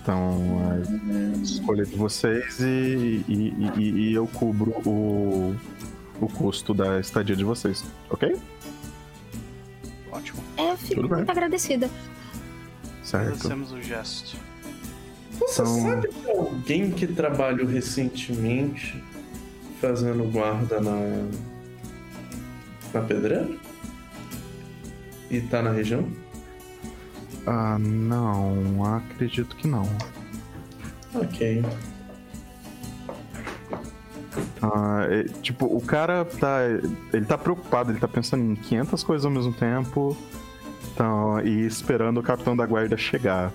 Então, é escolha de vocês e, e, e, e eu cubro o, o custo da estadia de vocês, ok? Ótimo. É, eu fico Tudo bem. muito agradecida. Certo. Agradecemos o gesto. Você Então- sabe de alguém que trabalhou recentemente fazendo guarda na. na pedreira? E tá na região? Ah, não, acredito que não. Ok. Ah, é, tipo, o cara tá. Ele tá preocupado, ele tá pensando em 500 coisas ao mesmo tempo. Então, e esperando o capitão da guarda chegar.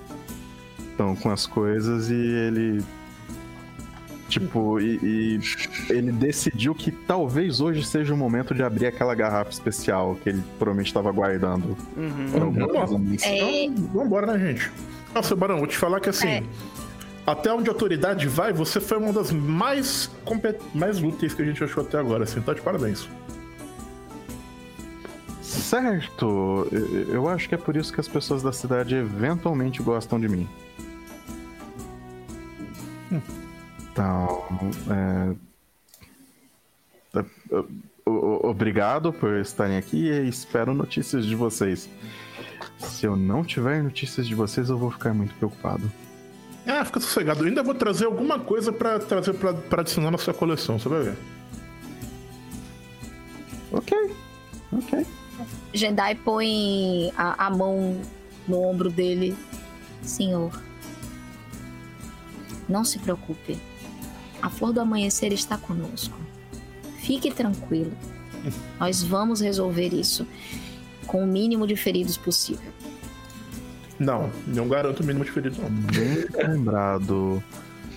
Então, com as coisas e ele. Tipo, e, e ele decidiu que talvez hoje seja o momento de abrir aquela garrafa especial que ele provavelmente estava guardando. Uhum. Pra alguma coisa nisso. É, Então, vambora, né, gente? Ah, seu barão, vou te falar que assim. É. Até onde a autoridade vai, você foi uma das mais, compet... mais úteis que a gente achou até agora, assim, tá de parabéns. Certo, eu- eu acho que é por isso que as pessoas da cidade eventualmente gostam de mim. Então, é... é, Obrigado por estarem aqui e espero notícias de vocês. Se eu não tiver notícias de vocês, eu vou ficar muito preocupado. Ah, fica sossegado. Eu ainda vou trazer alguma coisa pra trazer pra, pra adicionar na sua coleção, você vai ver. Ok, ok. Jedi põe a, a mão no ombro dele. Senhor, não se preocupe. A flor do amanhecer está conosco. Fique tranquilo. Nós vamos resolver isso com o mínimo de feridos possível. Não, não garanto o mínimo de ferido, não. Bem lembrado.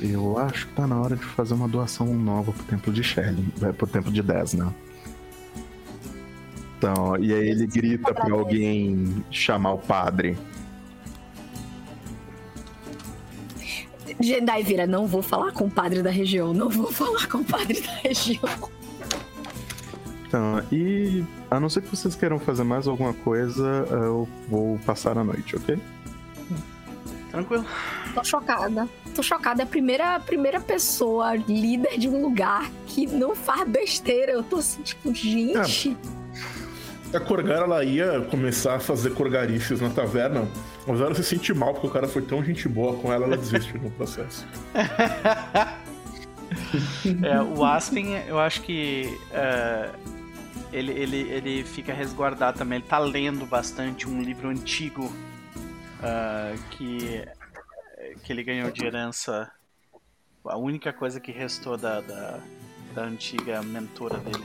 Eu acho que tá na hora de fazer uma doação nova pro templo de Shelley. É, pro templo de Desna. Então, e aí ele grita pra alguém chamar o padre. Jedi vira, não vou falar com o padre da região, não vou falar com o padre da região. Então, e a não ser que vocês queiram fazer mais alguma coisa, eu vou passar a noite, ok? Tranquilo. Tô chocada. Tô chocada. É a primeira, a primeira pessoa líder de um lugar que não faz besteira. Eu tô assim, tipo, gente. A Corgara, ela ia começar a fazer corgarices na taverna, mas ela se sente mal porque o cara foi tão gente boa com ela, ela desiste no processo. *laughs* É, o Aspen, eu acho que é, ele, ele, ele fica resguardado também. Ele tá lendo bastante um livro antigo ah, que, que ele ganhou de herança. A única coisa que restou da, da, da antiga mentora dele.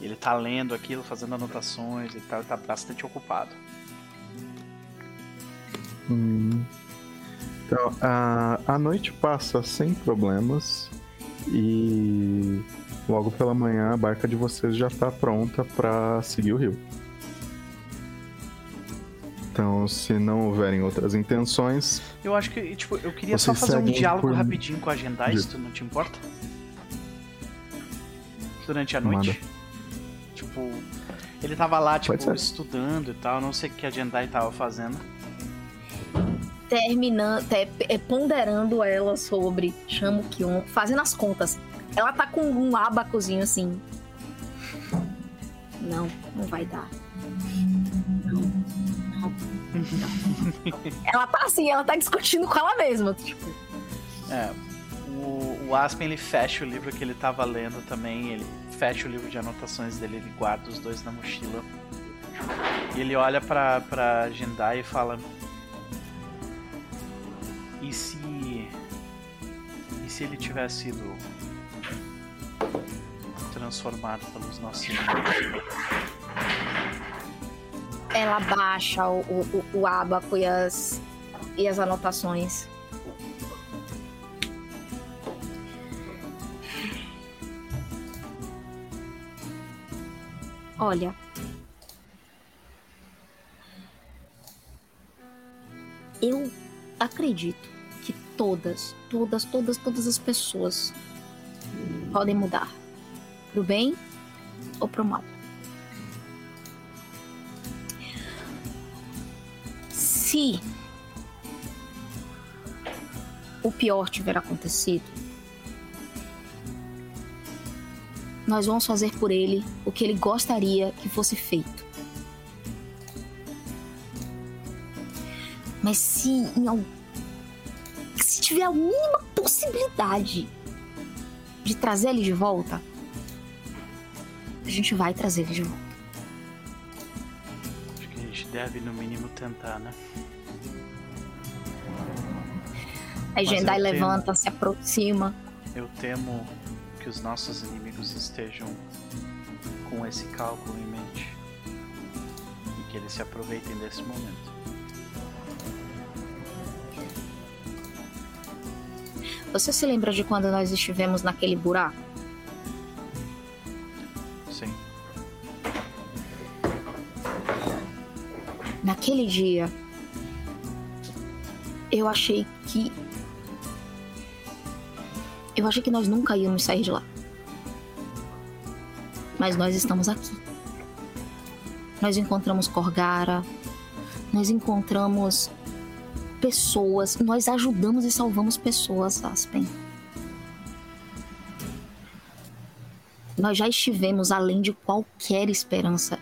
Ele tá lendo aquilo, fazendo anotações e tal, tá bastante ocupado. Hum. Então, a, a noite passa sem problemas e logo pela manhã a barca de vocês já tá pronta pra seguir o rio. Então, se não houverem outras intenções, Eu acho que, tipo, eu queria só fazer um diálogo por- rapidinho com a Jendai, se tu não te importa. Durante a noite. Tipo, ele tava lá, tipo, estudando e tal, não sei o que a Jendai tava fazendo. Terminando, é, ponderando ela sobre chama o Kion, fazendo as contas. Ela tá com um abacozinho assim. Não, não vai dar. Não, não, não. ela tá assim, ela tá discutindo com ela mesma. Tipo, É, o, o Aspen ele fecha o livro que ele tava lendo também, ele fecha o livro de anotações dele, ele guarda os dois na mochila. E ele olha pra, pra Jendai e fala: E se. E se ele tivesse sido. transformado pelos nossos inimigos. Ela baixa o, o, o, abaco e as, e as anotações. Olha. Eu acredito todas, todas, todas, todas as pessoas podem mudar. Pro bem ou pro mal. Se o pior tiver acontecido, nós vamos fazer por ele o que ele gostaria que fosse feito. Mas se em algum a mínima possibilidade de trazer ele de volta, a gente vai trazer ele de volta. Acho que a gente deve, no mínimo, tentar, né? Aí Mas Jendai levanta, temo- se aproxima. Eu temo que os nossos inimigos estejam com esse cálculo em mente. E que eles se aproveitem desse momento. Você se lembra de quando nós estivemos naquele buraco? Sim. Naquele dia, eu achei que. Eu achei que nós nunca íamos sair de lá. Mas nós estamos aqui. Nós encontramos Corgara, nós encontramos pessoas, nós ajudamos e salvamos pessoas, Aspen. Nós já estivemos além de qualquer esperança.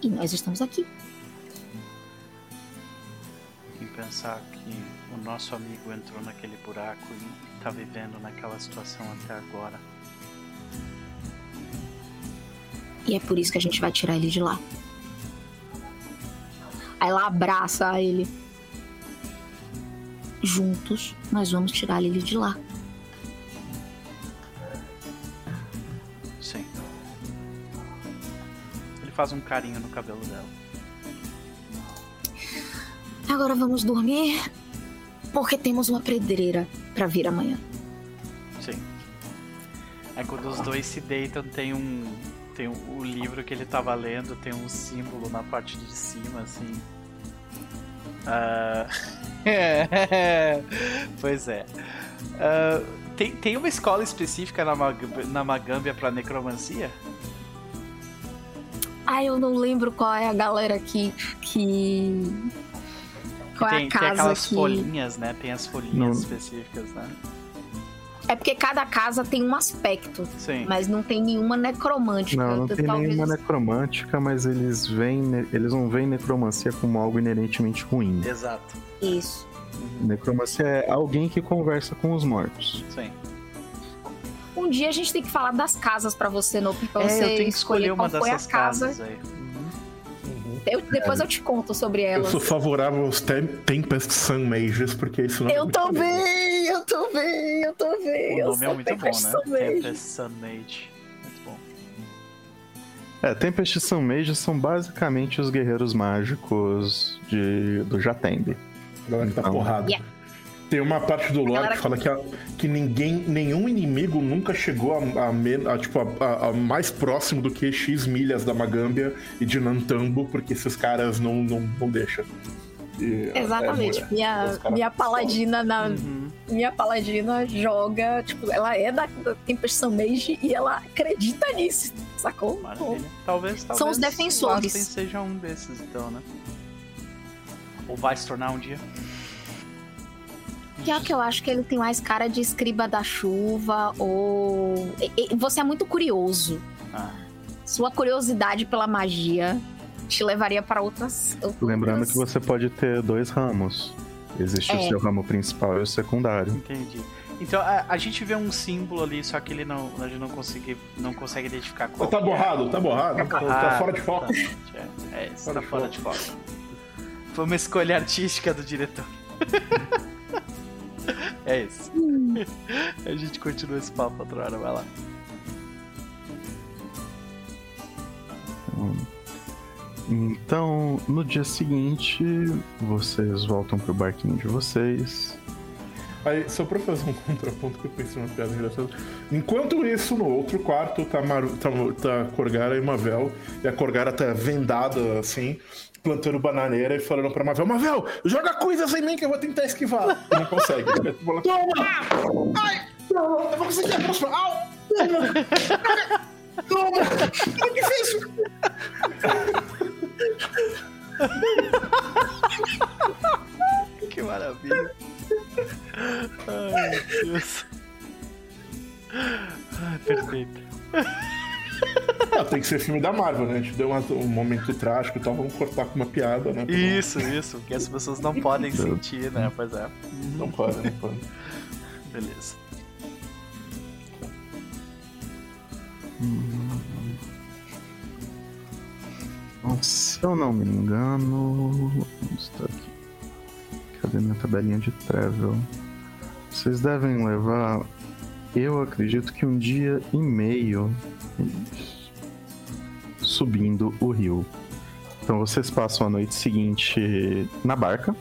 E nós estamos aqui. Em pensar que o nosso amigo entrou naquele buraco e tá vivendo naquela situação até agora. E é por isso que a gente vai tirar ele de lá. Aí ela abraça ele. Juntos, nós vamos tirar ele de lá. Sim. Ele faz um carinho no cabelo dela. Agora vamos dormir, porque temos uma pedreira pra vir amanhã. Sim. Aí quando os dois se deitam, tem um. Tem o livro que ele tava lendo, tem um símbolo na parte de cima, assim. Ah, é, *laughs* pois é. Ah, tem, tem uma escola específica na, Mag na Magâmbia pra necromancia? Ah, eu não lembro qual é a galera que. que... Qual é tem, a tem casa aquelas que. folhinhas, né? Tem as folhinhas Não. específicas, né? É porque cada casa tem um aspecto, Sim. mas não tem nenhuma necromântica. Não, não tem Talvez- nenhuma necromântica, mas eles veem, eles não veem necromancia como algo inerentemente ruim. Exato. Isso. Necromancia é alguém que conversa com os mortos. Sim. Um dia a gente tem que falar das casas pra você, Nope, pra É, você eu tenho que escolher qual uma foi a dessas casa. casas aí. Eu- depois eu te conto sobre Eu elas. sou favorável aos Tem- Tempest Sun Mages, porque isso não é Eu muito tô comum. bem, eu tô bem, eu tô bem. O eu nome é muito bom, Tempest né? Sunmage. Tempest Sunmage. Muito bom. É, Tempest Sun Mages são basicamente os guerreiros mágicos de, do Jatembe. Galera que tá Não. porrada. Yeah. Tem uma parte do lore que fala que, a- que ninguém, nenhum inimigo nunca chegou a, a men- a, tipo, a- mais próximo do que X milhas da Magâmbia e de Nantambo, porque esses caras não, não, não deixam. E, é, Exatamente. é, minha, minha paladina na. Uhum. Minha paladina joga. Tipo, ela é da, da Tempest Mage e ela acredita nisso. Sacou? Maravilha. Talvez, talvez São os defensores. Aspen seja um desses, então, né? Ou vai se tornar um dia. Pior que eu acho que ele tem mais cara de escriba da chuva ou. Você é muito curioso. Ah, Sua curiosidade pela magia te levaria para outras. outras- Lembrando que você pode ter dois ramos. Existe É. o seu ramo principal e o secundário. entendi. Então a, a gente vê um símbolo ali, só que ele não, a gente não consegue, não consegue identificar qual. Tá é. borrado, tá borrado. Tá, tá fora de foco. É, é isso, Fora tá de fora de foco. Foi uma escolha artística do diretor. *laughs* É isso. A gente continua esse papo outra hora, vai lá. Então, no dia seguinte, vocês voltam pro barquinho de vocês. Aí, só pra fazer um contraponto que eu pensei uma piada engraçada. Enquanto isso, no outro quarto, tá, Maru, tá, tá Corgara e Mavel, e a Corgara tá vendada assim, plantando bananeira e falando pra Mavel: Mavel, joga coisas em mim que eu vou tentar esquivar. E não consegue. *laughs* Toma! Ai! Não, eu vou conseguir aproximar. Au! Toma! Toma! Que difícil! Que maravilha. Ai, meu Deus. Ai, perfeito. Ah, tem que ser filme da Marvel, né? A gente deu uma- um momento trágico e tal, vamos cortar com uma piada, né? Isso, isso. Que as pessoas não podem sentir, né? Pois é. Não pode, não pode. Beleza. Se eu não me engano. Onde está aqui? Cadê minha tabelinha de travel? Vocês devem levar. Eu acredito que um dia e meio isso, subindo o rio. Então vocês passam a noite seguinte na barca.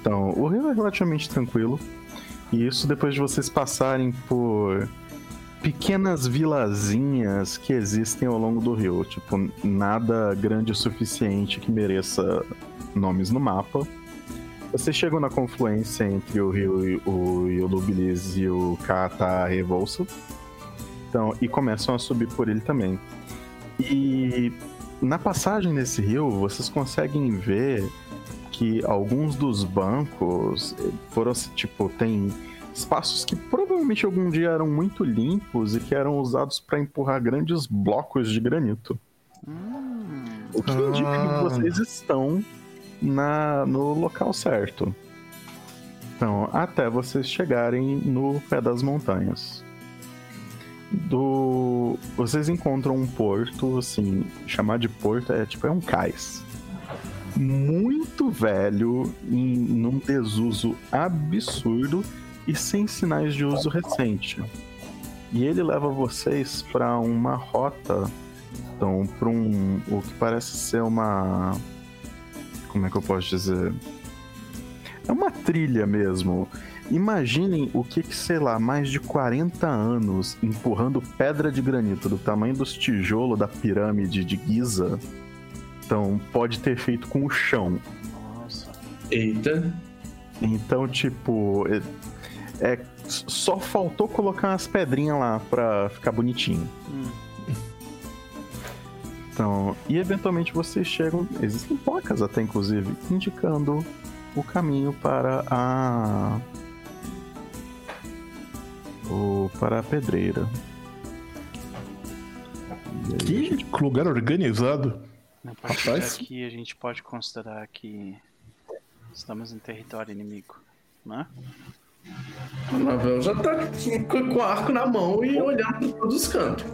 Então o rio é relativamente tranquilo. E isso depois de vocês passarem por pequenas vilazinhas que existem ao longo do rio. Tipo, nada grande o suficiente que mereça nomes no mapa. Vocês chegam na confluência entre o rio e o Yolubilis e o Kata Revolso. Então, e começam a subir por ele também. E na passagem nesse rio, vocês conseguem ver que alguns dos bancos eh, foram, tipo, tem espaços que provavelmente algum dia eram muito limpos e que eram usados para empurrar grandes blocos de granito. O que indica Ah. que vocês estão na, no local certo. Então, até vocês chegarem no pé das montanhas. Do... Vocês encontram um porto, assim, chamar de porto é tipo é um cais. Muito velho, em, num desuso absurdo e sem sinais de uso recente. E ele leva vocês para uma rota, então, para um o que parece ser uma como é que eu posso dizer? É uma trilha mesmo. Imaginem o que, que, sei lá, mais de 40 anos empurrando pedra de granito do tamanho dos tijolos da pirâmide de Giza. Então, pode ter feito com o chão. Nossa. Eita. Então, tipo, é, é- só faltou colocar umas pedrinhas lá pra ficar bonitinho. Hum. Então, e eventualmente vocês chegam, existem placas até inclusive, indicando o caminho para a o para a pedreira. Que lugar organizado. A partir Rapaz. daqui a gente pode considerar que estamos em território inimigo, né? O Navel já tá com com o arco na mão e olhando pra todos os cantos.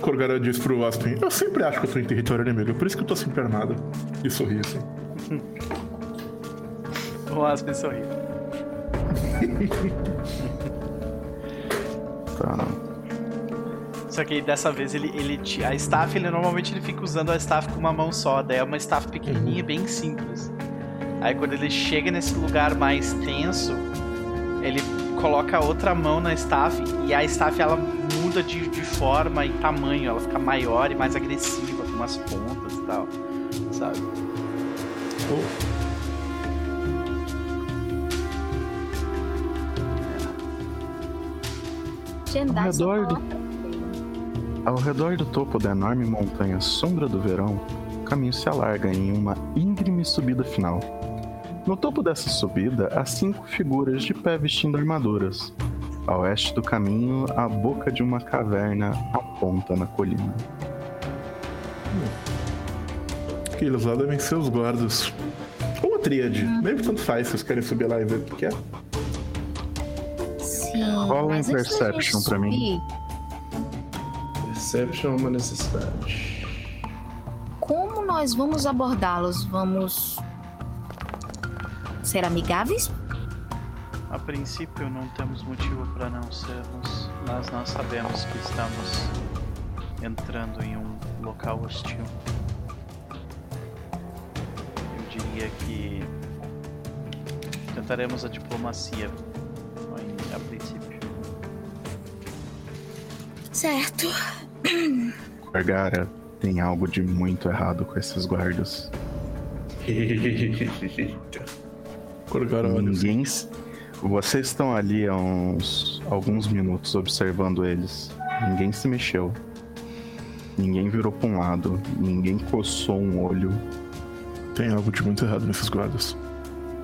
Corgara diz pro Aspen: Eu sempre acho que eu tô em território inimigo, é por isso que eu tô sempre armado. E sorri assim. *laughs* O Aspen sorriu. *laughs* tá. Só que dessa vez ele, ele a staff, ele normalmente ele fica usando a staff com uma mão só, daí é uma staff pequenininha, bem simples. Aí quando ele chega nesse lugar mais tenso, ele coloca a outra mão na staff e a staff ela muda de, de forma e tamanho, ela fica maior e mais agressiva, com umas pontas e tal, sabe? Jendai só redor do- Ao redor do topo da enorme montanha Sombra do Verão, o caminho se alarga em uma íngreme subida final. No topo dessa subida, há cinco figuras de pé vestindo armaduras. A oeste do caminho, a boca de uma caverna aponta na colina. Aqueles lá devem ser os guardas. Ou a tríade. Nem tanto faz, vocês querem subir lá e ver o que é. Sim, Rola um Perception pra mim. Perception é uma necessidade. Como nós vamos abordá-los? Vamos ser amigáveis? A princípio não temos motivo para não sermos, mas nós sabemos que estamos entrando em um local hostil. diria que tentaremos a diplomacia a princípio. Certo. Vergara, tem algo de muito errado com esses guardas. *laughs* Assim. Ninguém. Vocês estão ali há uns alguns minutos observando eles. Ninguém se mexeu. Ninguém virou para um lado. Ninguém coçou um olho. Tem algo de muito errado nesses guardas.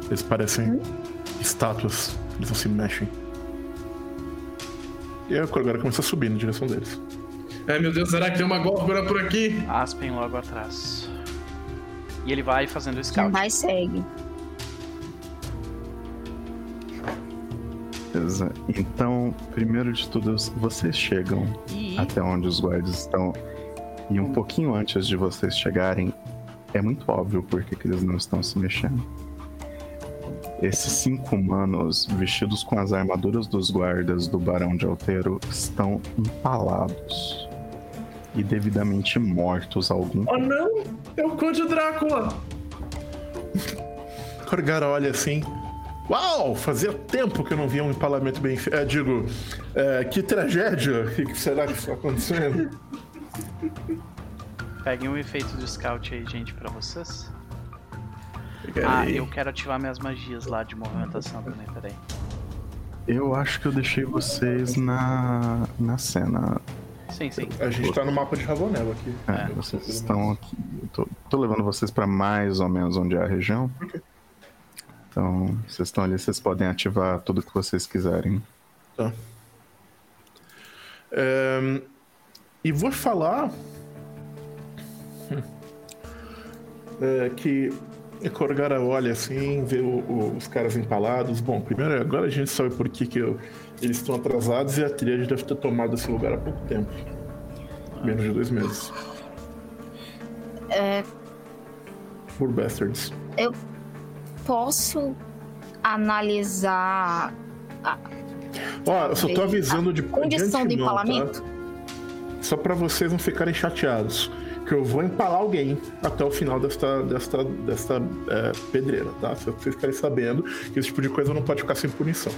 Eles parecem estátuas, eles não se mexem. E aí o Corgara começa a subir na direção deles. Ai meu Deus, será que tem uma górgora por aqui? Aspen logo atrás. E ele vai fazendo o scout. Vai segue. Beleza. Então, primeiro de tudo, vocês chegam E até onde os guardas estão. E um pouquinho antes de vocês chegarem, é muito óbvio porque que eles não estão se mexendo. Esses cinco humanos, vestidos com as armaduras dos guardas do Barão de Alteiro, estão empalados e devidamente mortos algum Oh não! É o Conde Drácula! *laughs* Corgara olha assim. Uau! Fazia tempo que eu não via um empalamento bem feito. É, digo, é, que tragédia! O que será que está acontecendo? peguem um efeito do scout aí, gente, pra vocês. Ah, eu quero ativar minhas magias lá de movimentação também, peraí. Eu acho que eu deixei vocês na, na cena. Sim, sim. A gente tá no mapa de Ravanel aqui. É, vocês estão aqui. Eu tô, tô levando vocês pra mais ou menos onde é a região. Então, vocês estão ali, vocês podem ativar tudo que vocês quiserem. Tá. É, e vou falar hum, é, que *laughs* Corgara olha assim, vê o- o- os caras empalados. Bom, primeiro, agora a gente sabe por que, que eu- eles estão atrasados e a tríade deve ter tomado esse lugar há pouco tempo. Menos de dois meses. É, Por Bastards. posso analisar Ó, eu só tô avisando de, de condição do antemão, tá? empalamento? Só pra vocês não ficarem chateados. Que eu vou empalar alguém até o final desta, desta, desta é, pedreira, tá? Só pra vocês ficarem sabendo que esse tipo de coisa não pode ficar sem punição.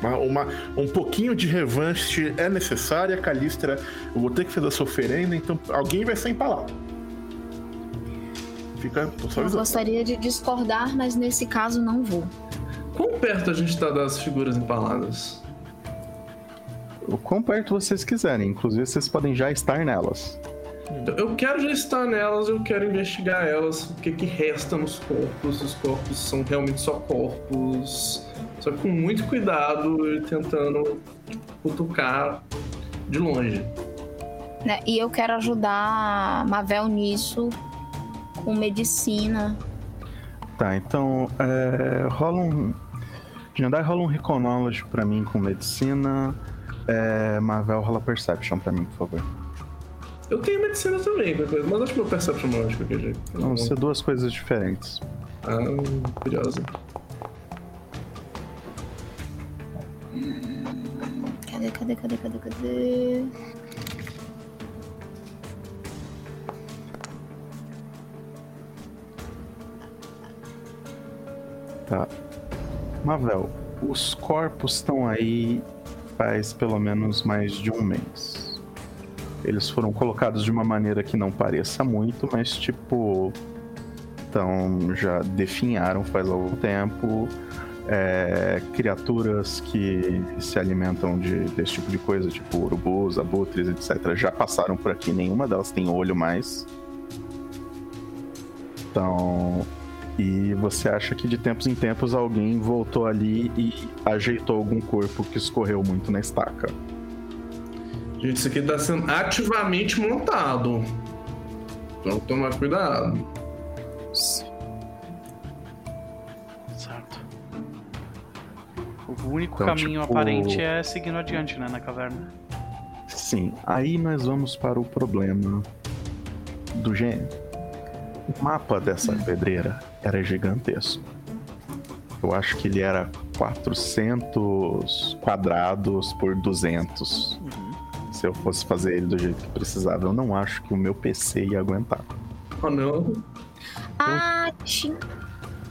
Uma, uma- um pouquinho de revanche é necessária, Calistra. Eu vou ter que fazer essa oferenda, então alguém vai ser empalado. Fica. Tô só Eu gostaria de discordar, mas nesse caso não vou. Quão perto a gente tá das figuras empaladas? O quão perto vocês quiserem, inclusive vocês podem já estar nelas. Eu- Eu quero já estar nelas, eu quero investigar elas, o que, que resta nos corpos. Os corpos são realmente só corpos. Só que com muito cuidado e tentando cutucar de longe. né? E eu quero ajudar a Mavel nisso com medicina. Tá, então é, rola um. Jandai rola um Reconology pra mim com medicina. É, Marvel rola Perception pra mim, por favor. Eu tenho medicina também, mas acho que meu perception não é de qualquer jeito. Vão ser duas coisas diferentes. Ah, curiosa. Cadê, cadê, cadê, cadê, cadê? Tá. Mavel, os corpos estão aí faz pelo menos mais de um mês. Eles foram colocados de uma maneira que não pareça muito, mas tipo. Então já definharam faz algum tempo. É, criaturas que se alimentam de, desse tipo de coisa, tipo urubus, abutres, etc., já passaram por aqui. Nenhuma delas tem olho mais. Então, e você acha que de tempos em tempos alguém voltou ali e ajeitou algum corpo que escorreu muito na estaca. Gente, isso aqui tá sendo ativamente montado. Então tomar cuidado. Certo. O único Então, caminho tipo- aparente é seguindo adiante, né, na caverna. Sim, aí nós vamos para o problema do gênio. O mapa dessa pedreira era gigantesco. Eu acho que ele era 400 quadrados por 200. Se eu fosse fazer ele do jeito que precisava, eu não acho que o meu PC ia aguentar. Oh não. Ah, Mate.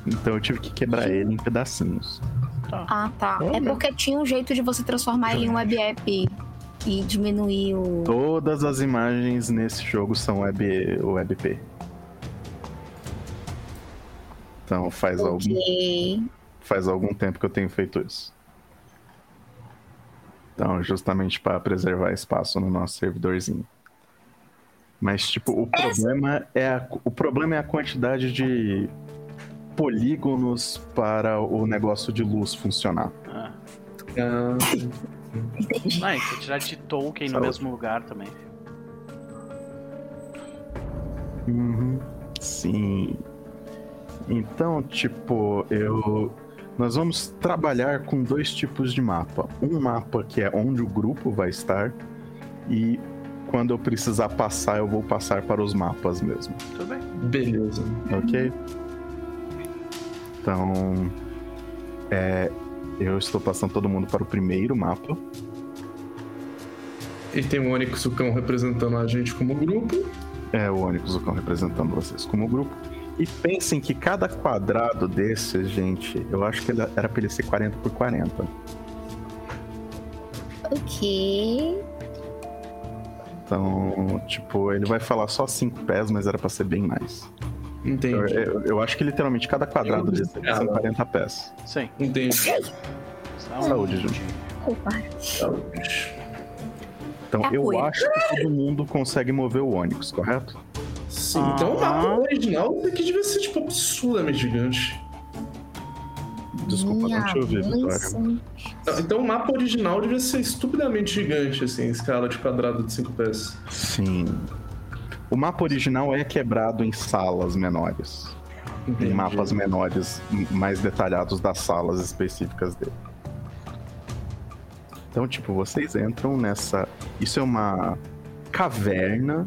Então eu tive que quebrar ele em pedacinhos. Ah, tá. Oh, É meu. porque tinha um jeito de você transformar ele em um web app e diminuir o. Todas as imagens nesse jogo são web, WebP. Então faz algum, Ok. faz algum tempo que eu tenho feito isso. Então, justamente para preservar espaço no nosso servidorzinho. Mas, tipo, o problema, é a, o problema é a quantidade de polígonos para o negócio de luz funcionar. Ah, Ah, Entendi. ah, e tirar de token no Saúde. mesmo lugar também. Uhum. Sim. Então, tipo, eu. Nós vamos trabalhar com dois tipos de mapa. Um mapa que é onde o grupo vai estar, e quando eu precisar passar, eu vou passar para os mapas mesmo, Tudo bem. beleza. ok? Então. É, eu estou passando todo mundo para o primeiro mapa. E tem o Onyx o cão representando a gente como grupo. É o Onyx Zucão representando vocês como grupo. E pensem que cada quadrado desse, gente, eu acho que era pra ele ser 40 por 40. Ok. Então, tipo, ele vai falar só 5 pés, mas era pra ser bem mais. Entendi. Eu, eu- eu acho que literalmente cada quadrado desse são Ah. 40 pés. Sim. Entendi. Saúde, Ju. Opa. Então, É eu acho que todo mundo consegue mover o Onyx, correto? Sim, então o mapa Ah. original daqui devia ser, tipo, absurdamente gigante. Desculpa, Minha não te ouvi, Vitória. Então- Então o mapa original devia ser estupidamente gigante, assim, em escala de quadrado de 5 pés. Sim. O mapa original é quebrado em salas menores. Em Entendi. mapas menores, mais detalhados das salas específicas dele. Então, tipo, vocês entram nessa. Isso é uma caverna.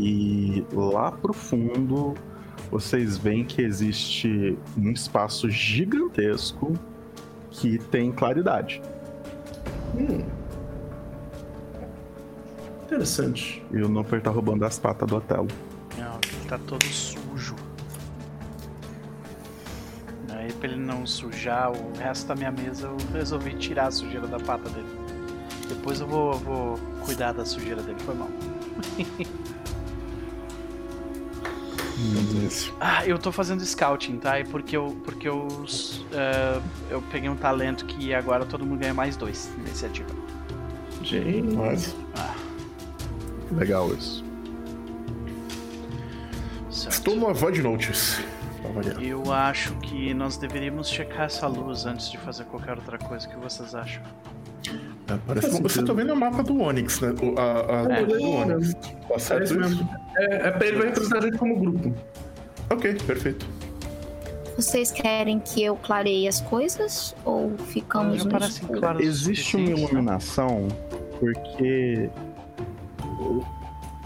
E lá pro fundo, vocês veem que existe um espaço gigantesco que tem claridade. Hum. Interessante. E o Noper tá roubando as patas do Otelo. Não, ele tá todo sujo. Aí pra ele não sujar o resto da minha mesa, eu resolvi tirar a sujeira da pata dele. Depois eu vou, vou cuidar da sujeira dele, foi mal. *laughs* Ah, eu tô fazendo scouting, tá? E porque eu, porque eu, eh, eu peguei um talento que agora todo mundo ganha mais dois iniciativa. Gente. Mas, Legal isso. Certo. estou no Avoid Notice. Pra variar. Eu acho que nós deveríamos checar essa luz antes de fazer qualquer outra coisa. O que vocês acham? É, parece que você tá vendo o mapa do Onyx, né? O- A, a É. do Onyx. Tá É certo isso isso? mesmo. É, é pra ele vai representar a gente como grupo. Ok, perfeito. Vocês querem que eu clareie as coisas ou ficamos Já no parece escuro? claro Existe uma iluminação porque o,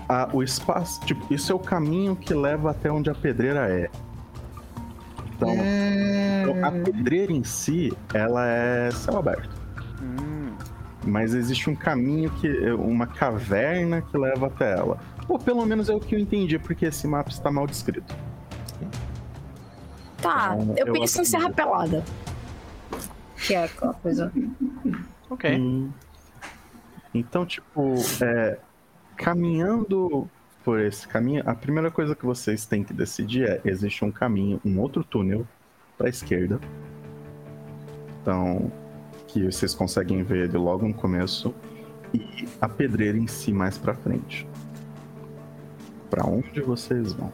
a- o espaço, tipo, isso é o caminho que leva até onde a pedreira é. Então, então, a pedreira em si, ela é céu aberto. Mas existe um caminho que. uma caverna que leva até ela. Ou pelo menos é o que eu entendi, porque esse mapa está mal descrito. Tá, Então, eu eu penso em. Serra Pelada. Que é aquela coisa. ok. Hum. Então, tipo, é, caminhando por esse caminho, a primeira coisa que vocês têm que decidir é: existe um caminho, um outro túnel para a esquerda. Então, que vocês conseguem ver ele logo no começo, e a pedreira em si mais para frente. Para onde vocês vão?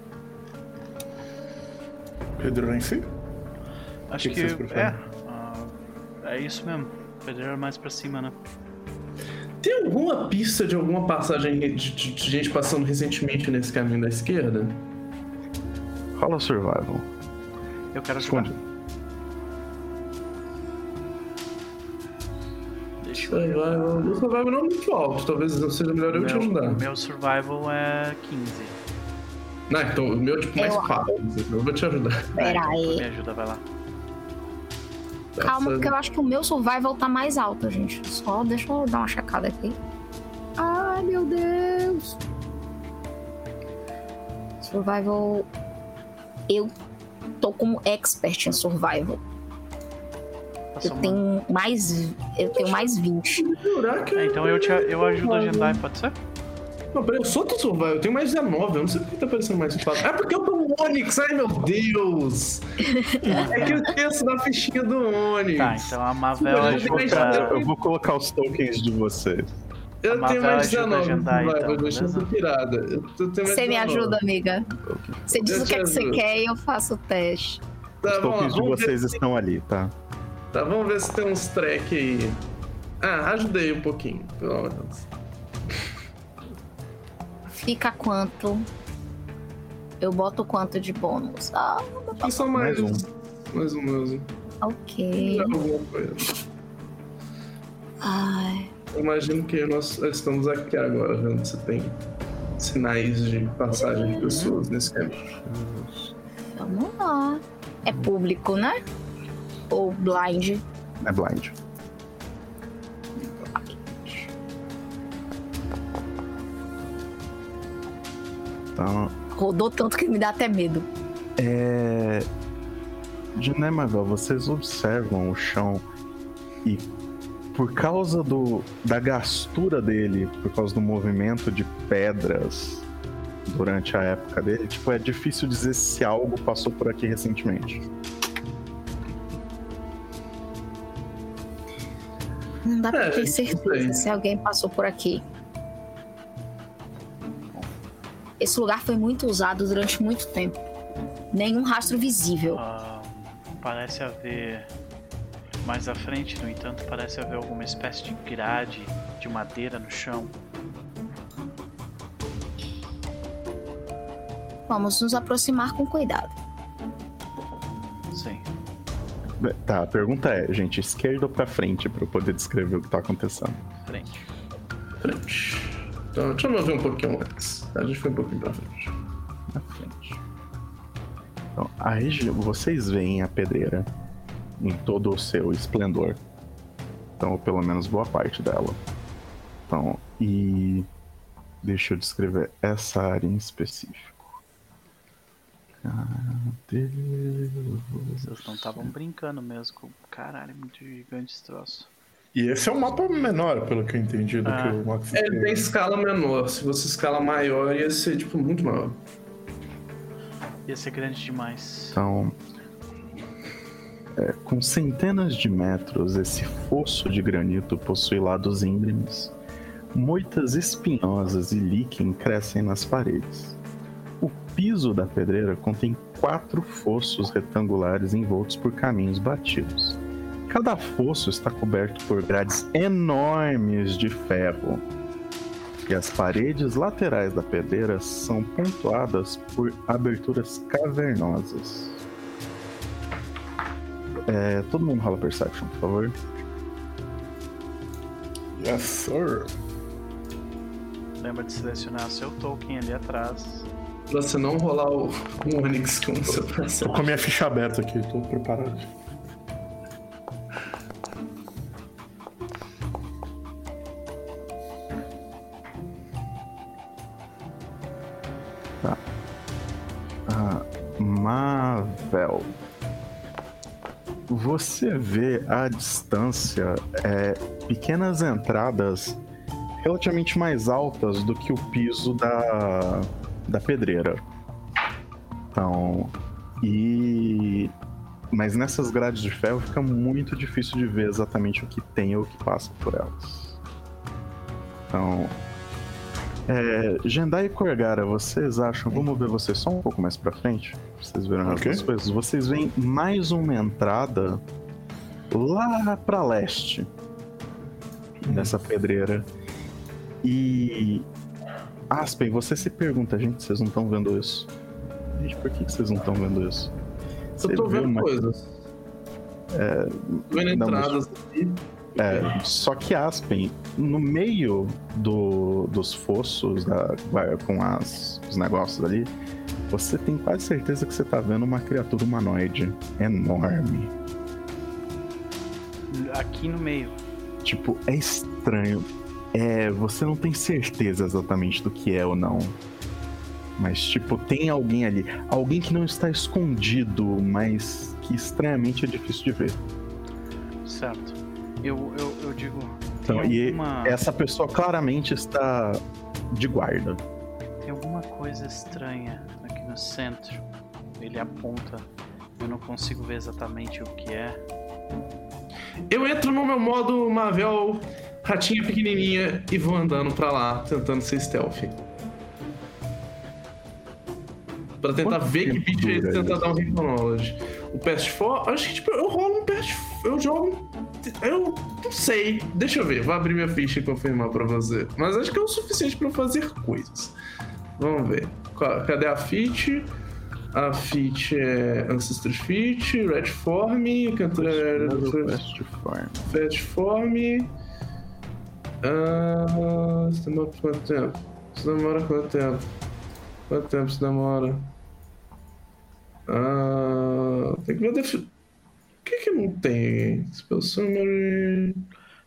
Pedro em si? Acho que que, vocês preferem? é. ah, é isso mesmo. Pedreira mais pra cima, né? Tem alguma pista de alguma passagem de, de- de gente passando recentemente nesse caminho da esquerda? Rola survival. Eu quero ajudar. Esconde. Survival. O survival não é muito alto, talvez não seja melhor eu te meu, ajudar. meu survival é 15. Não, então o meu é tipo mais Eu- fácil. Eu vou te ajudar. Pera então, aí. Me ajuda, vai lá. Calma, Essa- porque eu acho que o meu survival tá mais alto, gente. Só deixa eu dar uma checada aqui. Ai, meu Deus. Survival eu tô como expert em survival. Eu tenho mais. Eu tenho mais 20. Jurar que É, então eu, te, eu ajudo a Jendai, pode ser? Não, peraí, eu sou do Survival, eu tenho mais 19, eu não sei por que tá parecendo mais 4. Ah, porque eu tô no Onix, ai meu Deus! *laughs* é que eu esqueço da fichinha do Onix. Tá, então a Mavel Eu vou Eu vou, ajuda. colocar- eu vou colocar os tokens de vocês. Eu a tenho mais ajuda a 19 Jandai, Survival, então, eu deixo beleza? essa pirada. Eu eu Você me 19. ajuda, amiga. Você diz Eu o que, é que você quer e eu faço o teste. Tá, Os lá, tokens de ver vocês se- estão ali, tá? Tá, vamos ver se tem uns track aí. Ah, ajudei um pouquinho, pelo menos. Fica quanto? Eu boto quanto de bônus? Ah, Aqui só mais, Mais mais um mesmo. ok. Alguma coisa. Ai. Eu imagino que nós estamos aqui agora, vendo se tem sinais de passagem de pessoas nesse caminho. Vamos lá. É público, né? Ou blind? É blind. Então, Rodou tanto que me dá até medo. é. De Nemavel, vocês observam o chão e por causa do, da gastura dele, por causa do movimento de pedras durante a época dele, tipo, é difícil dizer se algo passou por aqui recentemente. Não dá pra É, ter não certeza se alguém passou por aqui. Esse lugar foi muito usado durante muito tempo. Nenhum rastro visível. Ah, parece haver. Mais à frente, no entanto, parece haver alguma espécie de grade de madeira no chão. Vamos nos aproximar com cuidado. Sim. Tá, a pergunta é, gente, esquerda ou pra frente pra eu poder descrever o que tá acontecendo? Frente. Frente. Então, deixa eu mover um pouquinho antes. A gente foi um pouquinho pra frente. Na frente. Então, a região, vocês veem a pedreira em todo o seu esplendor. Então, ou pelo menos boa parte dela. Então, e deixa eu descrever essa área em específico. Cadê? Vocês não estavam brincando mesmo com. Caralho, é muito gigante esse troço. E esse é um mapa menor, pelo que eu entendi, do Ah. que o Max É, ele tem tem. escala menor. Se você escala maior, ia ser, tipo, muito maior. Ia ser grande demais. Então, é, com centenas de metros, esse fosso de granito possui lados íngremes. Moitas espinhosas e líquen crescem nas paredes. O piso da pedreira contém quatro fossos retangulares envoltos por caminhos batidos. Cada fosso está coberto por grades enormes de ferro. E as paredes laterais da pedreira são pontuadas por aberturas cavernosas. É, todo mundo rola Perception, por favor. Yes, sir. Lembra de selecionar seu token ali atrás. Pra você não rolar o, o Onix com o seu Tô personagem. com a minha ficha aberta aqui, tô preparado. Ah, Mavel. Você vê à distância é, pequenas entradas relativamente mais altas do que o piso da, da pedreira. Então, e. Mas nessas grades de ferro fica muito difícil de ver exatamente o que tem ou o que passa por elas. Então, é, Jendai e Korgara, vocês acham? Vamos ver vocês só um pouco mais pra frente. pra Vocês verem as Ok. duas coisas. Vocês veem mais uma entrada lá pra leste dessa pedreira. E. Aspen, você se pergunta, gente, vocês não estão vendo isso? Gente, por que que vocês não estão vendo isso? Eu tô vendo uma- coisas. É. Tô vendo Não, mas- entradas aqui. É, só que Aspen, no meio do- dos fossos da- com as- os negócios ali, você tem quase certeza que você tá vendo uma criatura humanoide enorme. Aqui no meio. Tipo, é estranho. É, você não tem certeza exatamente do que é ou não. Mas, tipo, tem alguém ali. Alguém que não está escondido, mas que estranhamente é difícil de ver. Certo. Eu, eu, eu digo. Então, tem e alguma, essa pessoa claramente está de guarda. tem alguma coisa estranha aqui no centro. Ele aponta. Eu não consigo ver exatamente o que é. Eu entro no meu modo Mavel, ratinha pequenininha, e vou andando pra lá, tentando ser stealth. Pra tentar Quanto ver que bicho é esse, tentar isso? dar um Recon Knowledge. O Past 4, acho que tipo, eu rolo um Past eu jogo. Eu não sei. Deixa eu ver, vou abrir minha ficha e confirmar pra você. Mas acho que é o suficiente pra eu fazer coisas. Vamos ver. Cadê a feat? A feat é Ancestry Feat, Red Form, Cantor. Best form. Fast Form. Ah, isso demora quanto tempo? Isso demora quanto tempo? Quanto tempo isso demora? Ah, tem que ver. Defi... Por que, que não tem? Spell Summary.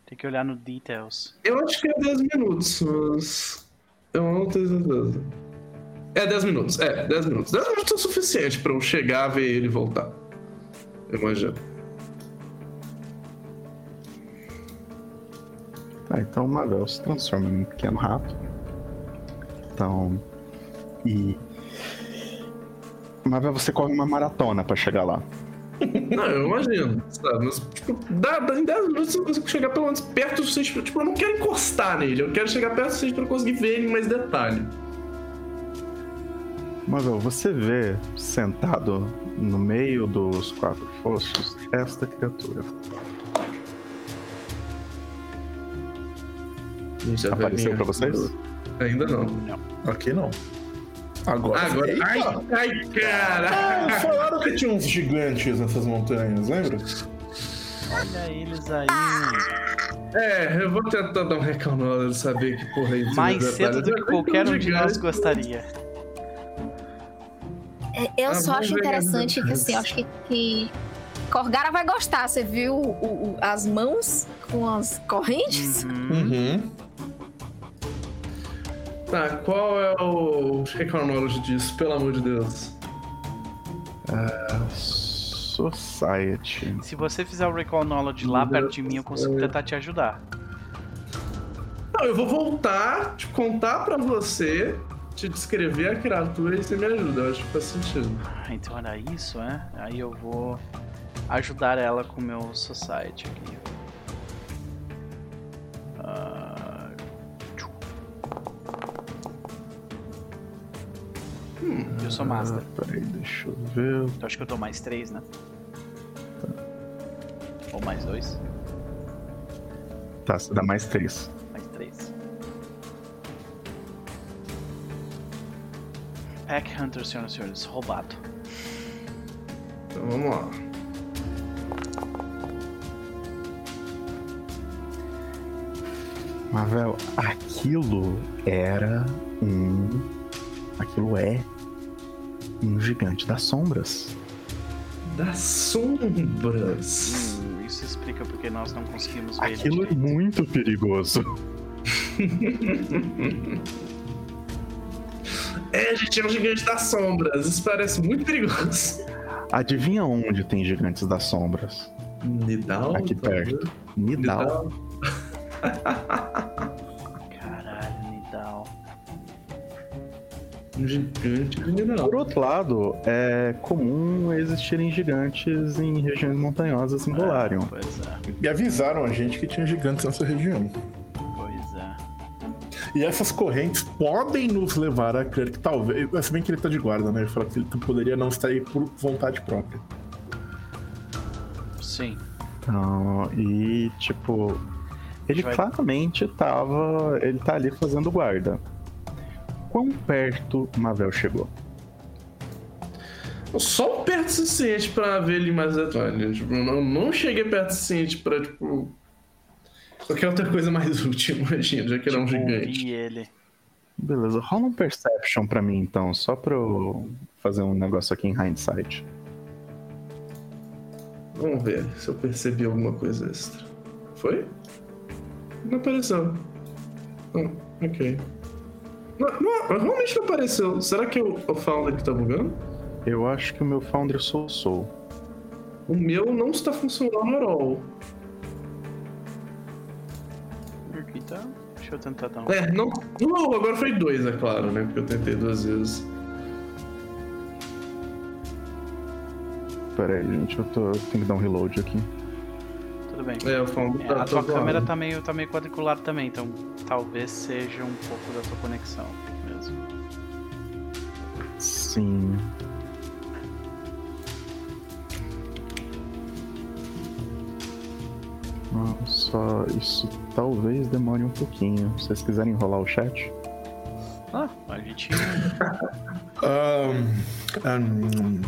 Tem que olhar no details. Eu acho que é 10 minutos, mas. Eu não tenho certeza. É 10 minutos, é, 10 minutos. 10 minutos é o suficiente pra eu chegar, ver ele voltar. Eu imagino. Tá, então o Mavel se transforma em um pequeno rato. Então. E. Mavel, você corre uma maratona pra chegar lá. *laughs* Não, eu imagino, sabe? Mas, tipo, dá, dá- em 10 minutos eu consigo chegar pelo menos perto o suficiente. Tipo, eu não quero encostar nele, eu quero chegar perto o suficiente pra eu conseguir ver ele em mais detalhe. Mavel, você vê sentado no meio dos quatro fossos esta criatura. Já Apareceu pra vocês? Ainda não. Aqui não. Agora. Agora. Eita! Ai, ai, cara! Ah, falaram que tinha uns gigantes nessas montanhas, lembra? Olha eles aí. É, eu vou tentar dar um recalmado, saber que porra é isso. Mais cedo do que qualquer um de nós gostaria. É, Eu Ah, só acho interessante que assim, acho que, que Corgara vai gostar. Você viu o- o- as mãos com as correntes? Uhum. Uhum. Tá, qual é o Recalmology disso, pelo amor de Deus? Society. Se você fizer o Recall Knowledge lá perto de mim, eu consigo Deus. tentar te ajudar. Não, eu vou voltar, te contar pra você, te descrever a criatura e você me ajuda. Eu acho que faz sentido. Ah, Então era isso, é? Aí eu vou ajudar ela com o meu Society aqui. Eu sou Master. Ah, peraí, deixa eu ver. Então acho que eu dou mais três, né? Ou mais dois? Tá, você dá mais três. Mais três. Pack Hunter, senhoras e senhores, roubado. Então vamos lá. Mavel, aquilo era um. Aquilo é um gigante das sombras. Das sombras. Hum, isso explica porque nós não conseguimos ver Aquilo é muito perigoso. *laughs* É, gente, é um gigante das sombras. Isso parece muito perigoso. Adivinha onde tem gigantes das sombras? Nidal? Aqui perto. Nidal. Caralho, *laughs* gigante. Por outro lado, é comum existirem gigantes em regiões montanhosas em Golarion. Pois é, E avisaram a gente que tinha gigantes nessa região. pois é. E essas correntes podem nos levar a crer que talvez. Se bem que ele tá de guarda, né? Ele fala que ele poderia não estar aí por vontade própria. Sim. Então, e tipo, ele Vai- claramente tava. Ele tá ali fazendo guarda. Quão perto Mavel chegou? Só perto o suficiente pra ver ele mais detalhe. Tipo, eu não, não cheguei perto o suficiente pra, tipo. Qualquer outra coisa mais *laughs* útil, imagina, já que ele é um Tipo, gigante. ele. Beleza, rola um Perception pra mim então, só pra eu fazer um negócio aqui em hindsight. Vamos ver se eu percebi alguma coisa extra. Foi? Não apareceu. Hum, ok. Não, não, realmente não apareceu. Será que é o, o Founder que tá bugando? Eu acho que o meu Founder sou Soul. O meu não está funcionando at all. Aqui tá. Deixa eu tentar dar um. É, não. Não, agora foi dois, é claro, né? Porque eu tentei duas vezes. Pera aí, gente, eu tô. Tenho que dar um reload aqui. Tudo bem. É, o Founder É, tá a tua tá câmera zoado. tá meio, tá meio quadriculada também, então talvez seja um pouco da tua conexão mesmo. Sim. Só isso talvez demore um pouquinho. Se vocês quiserem enrolar o chat. Ah, a gente. *laughs* Ahn, ahn,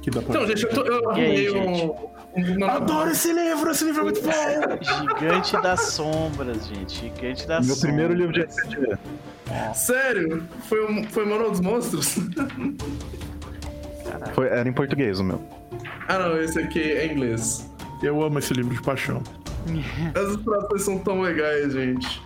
que dá pra... Então, gente, eu, tô, eu aí, arrumei um. Uma- Adoro esse livro, esse livro é muito bom! Gigante das sombras, gente. Gigante das Meu sombras. primeiro livro de RPG. Sério? Foi, um, foi Manual dos Monstros? Caralho. Foi, era em português o meu. ah, não, esse aqui é em inglês. Eu amo esse livro de paixão. As ilustrações são tão legais, gente.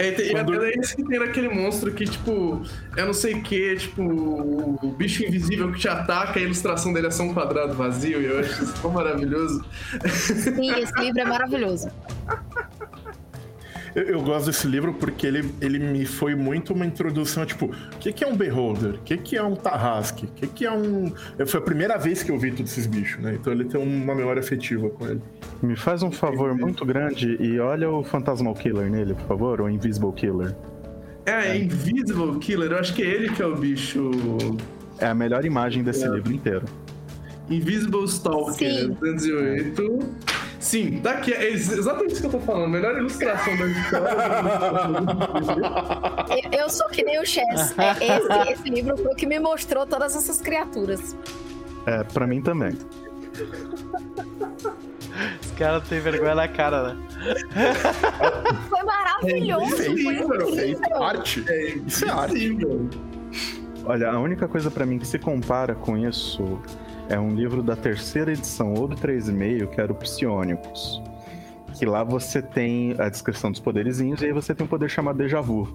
É, tem, Quando- é esse que tem naquele monstro que, tipo, eu não sei o que, tipo, o, o bicho invisível que te ataca, a ilustração dele é só um quadrado vazio, e eu acho isso tão maravilhoso. Sim, esse livro é maravilhoso. *laughs* Eu, eu gosto desse livro porque ele, ele me foi muito uma introdução, tipo, o que, que é um Beholder? O que, que é um Tarrasque? O que, que é um. Foi a primeira vez que eu vi todos esses bichos, né? Então ele tem uma memória afetiva com ele. Me faz um favor muito grande e olha o Phantasmal Killer nele, por favor, ou Invisible Killer. É, Invisible Killer, eu acho que é ele que é o bicho. É a melhor imagem desse É. livro inteiro. Invisible Stalker, Sim. 208. Sim, daqui é ex- exatamente isso que eu tô falando. Melhor ilustração da história. Eu, eu sou que nem o Chess. É, esse, esse livro foi o que me mostrou todas essas criaturas. É, pra mim também. Os caras têm vergonha na cara, né? Foi maravilhoso, foi incrível, incrível. Arte! É, Isso é arte. Olha, a única coisa pra mim que se compara com isso é um livro da terceira edição ou do 3,5, que era o Psionicus. Que lá você tem a descrição dos poderzinhos e aí você tem um poder chamado Deja Vu.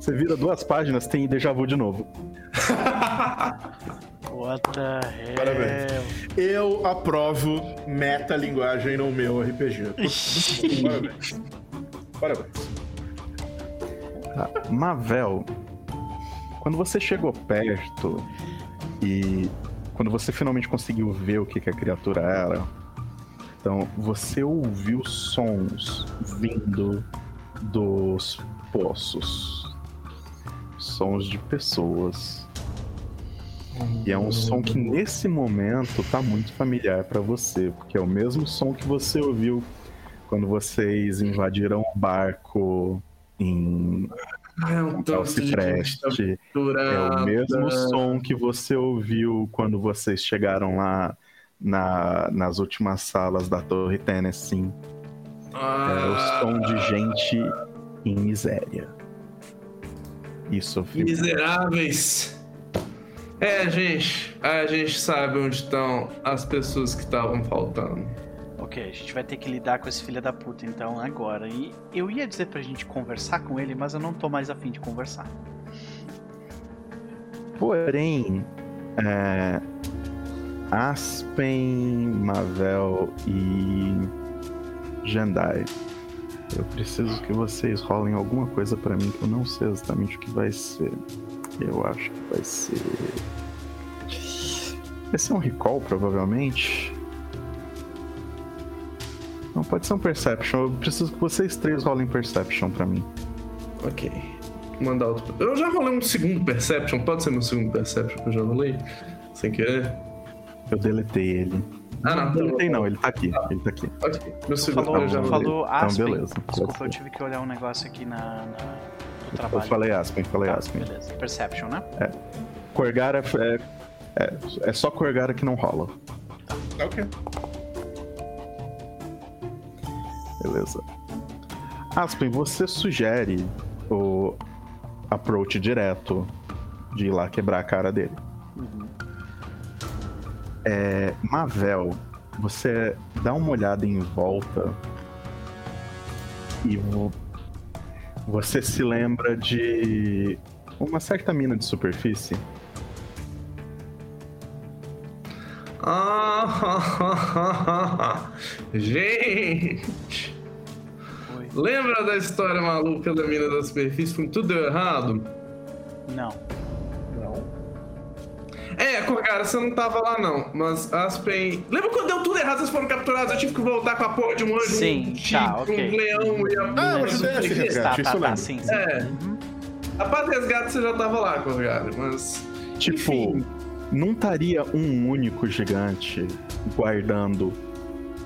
Você vira duas páginas, tem Deja Vu de novo. *laughs* What the hell? Parabéns. Eu aprovo metalinguagem no meu RPG. Parabéns. Parabéns. Mavel, quando você chegou perto e quando você finalmente conseguiu ver o que, que a criatura era, então você ouviu sons vindo dos poços. Sons de pessoas. E é um som que nesse momento tá muito familiar pra você, porque é o mesmo som que você ouviu quando vocês invadiram o barco em É um Calcipreste. É o mesmo som que você ouviu quando vocês chegaram lá na- nas últimas salas da Torre Tennessee. É o Ah, som de gente em miséria. E sofrimento. Miseráveis. É, gente, a gente sabe onde estão as pessoas que estavam faltando. Ok, a gente vai ter que lidar com esse filho da puta então agora. E eu ia dizer pra gente conversar com ele, mas eu não tô mais afim de conversar. Porém, é, Aspen, Mavel e Jandai, eu preciso que vocês rolem alguma coisa pra mim que eu não sei exatamente o que vai ser. Eu acho que vai ser. Vai ser um recall, provavelmente. Não, pode ser um Perception. Eu preciso que vocês três rolem Perception pra mim. Ok. Vou mandar outro. Eu já rolei um segundo Perception. Pode ser meu segundo Perception que eu já rolei? Sem querer? Eu deletei ele. Ah, não. Não tá deletei, bom. não, ele tá aqui. Ele tá aqui. Ok. Meu segundo Falou, eu já rolei. falou Aspen. beleza. Desculpa, eu tive que olhar um negócio aqui na, na- no trabalho. Eu falei Aspen, falei Tá, Aspen. Beleza. Perception, né? Corgara é, é, é só Corgara que não rola. Ok. Beleza. Aspen, você sugere o approach direto de ir lá quebrar a cara dele. É, Mavel, você dá uma olhada em volta e vo- Você se lembra de uma certa mina de superfície? Ah, *laughs* gente! Lembra da história maluca da mina da superfície? Foi tudo deu errado? Não. É, cara, você não tava lá não, mas Aspen. Lembra quando deu tudo errado, vocês foram capturados? Eu tive que voltar com a porra de um anjo, Sim, um, tá, tigre, ok. um leão e a. Ah, mas é superfície. resgate, Tá, isso tá, eu tá, lembro. sim, sim. É. A paz do resgate você já tava lá, Corgado, mas. Tipo, Enfim. não estaria um único gigante guardando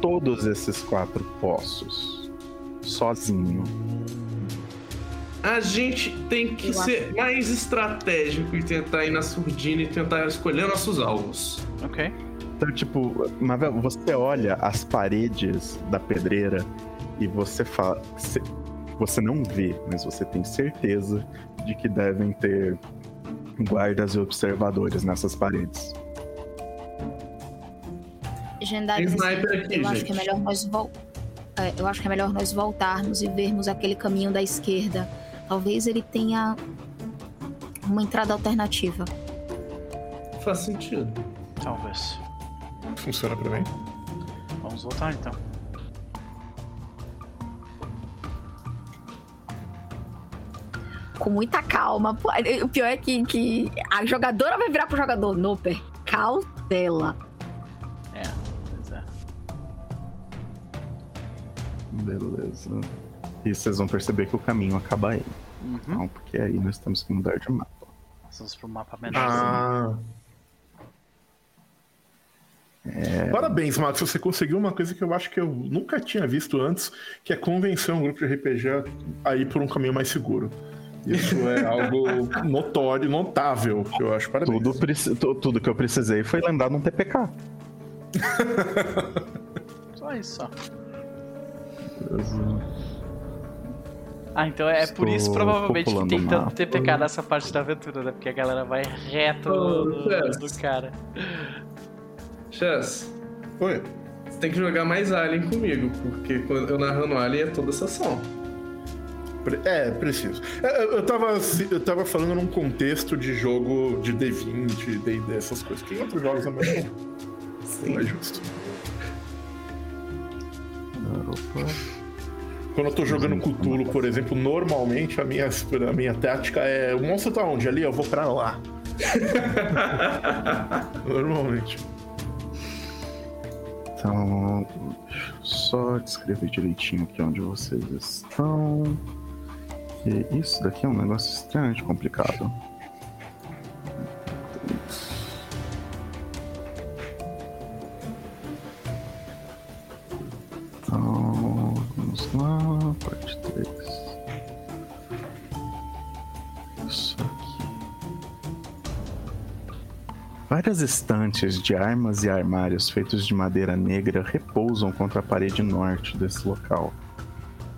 todos esses quatro poços sozinho? A gente tem que Eu ser mais estratégico e tentar ir na surdina e tentar escolher nossos alvos. Ok. Então, tipo, Mavel, você olha as paredes da pedreira e você fala. Você, não vê, mas você tem certeza de que devem ter guardas e observadores nessas paredes. Aqui, eu acho que é melhor nós vol... é, eu acho que é melhor nós voltarmos e vermos aquele caminho da esquerda. Talvez ele tenha uma entrada alternativa. Faz sentido. Talvez. Funciona pra mim. Vamos voltar então. Com muita calma. Pô, O pior é que, que a jogadora vai virar pro jogador. Noper, cautela. Beleza. E vocês vão perceber que o caminho acaba aí. Uhum. Então, porque aí nós temos que mudar de mapa. Nós vamos pro mapa menor. Ah. Parabéns, Max. Você conseguiu uma coisa que eu acho que eu nunca tinha visto antes, que é convencer um grupo de RPG a ir por um caminho mais seguro. Isso é *laughs* algo notório, notável, que eu acho. Parabéns. Tudo, tudo que eu precisei foi lembrar de um TPK. Só isso, só. Ah, então é por isso Estou provavelmente que tem tanto. TPK nessa parte da aventura, né? Porque a galera vai reto Oh, no, Chess. no cara. Chess, Oi. você tem que jogar mais Alien comigo, porque quando eu narrando Alien é toda sessão. Pre- É, preciso. É, Eu tava, eu tava falando num contexto de jogo de D20, D&D, essas coisas. Que em outros jogos também não é justo. Quando eu tô jogando Cthulhu, por exemplo, normalmente a minha, a minha tática é: o monstro tá onde? Ali, eu vou pra lá. *laughs* normalmente. Então, deixa eu só descrever direitinho aqui onde vocês estão. Que isso daqui é um negócio extremamente complicado. Várias estantes de armas e armários feitos de madeira negra repousam contra a parede norte desse local.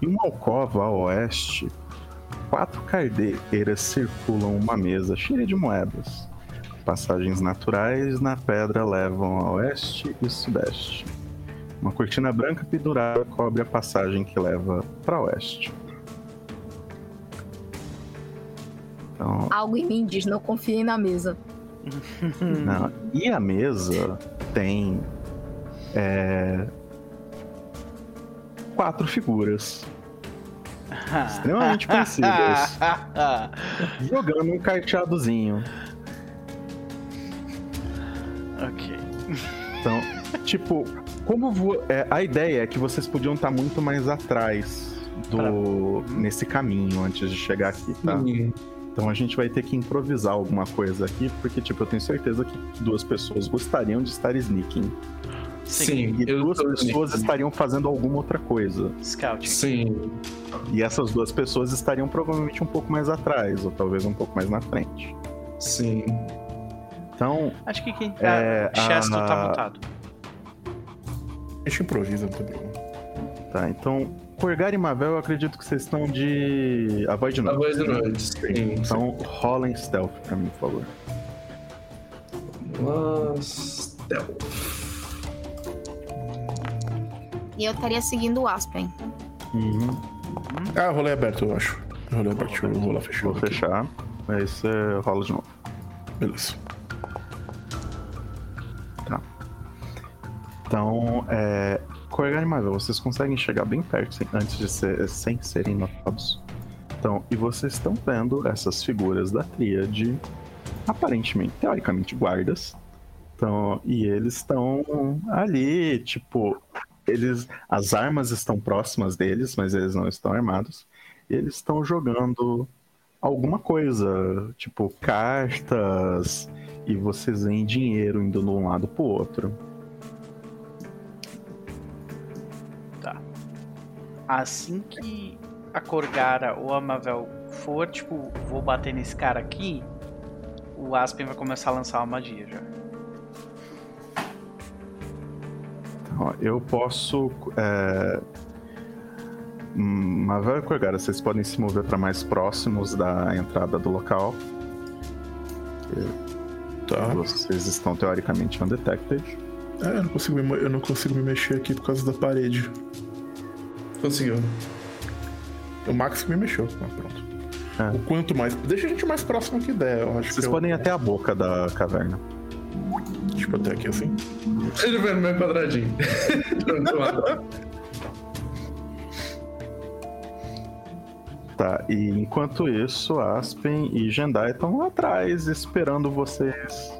Em uma alcova a oeste, quatro cardeiras circulam uma mesa cheia de moedas. Passagens naturais na pedra levam a oeste e sudeste. Uma cortina branca pendurada cobre a passagem que leva para oeste. Então, Algo em mim diz, não confiem na mesa. Não, *laughs* E a mesa tem é, quatro figuras extremamente *laughs* conhecidas *laughs* jogando um carteadozinho. ok. Então, tipo, como vo- é, a ideia é que vocês podiam estar muito mais atrás do nesse caminho antes de chegar aqui, tá? Então a gente vai ter que improvisar alguma coisa aqui, porque tipo, eu tenho certeza que duas pessoas gostariam de estar sneaking. Sim, E eu duas pessoas sneaking. estariam fazendo alguma outra coisa. Scout. Sim. E essas duas pessoas estariam provavelmente um pouco mais atrás, ou talvez um pouco mais na frente. Sim. Então, Acho que quem É, tá. Chesto a- tá mutado. A gente improvisa, não tem problema. tá, então, Porgar e Mavel, eu acredito que vocês estão de. A voz de A noite. voz de noite. Sim. Então, rola em stealth pra mim, por favor. Mas... Stealth. E eu estaria seguindo o Aspen. Uhum. Ah, rolê aberto, eu acho. Rolei partiu, vou rolar fechado. Vou fechar. Aí você rola de novo. Beleza. Tá. Então, é. Corgan e Marvel, vocês conseguem chegar bem perto sem- antes de ser, sem serem notados. Então, e vocês estão vendo essas figuras da tríade, aparentemente, teoricamente, guardas. Então, e eles estão ali, tipo, eles, as armas estão próximas deles, mas eles não estão armados. E eles estão jogando alguma coisa, tipo cartas, e vocês veem dinheiro indo de um lado pro outro. Assim que a Corgara ou a Mavel for, tipo, vou bater nesse cara aqui, o Aspen vai começar a lançar uma magia já. Ó, eu posso. É... Mavel e Corgara, vocês podem se mover para mais próximos da entrada do local. Tá. Vocês estão teoricamente undetected. É, eu não, consigo me, eu não consigo me mexer aqui por causa da parede. Conseguiu. O Max que me mexeu. Ah, pronto. É. O quanto mais. Deixa a gente mais próximo que der. Eu acho Vocês que eu- podem ir até a boca da caverna. Tipo, até aqui assim. Ele vai no meu quadradinho. *laughs* Tá, e enquanto isso, Aspen e Jendai estão lá atrás esperando vocês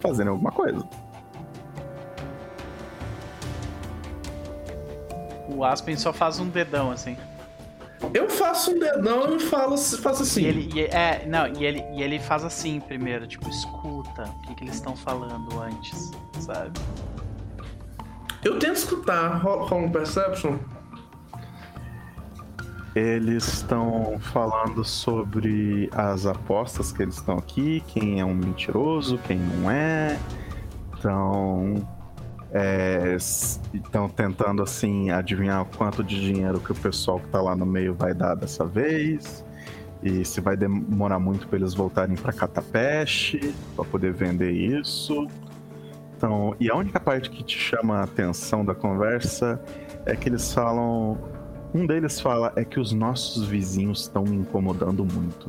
fazerem alguma coisa. O Aspen só faz um dedão assim. Eu faço um dedão e falo, faço assim. E ele, e- é, não, e ele, e ele faz assim primeiro, tipo, escuta o que, que eles estão falando antes, sabe? Eu tento escutar. Ro- Rola um Perception? Eles estão falando sobre as apostas que eles estão aqui, quem é um mentiroso, quem não é. Então, estão tentando assim adivinhar quanto de dinheiro que o pessoal que tá lá no meio vai dar dessa vez. E se vai demorar muito para eles voltarem para Catapeste para poder vender isso. Então, e a única parte que te chama a atenção da conversa é que eles falam um deles fala é que os nossos vizinhos estão me incomodando muito.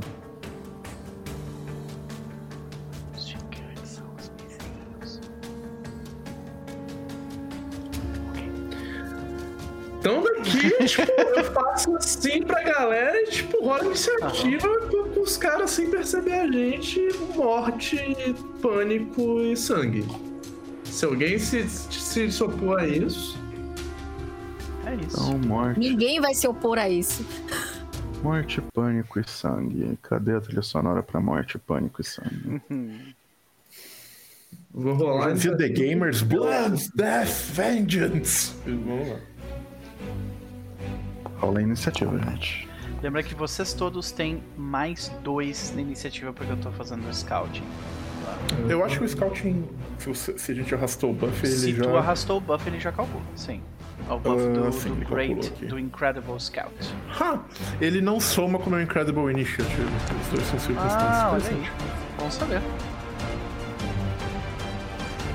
Tipo, eu faço assim pra galera e, tipo, rola iniciativa pro- pros caras sem perceber a gente, morte, pânico e sangue. Se alguém se, se, se opor a isso. É isso. Então, morte, Ninguém vai se opor a isso. morte, pânico e sangue. Cadê a trilha sonora pra morte, pânico e sangue? Uhum. Vou rolar The. Gamers Blood, Death, Vengeance. Vamos lá. Rola a iniciativa, gente. Lembra que vocês todos têm mais dois na iniciativa porque eu tô fazendo o scouting. Eu acho que o Scouting, se, a gente arrastou o buff, ele Se já. tu arrastou o buff, ele já calcula, sim. É o buff Ah, do, sim, do ele Great, aqui. do Incredible Scout. Ha! Ele não soma com o meu Incredible Initiative. Os dois são circunstâncias. Ah, olha aí. Bom saber.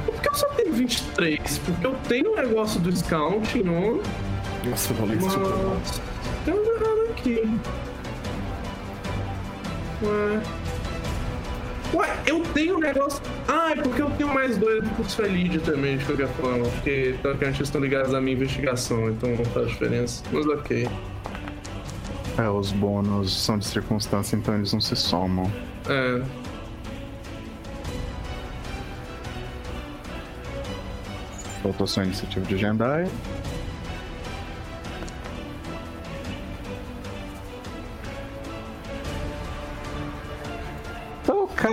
Por que eu só tenho 23? Porque eu tenho um negócio do Scout, não. Nossa, eu rolei super mal. Mas. Tem um errado aqui. Ué. Ué, eu tenho um negócio. Ah, é porque eu tenho mais dois do curso Elide também, de qualquer forma. Porque teoricamente eles estão ligados à minha investigação, então não faz diferença. Mas ok. É, os bônus são de circunstância, então eles não se somam. É. Faltou só a iniciativa de Jendai.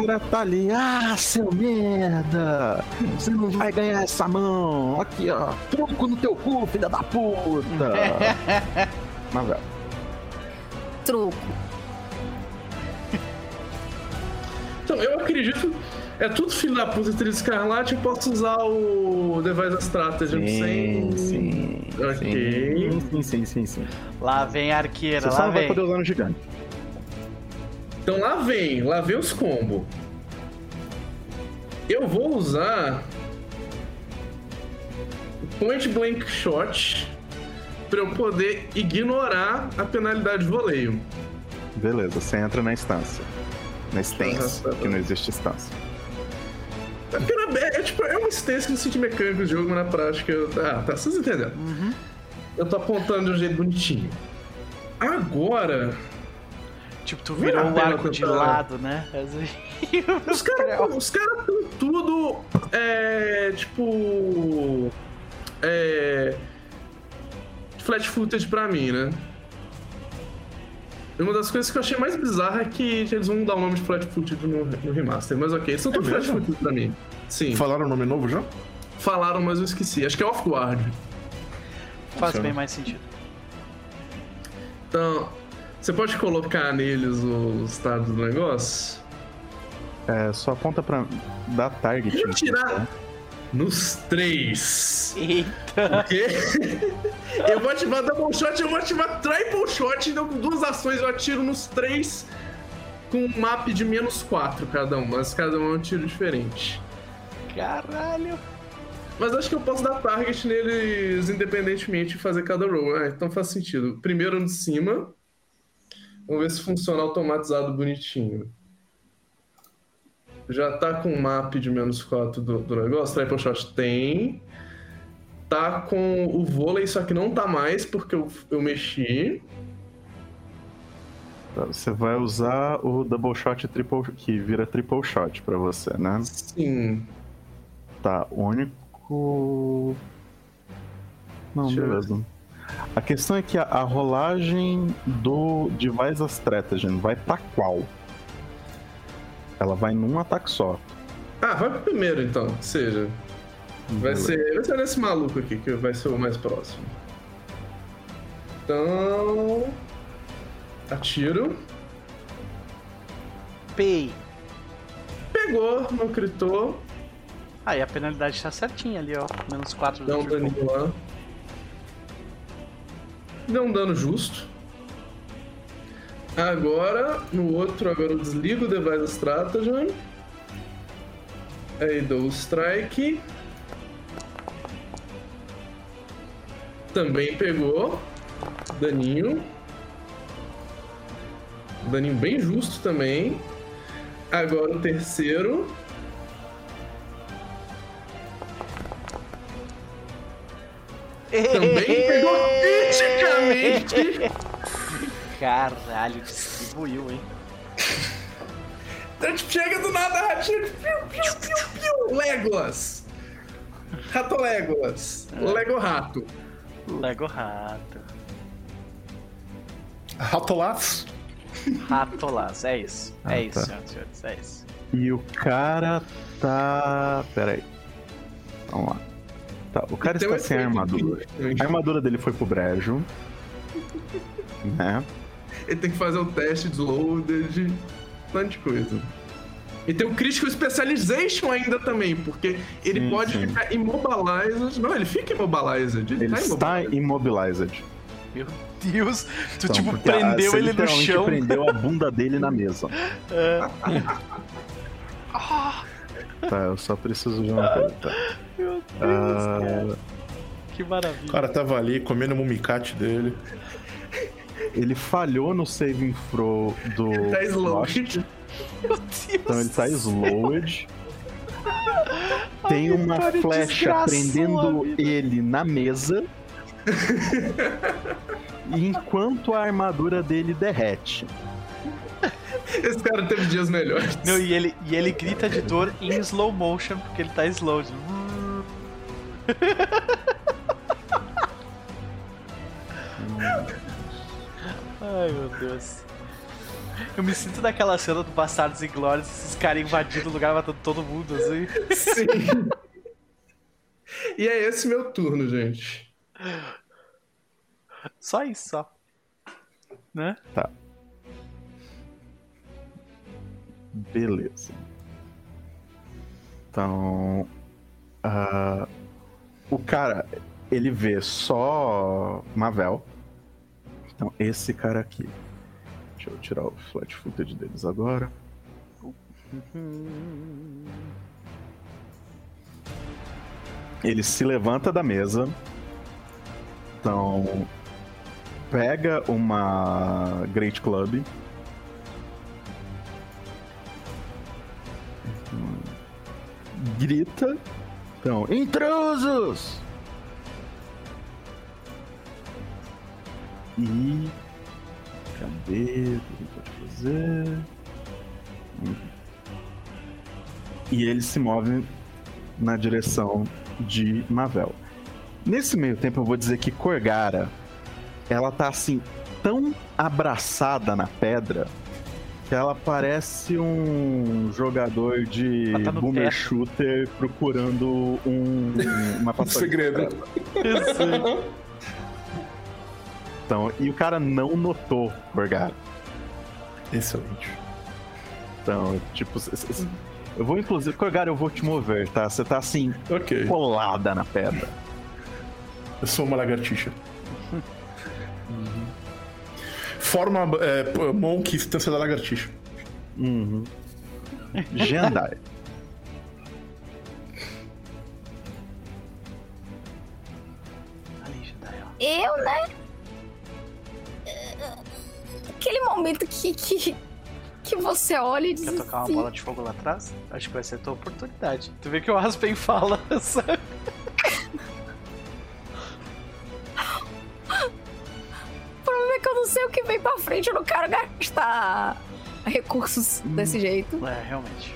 Cara tá ali, ah, seu merda! Você não vai ganhar essa mão! Aqui, ó, truco no teu cu, filha da puta! *laughs* Mas, velho, Truco. Então, eu acredito. É tudo filho da puta entre escarlate, eu posso usar o Device Strategy sem. sim, sim, Ok. sim, sim, sim, sim, sim. Lá vem a arqueira, Você lá só não vai vem. poder usar no gigante. Então lá vem, lá vem os combos. Eu vou usar o Point Blank Shot pra eu poder ignorar a penalidade de voleio. Beleza, você entra na instância. Na stance, Aham, tá que não existe instância. É, é, é tipo, é uma instância no sentido mecânico do jogo, mas na prática. eu- Ah, tá, vocês entenderam. Eu tô apontando de um jeito bonitinho. Agora, Tipo, tu virou o arco de lado, né? Os caras cara tão tudo. É. Tipo. É. Flat footage pra mim, né? E Uma das coisas que eu achei mais bizarra é que eles vão mudar o nome de flat footage no, no remaster, mas ok, eles são todos flat mesmo? footage pra mim. Sim, Falaram o nome novo já? falaram, mas eu esqueci. Acho que é off-guard. Faz Funciona. bem mais sentido. Então, você pode colocar neles os dados do negócio? É, só aponta pra dar target. Vou tirar nos três. Eita! quê? *laughs* eu vou ativar double shot, eu vou ativar triple shot, então com duas ações eu atiro nos três com um map de menos 4 cada um, mas cada um é um tiro diferente. Caralho! Mas acho que eu posso dar target neles independentemente de fazer cada roll. Ah, então faz sentido. Primeiro no de cima. Vamos ver se funciona automatizado bonitinho. Já tá com o map de menos 4 do, do negócio. Triple shot tem. Tá com o vôlei, só que não tá mais porque eu, eu mexi. Tá, Você vai usar o double shot triple, que vira triple shot pra você, né? Sim. Tá, único. Não, Deixa beleza. A questão é que a, a rolagem do Device Strategy vai pra qual? Ela vai num ataque só. Ah, vai pro primeiro então, que seja. Vai ser, vai ser nesse maluco aqui, que vai ser o mais próximo. Então. Atiro. Pei! Pegou, não critou. Aí a penalidade tá certinha ali, ó. Menos 4 Dá do um triple. daninho lá. Deu um dano justo. Agora, no outro, agora eu desligo o Device Stratagem. Aí dou o Strike. Também pegou. Daninho. Daninho bem justo também. Agora o terceiro. Também *laughs* pegou criticamente. Caralho, distribuiu, hein? Então, chega do nada, ratinho. Piu, piu, piu, piu. Legolas. Rato Legolas. Lego Rato. Lego rato. Ratolaz? Ratolaz, é isso. Ah, é isso, tá. senhoras e senhores, é isso. E o cara tá. Pera aí. Vamos lá. Tá, o cara Tem um está sem efeito armadura. A armadura dele foi pro brejo. Né? Ele tem que fazer o teste de loaded. Um monte de coisa. E tem o Critical Specialization ainda também, porque ele Sim, pode sim. ficar immobilized. Não, ele fica immobilized. Ele, Ele tá está immobilized. Meu Deus, tu Então, tipo a- prendeu você ele no chão. prendeu a bunda dele na mesa. Ah, *laughs* Tá, eu só preciso de uma coisa. Tá. Ah, cara. Que maravilha. O cara tava ali comendo o mumicate dele. ele falhou no saving throw do. Tá Lost, slowed. Meu Deus. então ele tá slowed. *laughs* Tem uma Vitória flecha prendendo ele na mesa. e *laughs* enquanto a armadura dele derrete. Esse cara teve dias melhores. Não, e ele, e ele grita de dor em slow motion, porque ele tá slow. Ai, meu Deus. Eu me sinto naquela cena do Bastardos e Glórias, esses caras invadindo o lugar, matando todo mundo, assim. Sim. E é esse meu turno, gente. Só isso, só. Né? Beleza. Então. ah, o cara, ele vê só Mavel. Então, esse cara aqui. Deixa eu tirar o flat footage deles agora. Ele se levanta da mesa. Então, pega uma Great Club. Grita. Então, intrusos! E. Cadê? O que pode fazer? E ele se move na direção de Mavel. Nesse meio tempo, eu vou dizer que Corgara ela tá assim, tão abraçada na pedra que ela parece um jogador de tá boomer teto. shooter procurando um, uma *laughs* passagem segredo. Então, e o cara não notou Corgara. Excelente. Então, tipo, eu vou inclusive, Corgara, eu vou te mover, tá? Você tá assim, Ok. colada na pedra. Eu sou uma lagartixa. Forma é, Monk, instância da lagartixa. Uhum. *laughs* Jendai. Ali, Jedi, ó. Eu, né? Aquele momento que, que, que você olha e diz Quer tocar uma assim, bola de fogo lá atrás? Acho que vai ser a tua oportunidade. Tu vê que o Aspen fala, *laughs* sabe? Que eu não sei o que vem pra frente, eu não quero gastar recursos desse jeito. É, realmente.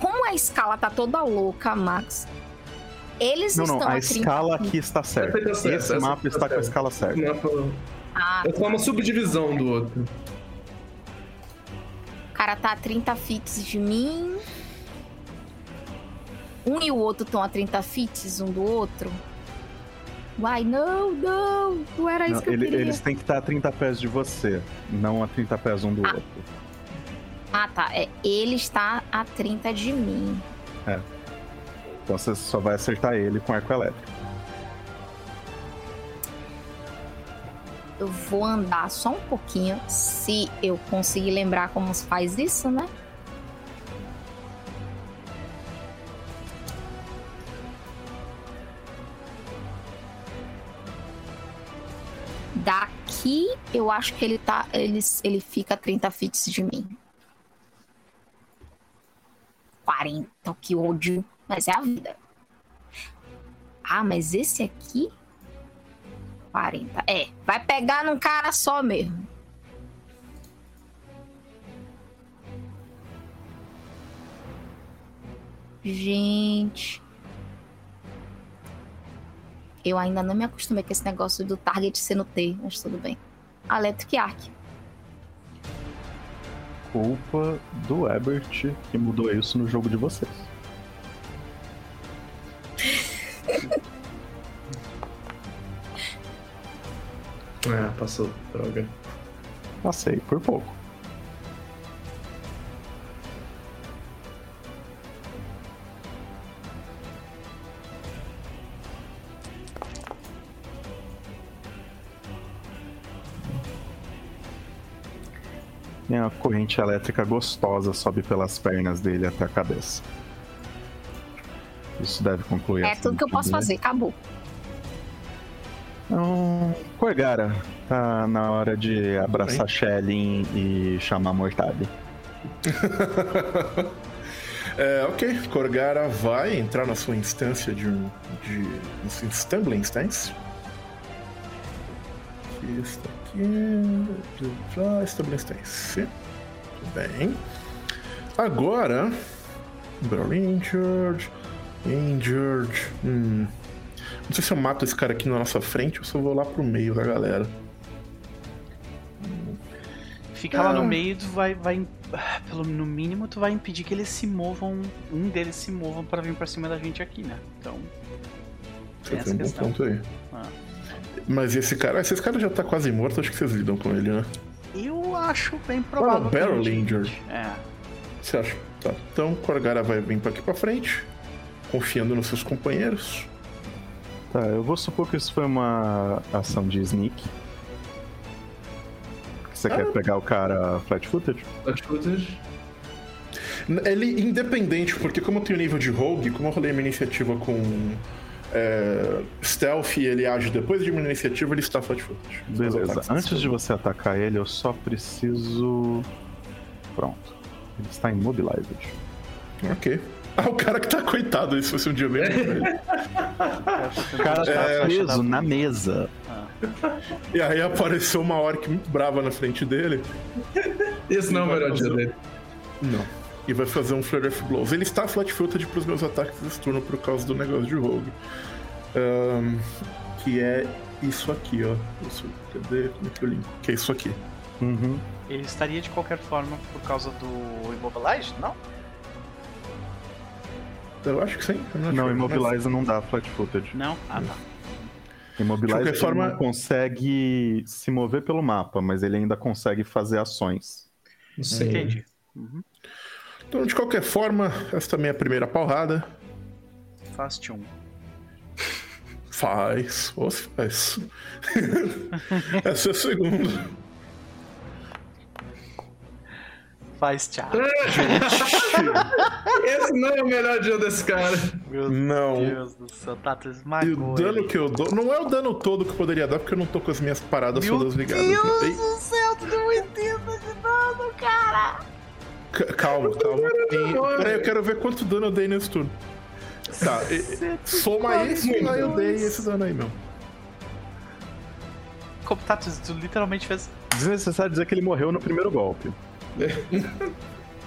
Como a escala tá toda louca, Max, eles Não, não, estão a 30 escala feet. aqui está certa. Essa tá certa, Esse essa mapa tá está com a escala certa. Mapa- Ah, É só uma subdivisão do outro. o cara tá a 30 fits de mim. Um e o outro estão a 30 fits um do outro. Uai, não, não, não era isso Não, que eu ele- queria. eles têm que estar a 30 pés de você, não a 30 pés um do Ah. outro. Ah, tá. É, ele está a 30 de mim. Então você só vai acertar ele com arco elétrico. Eu vou andar só um pouquinho, se eu conseguir lembrar como se faz isso, né? Daqui, eu acho que ele tá. Ele, ele fica a 30 fits de mim. 40, que ódio. Mas é a vida. Ah, mas esse aqui. 40. É, vai pegar num cara só mesmo. Gente. Eu ainda não me acostumei com esse negócio do target ser no T, mas tudo bem. Electric Arc. Culpa do Ebert que mudou isso no jogo de vocês. É, *laughs* passou. Droga. Passei por pouco. E uma corrente elétrica gostosa sobe pelas pernas dele até a cabeça. Isso deve concluir É tudo que eu posso fazer, acabou. Então, Corgara, tá na hora de abraçar Shelly e chamar Mortade. *laughs* É, ok, Corgara vai entrar na sua instância de um. de. de Stumbling Stance. Está aqui. Já, Stumbling Stance. Tudo bem. Agora. Barrel Injured. Injured. Hum. Não sei se eu mato esse cara aqui na nossa frente ou se eu vou lá pro meio da galera. Fica lá no Ah. meio, tu vai, vai. *sighs* Pelo, no mínimo, tu vai impedir que eles se movam. Um deles se movam pra vir pra cima da gente aqui, né? Então. Você Tem tem um bom ponto aí. Ah. Mas esse cara. Esse cara já tá quase morto, acho que vocês lidam com ele, né? Eu acho bem provável. Ah, barrel injured. É. Você acha? Tá. Então Corgara vai vir pra aqui pra frente, confiando nos seus companheiros. Tá, eu vou supor que isso foi uma ação de sneak. Você quer pegar o cara flat footed? Flat footage. Ele independente, porque como eu tenho nível de rogue, como eu rolei minha iniciativa com é, stealth e ele age depois de uma iniciativa, ele está flat-footed. Beleza. Antes de você atacar ele, eu só preciso. Pronto. Ele está imobilized. Ok. Ah, o cara que tá coitado, isso fosse um pra ele. *laughs* O cara tá É, preso na mesa. E aí apareceu uma orc muito brava na frente dele. Esse não é o melhor dia dele. Não. E vai fazer um Flare of Blows. Ele está flat-footed pros meus ataques desse turno por causa do negócio de rogue. Ahn, que é isso aqui, ó. Isso, cadê? Como é que eu linko? Que é isso aqui. Uhum. Ele estaria de qualquer forma por causa do Immobilize, não? Eu acho que sim. Não, acho que- Immobilize não dá flat-footed. Não? Ah, tá. Immobilize De qualquer ele forma- não consegue se mover pelo mapa, mas ele ainda consegue fazer ações. Não sei. Entendi. Uhum. Então, de qualquer forma, esta é a minha primeira paulada. Fast um. Faz. Se faz. *laughs* Essa é a segunda. Faz tchau. Esse não é o melhor dia desse cara. Meu Não. Deus do céu, Tato E esmagou. o dano ele. que eu dou. Não é o dano todo que eu poderia dar, porque eu não tô com as minhas paradas Meu todas ligadas. Deus Ei, do céu, tu deu 80 de dano, cara! ca- calma, calma. E- Peraí, eu quero ver quanto dano eu dei nesse turno. Tá, e- soma isso e aí eu dei esse dano aí, meu. Como Tato, tu literalmente fez. Desnecessário dizer que ele morreu no primeiro golpe. *laughs*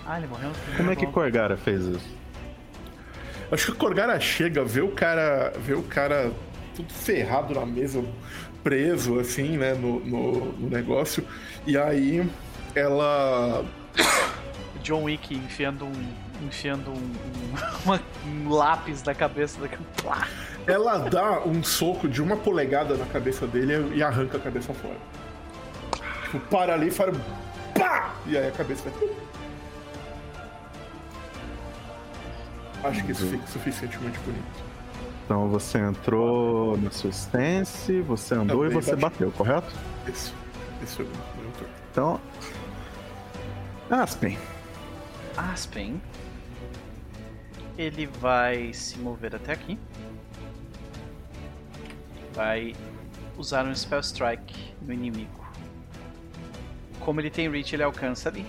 Ah, ele morreu no primeiro Como é que golpe. Korgara fez isso? Acho que o Korgara chega, vê o cara. vê o cara tudo ferrado na mesa, preso, assim, né, no, no, no negócio. E aí ela. *coughs* John Wick enfiando um. Enfiando um, um, *laughs* uma- um lápis na cabeça da. Plá. Ela dá um soco de uma polegada na cabeça dele e arranca a cabeça fora. Tipo, para ali e faz. Pá! E aí a cabeça vai. Acho que isso fica suficientemente bonito. Então você entrou na sua stance, você andou e você bate- bateu, correto? Isso. Isso é o meu turno. Então. Aspen. Aspen. Ele vai se mover até aqui. Vai usar um Spell Strike no inimigo. Como ele tem reach, ele alcança ali.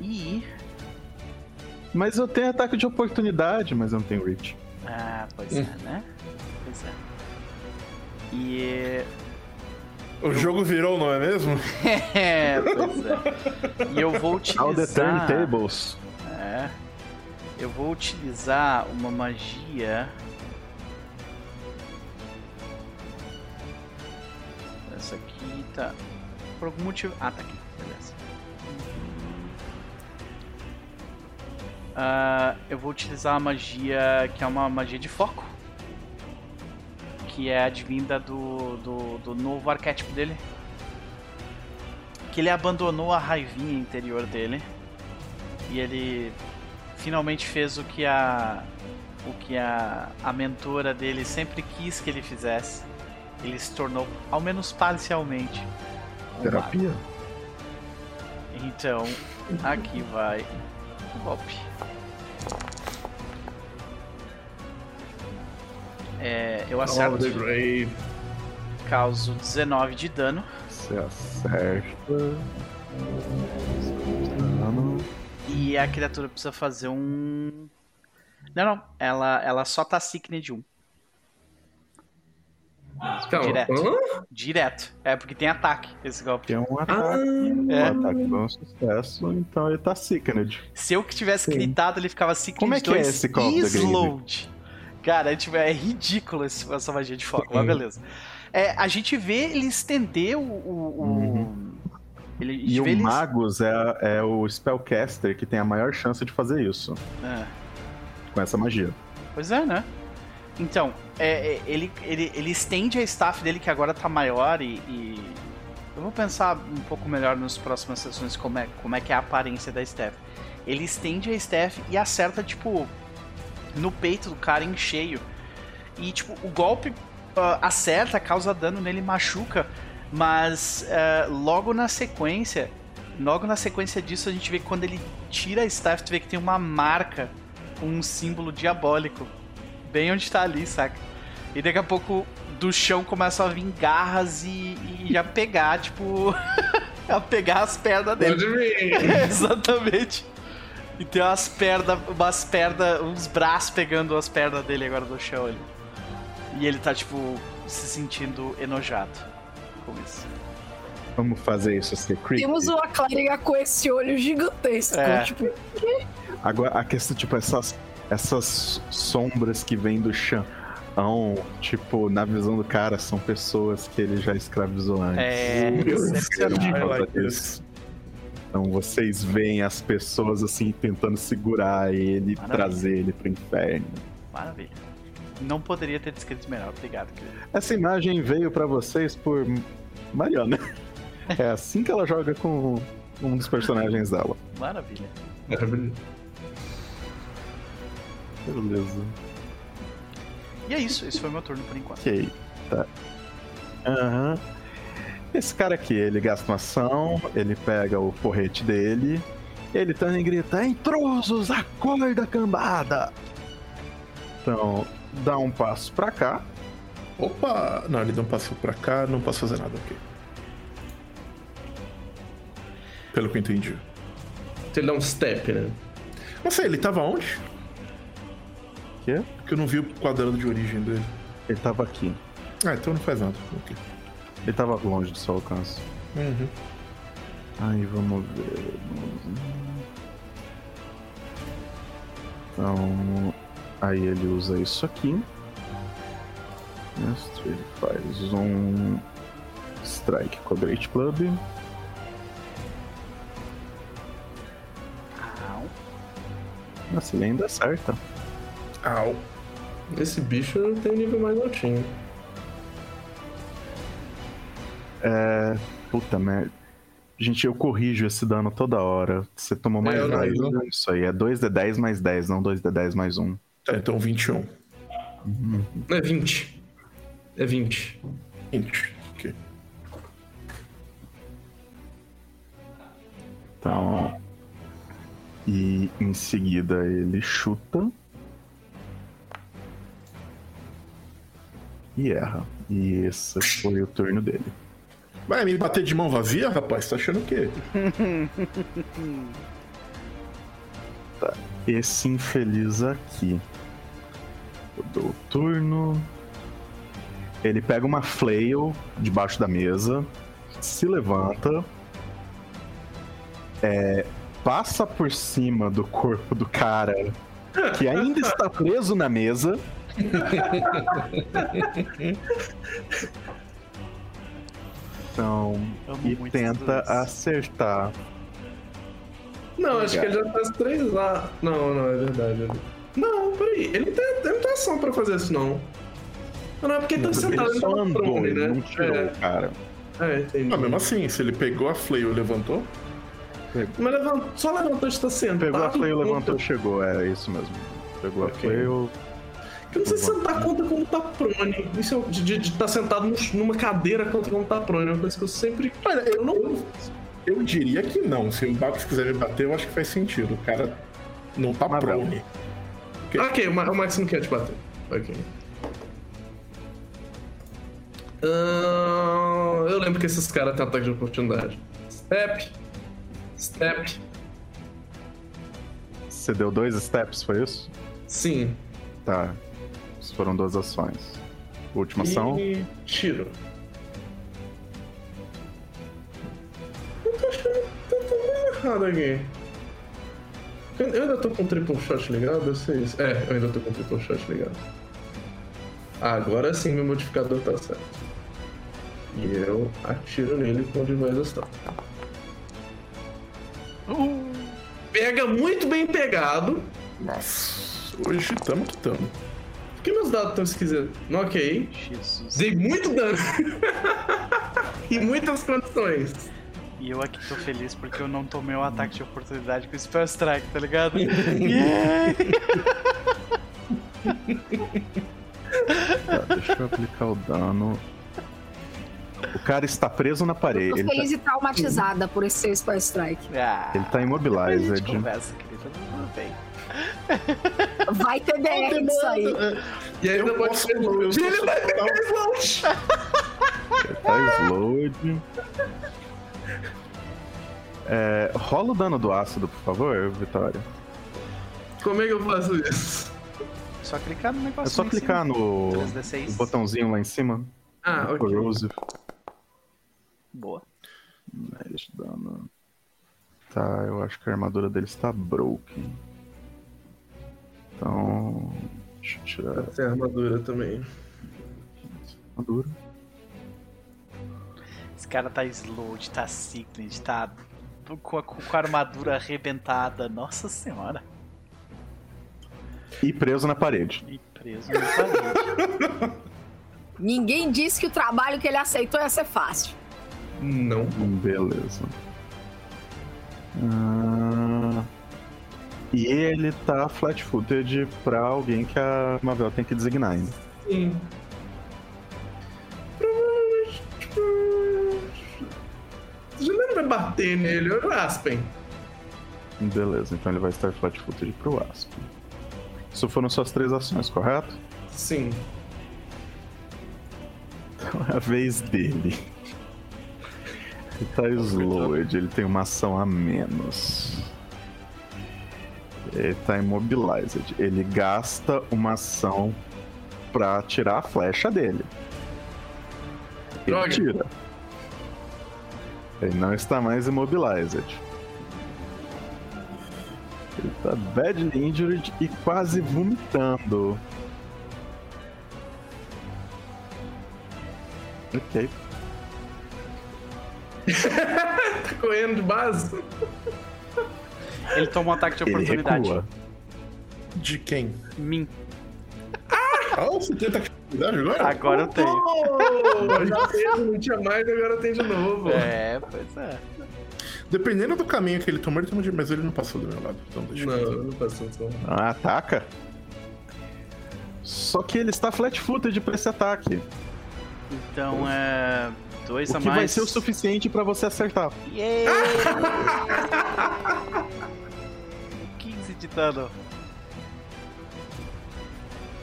E. Mas eu tenho ataque de oportunidade, mas eu não tenho reach. Ah, pois é, né? Pois é. E. O jogo virou, não é mesmo? *laughs* É, pois é. E eu vou All the utilizar. turntables. É. Eu vou utilizar uma magia. Essa aqui tá. Por algum motivo. Ah, tá aqui. Beleza. Ah, eu vou utilizar a magia que é uma magia de foco. Que é advinda do, do, do novo arquétipo dele. Que ele abandonou a raivinha interior dele. E ele finalmente fez o que a o que a, a mentora dele sempre quis que ele fizesse. Ele se tornou, ao menos parcialmente, um mago. Terapia? Então, aqui vai o golpe. É, eu acerto, the grave. causo 19 de dano. Você acerta. E a criatura precisa fazer um. Não, não. Ela, ela só tá sickness de 1. Calma. Direto. Hã? Direto. É porque tem ataque esse golpe. É um ataque. Ah, É. Um ataque foi um sucesso, então ele tá sickened. Se eu que tivesse Sim. gritado, ele ficava sickness Como é que é 2 esse Call of e the Grave? slowed. Cara, é, tipo, é ridículo esse- essa magia de foco, mas Sim. beleza. É, a gente vê ele estender o. o- o- Ele, E o Magus é, é o Spellcaster que tem a maior chance de fazer isso É. com essa magia. Pois é, né? Então, é, é, ele, ele, ele estende a staff dele, que agora tá maior, e, e Eu vou pensar um pouco melhor nas próximas sessões como é, como é que é a aparência da Steph. Ele estende a Steph e acerta, tipo, no peito do cara em cheio. E, tipo, o golpe ah, acerta, causa dano nele, machuca. Mas ah, logo na sequência, logo na sequência disso, a gente vê que quando ele tira a Steph, tu vê que tem uma marca com um símbolo diabólico bem onde tá ali, saca? E daqui a pouco do chão começam a vir garras e, e já pegar, tipo. *laughs* a pegar as pernas dele. *laughs* Exatamente. E tem umas pernas, umas pernas, uns braços pegando as pernas dele agora do chão ali. E ele tá, tipo, se sentindo enojado com isso. Vamos fazer isso ser creepy. Temos uma clériga com esse olho gigantesco. É. Tipo, Agora, a questão, tipo, essas, essas sombras que vêm do chão, tipo, na visão do cara, são pessoas que ele já escravizou antes. É, causa like disso. Então vocês veem as pessoas assim tentando segurar ele, Maravilha. trazer ele pro inferno. Maravilha. Não poderia ter descrito melhor. Obrigado, querido. Essa imagem veio pra vocês por Mariana. *laughs* É assim que ela joga com um dos personagens dela. Maravilha. Maravilha. Beleza. E é isso. Esse foi meu turno por enquanto. Ok, tá. Aham. Esse cara aqui, ele gasta uma ação, ele pega o porrete dele, ele também grita: Intrusos, acorda, cambada! Então, dá um passo pra cá. Opa! Não, ele não passou pra cá, não posso fazer nada, ok. Pelo que eu entendi. Ele dá um step, né? Não sei, ele tava onde? Quê? Porque eu não vi o quadrado de origem dele. Ele tava aqui. Ah, então não faz nada. Ok. Ele tava longe do seu alcance. Uhum. Aí vamos ver. Então. Aí ele usa isso aqui. Mestre, ele faz um strike com a Great Club. Au. Nossa, ele ainda acerta. Au. Esse bicho tem um nível mais altinho. É. Puta merda. Gente, eu corrijo esse dano toda hora. Você tomou mais É, eu não- 10. eu não- Isso aí, é 2d10 mais 10, não 2d10 mais 1. Tá, então 21. Não é 20. É 20. 20. Ok. Então. E em seguida ele chuta. E erra. E esse foi o turno dele. Vai me bater de mão vazia, rapaz? Tá achando o quê? *laughs* Esse infeliz aqui. Eu dou o turno. Ele pega uma flail debaixo da mesa, se levanta, é, passa por cima do corpo do cara que ainda *laughs* está preso na mesa. Então, Amo e tenta acertar. Não, acho que ele já faz três lá. Não, não, é verdade. Não, peraí. Ele não tem, ele não tem ação pra fazer isso, não. Não, não é porque ele tá sentado, Ele ele só tá andou, prone, ele né? não tirou É, cara. é, entendi. Ah, mesmo assim, se ele pegou a flail e levantou. Mas levantou, só levantou e está sentado. Pegou a flail, levantou, chegou. É isso mesmo. Pegou Ok. a flail. Eu não sei se sentar conta como tá prone. Isso é de estar sentado num- numa cadeira conta como tá prone. É uma coisa que eu sempre. Olha, eu não. Eu diria que não. Se o Max quiser me bater, eu acho que faz sentido. O cara não tá Mas prone. Ah, ok, o Ma- o Max não quer te bater. Ok. Ah, eu lembro que esses caras têm ataque de oportunidade. Step. Step. Você deu dois steps, foi isso? Sim. Tá. Isso foram duas ações. Última ação. E tiro. Eu tô achando que tá tudo errado aqui. Eu eu ainda tô com o triple shot ligado? Eu sei isso. É, eu ainda tô com o triple shot ligado. Agora sim meu modificador tá certo. E eu atiro nele com o device exaustão. Uh, Pega muito bem pegado. Nossa, hoje tamo que tamo. Por que meus dados estão esquisitos? Ok. Jesus. Dei muito dano. *laughs* em muitas condições. E eu aqui tô feliz porque eu não tomei um ataque de oportunidade com o Spell Strike, tá ligado? Yeah! *laughs* Tá, deixa eu aplicar o dano. O cara está preso na parede. Tô Ele tá, feliz e traumatizada por esse seu Spell Strike. Ah, ele tá immobilized. conversa, querida. Tudo bem. Vai ter DR nisso aí. E ainda Eu pode posso- ser eu Ele vai um- ficar longe. Tá slowed. É, rola o dano do ácido, por favor, Vitória. Como é que eu faço isso? Só clicar no negócio. É só clicar no, 3D6. no botãozinho lá em cima. Ah, ok. Corrosive. Boa. 10 de dano. Tá, eu acho que a armadura dele está broken. Então. Deixa eu tirar Tem armadura também. armadura. Esse cara tá slowed, tá cyclid, tá com a, com a armadura arrebentada. Nossa senhora. E preso na parede. E preso no parede. *laughs* Ninguém disse que o trabalho que ele aceitou ia ser fácil. Não. Beleza. Ah, e ele tá flat-footed pra alguém que a Mavel tem que designar ainda. Sim. Já não vai bater nele, olha o Aspen. Beleza, então ele vai estar flat-footed pro Asp. Isso foram suas três ações, correto? Sim. Então é a vez dele. Ele tá slowed, ele tem uma ação a menos. Ele tá immobilized. Ele gasta uma ação pra tirar a flecha dele. Ele Droga. tira. Ele não está mais immobilized. Ele tá badly injured e quase vomitando. Ok. *laughs* Tá correndo de base? Ele toma um ataque de Ele oportunidade. recua. De quem? Mim. Ah, você tem atividade agora? Agora eu tenho. Oh, já *laughs* teve, não tinha mais, agora tem de novo. É, pois é. Dependendo do caminho que ele tomou, ele tomou de... Mas ele não passou do meu lado. Então deixa eu Não, não passou só. Ah, ataca? Só que ele está flat-footed pra esse ataque. Então é. Dois O a que mais. vai ser o suficiente pra você acertar. Yay! *laughs* 15 de dano.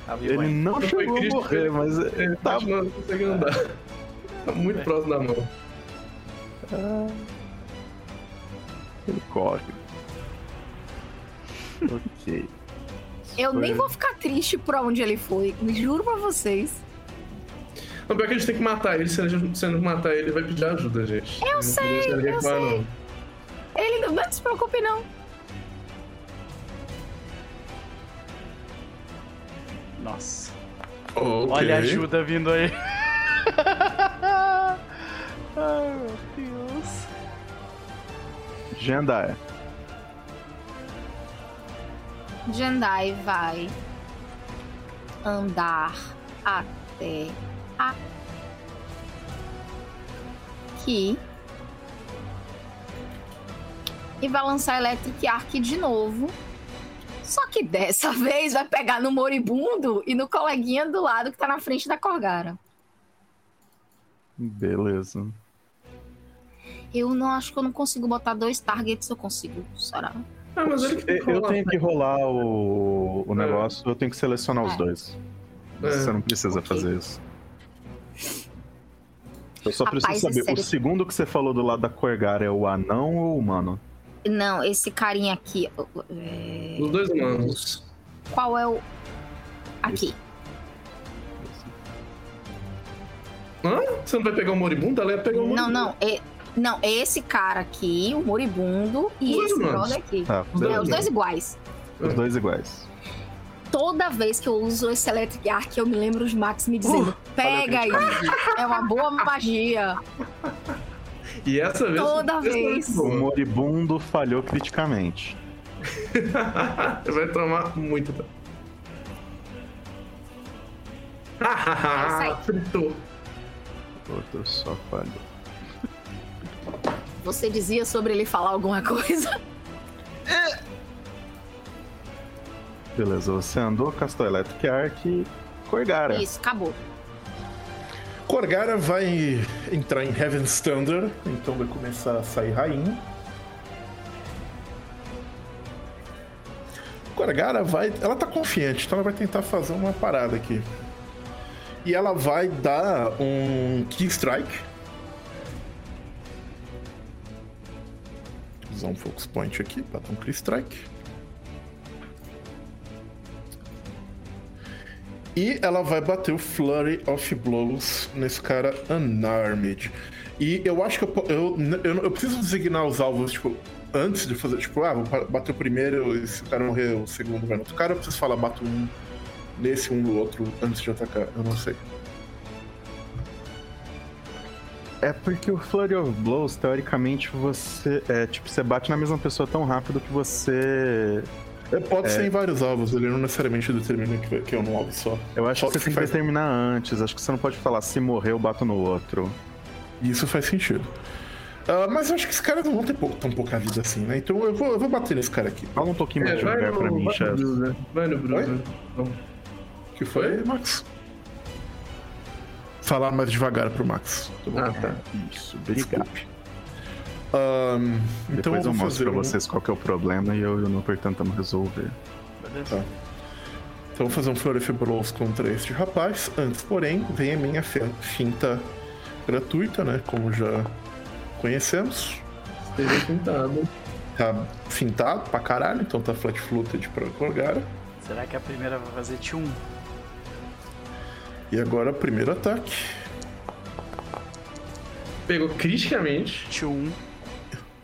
Tá Ele ainda. não chegou a morrer, mas Ele tá não consegue andar. Tá muito próximo da mão. Ele corre. *laughs* ok. Eu Foi- nem vou ficar triste por onde ele foi. Juro pra vocês. Não, pior que a gente tem que matar ele. Se a gente se não matar ele, ele vai pedir ajuda, gente. Eu sei, eu sei. Ele não, não se preocupe, não. Nossa. Ok. Olha a ajuda vindo aí. *laughs* Ai, meu Deus. Jendaya. Jandai vai andar até aqui e vai lançar Electric Arc de novo. Só que dessa *laughs* vez vai pegar no moribundo e no coleguinha do lado que tá na frente da Corgara. Beleza. Eu não acho que eu não consigo botar dois targets, eu consigo. Será? Ah, mas ele que Eu rolar. tenho que rolar o, o É. negócio, eu tenho que selecionar os É. dois. É. Você não precisa Ok. fazer isso. Eu só Rapaz, preciso é saber, o segundo que você falou do lado da Corgar é o anão ou o humano? Não, esse carinha aqui. é, Os dois humanos. Qual é o. Aqui. Hã? Você não vai pegar o moribundo? Ela ia pegar o moribundo. Não, não. É, não, é esse cara aqui, o moribundo, e Os dois esse humanos. brother aqui. Tá, Os É, os dois iguais. os dois iguais. Toda vez que eu uso esse Electric Arc, eu me lembro de Max me dizendo: pega aí, é uma boa magia. E essa vez. Toda vez. é O moribundo falhou criticamente. *laughs* vai tomar muito. *laughs* Fritou. O outro só falhou. Você dizia sobre ele falar alguma coisa? Beleza, você andou, castou Electric Arc e Corgara. Isso, acabou. Corgara vai entrar em Heaven's Thunder, então vai começar a sair rainha. Gorgara vai. Ela tá confiante, então ela vai tentar fazer uma parada aqui. E ela vai dar um Key Strike. Usar um Focus Point aqui pra dar um Key Strike. E ela vai bater o Flurry of Blows nesse cara Unarmed. E eu acho que eu, eu, eu, eu preciso designar os alvos, tipo, antes de fazer, tipo, ah, vou bater o primeiro e se o cara morrer, o segundo vai no outro cara, eu preciso falar, bato um nesse, um no outro, antes de atacar, eu não sei. É porque o Flurry of Blows, teoricamente, você. É, tipo, você bate na mesma pessoa tão rápido que você. É, pode é... ser em vários alvos, ele não necessariamente determina que, que é um alvo só. Eu acho que você tem que faz... determinar antes, acho que você não pode falar se morrer eu bato no outro. Isso faz sentido. Uh, mas eu acho que esses caras não vão ter pouco, tão pouca vida assim, né? Então eu vou, eu vou bater nesse cara aqui. Fala um pouquinho mais é, devagar pra mim, chefe. Vai no Bruno. O que foi, Max? Falar mais devagar pro Max. Ah, tá. Isso, obrigado. Um, então Depois eu, eu mostro pra um... vocês qual que é o problema e eu e o Nooper tentamos resolver. Tá. Então vou fazer um Blows contra este rapaz. Antes, porém, vem a minha finta gratuita, né? Como já conhecemos. Esteja fintado. Tá fintado pra caralho, então tá flat footed pra Gorgara. Será que a primeira vai fazer T1? E agora, primeiro ataque. Pegou criticamente. T1.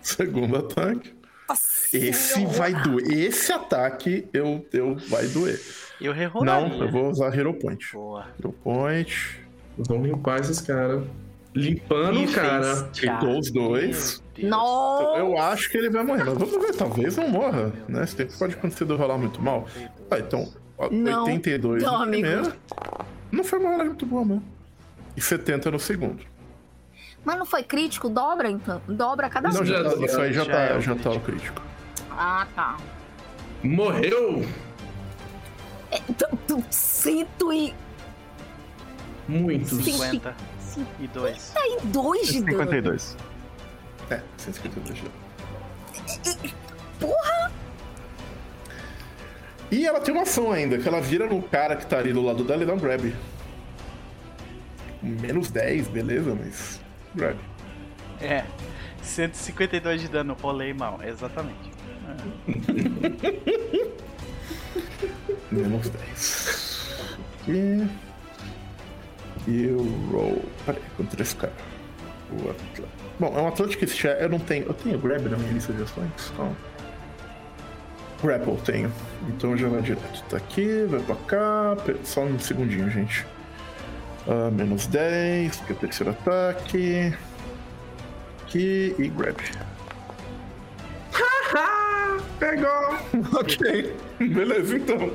*laughs* Segundo ataque. Nossa, esse vai doer. Esse ataque eu, eu vai doer. Eu rerolaria. Não, eu vou usar Hero Point. Boa. Hero Point. Vamos limpar esses caras. Limpando o cara. Ficou os dois. Nossa. Eu acho que ele vai morrer, mas vamos ver, talvez não morra, né? Esse tempo pode acontecer de rolar muito mal. Ah, então, não. 82 não, no primeiro. Não foi uma hora muito boa, não. E 70 no segundo. Mas não foi crítico? Dobra, então? Dobra cada vez. Não, já, isso aí já, já tá, é já tá o crítico. Ah, tá. Morreu! É, cento e... Muitos. 50 e 2. 52 de 52. É, 152 de dano. Porra! E ela tem uma ação ainda, que ela vira no cara que tá ali do lado dela e dá um grab. Menos 10, beleza, mas. Grab. É. 152 de dano, rolei mal, exatamente. Menos 10. E. E o roll. Peraí, contra esse cara. O Atlético. Bom, é um Atlético que eu não tenho. Eu tenho grab na minha lista de ações? Não. Grapple tenho. Então já vai direto. Tá aqui, vai pra cá. Só um segundinho, gente. Uh, menos 10, que é o terceiro ataque. Aqui e grab. Haha! Pegou! *laughs* ok. Beleza, então.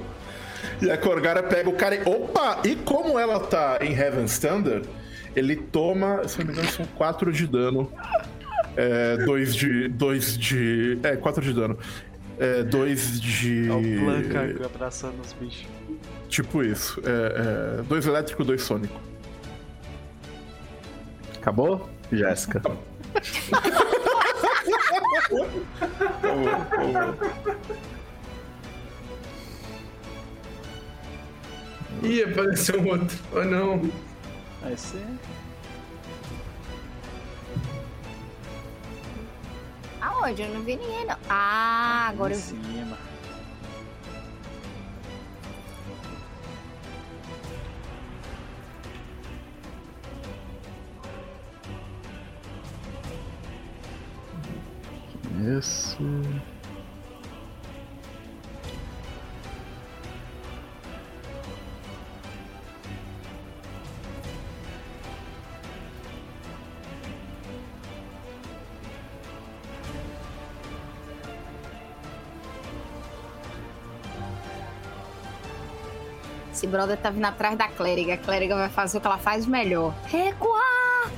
E a Corgara pega o cara e. Opa! E como ela tá em Heaven Standard, ele toma, se não me engano, são 4 de dano. É, 2 de. 2 de. É, 4 de dano. É, 2 de. É o Blanca abraçando os bichos. Tipo isso. É, é, dois elétrico, dois sônico. Acabou? Jéssica. Ih, apareceu um outro. Oh não. Vai ser. Aonde? Eu não vi ninguém, não. Ah, agora eu vi. Isso. Esse brother tá vindo atrás da clériga. A clériga vai fazer o que ela faz melhor. Recuar!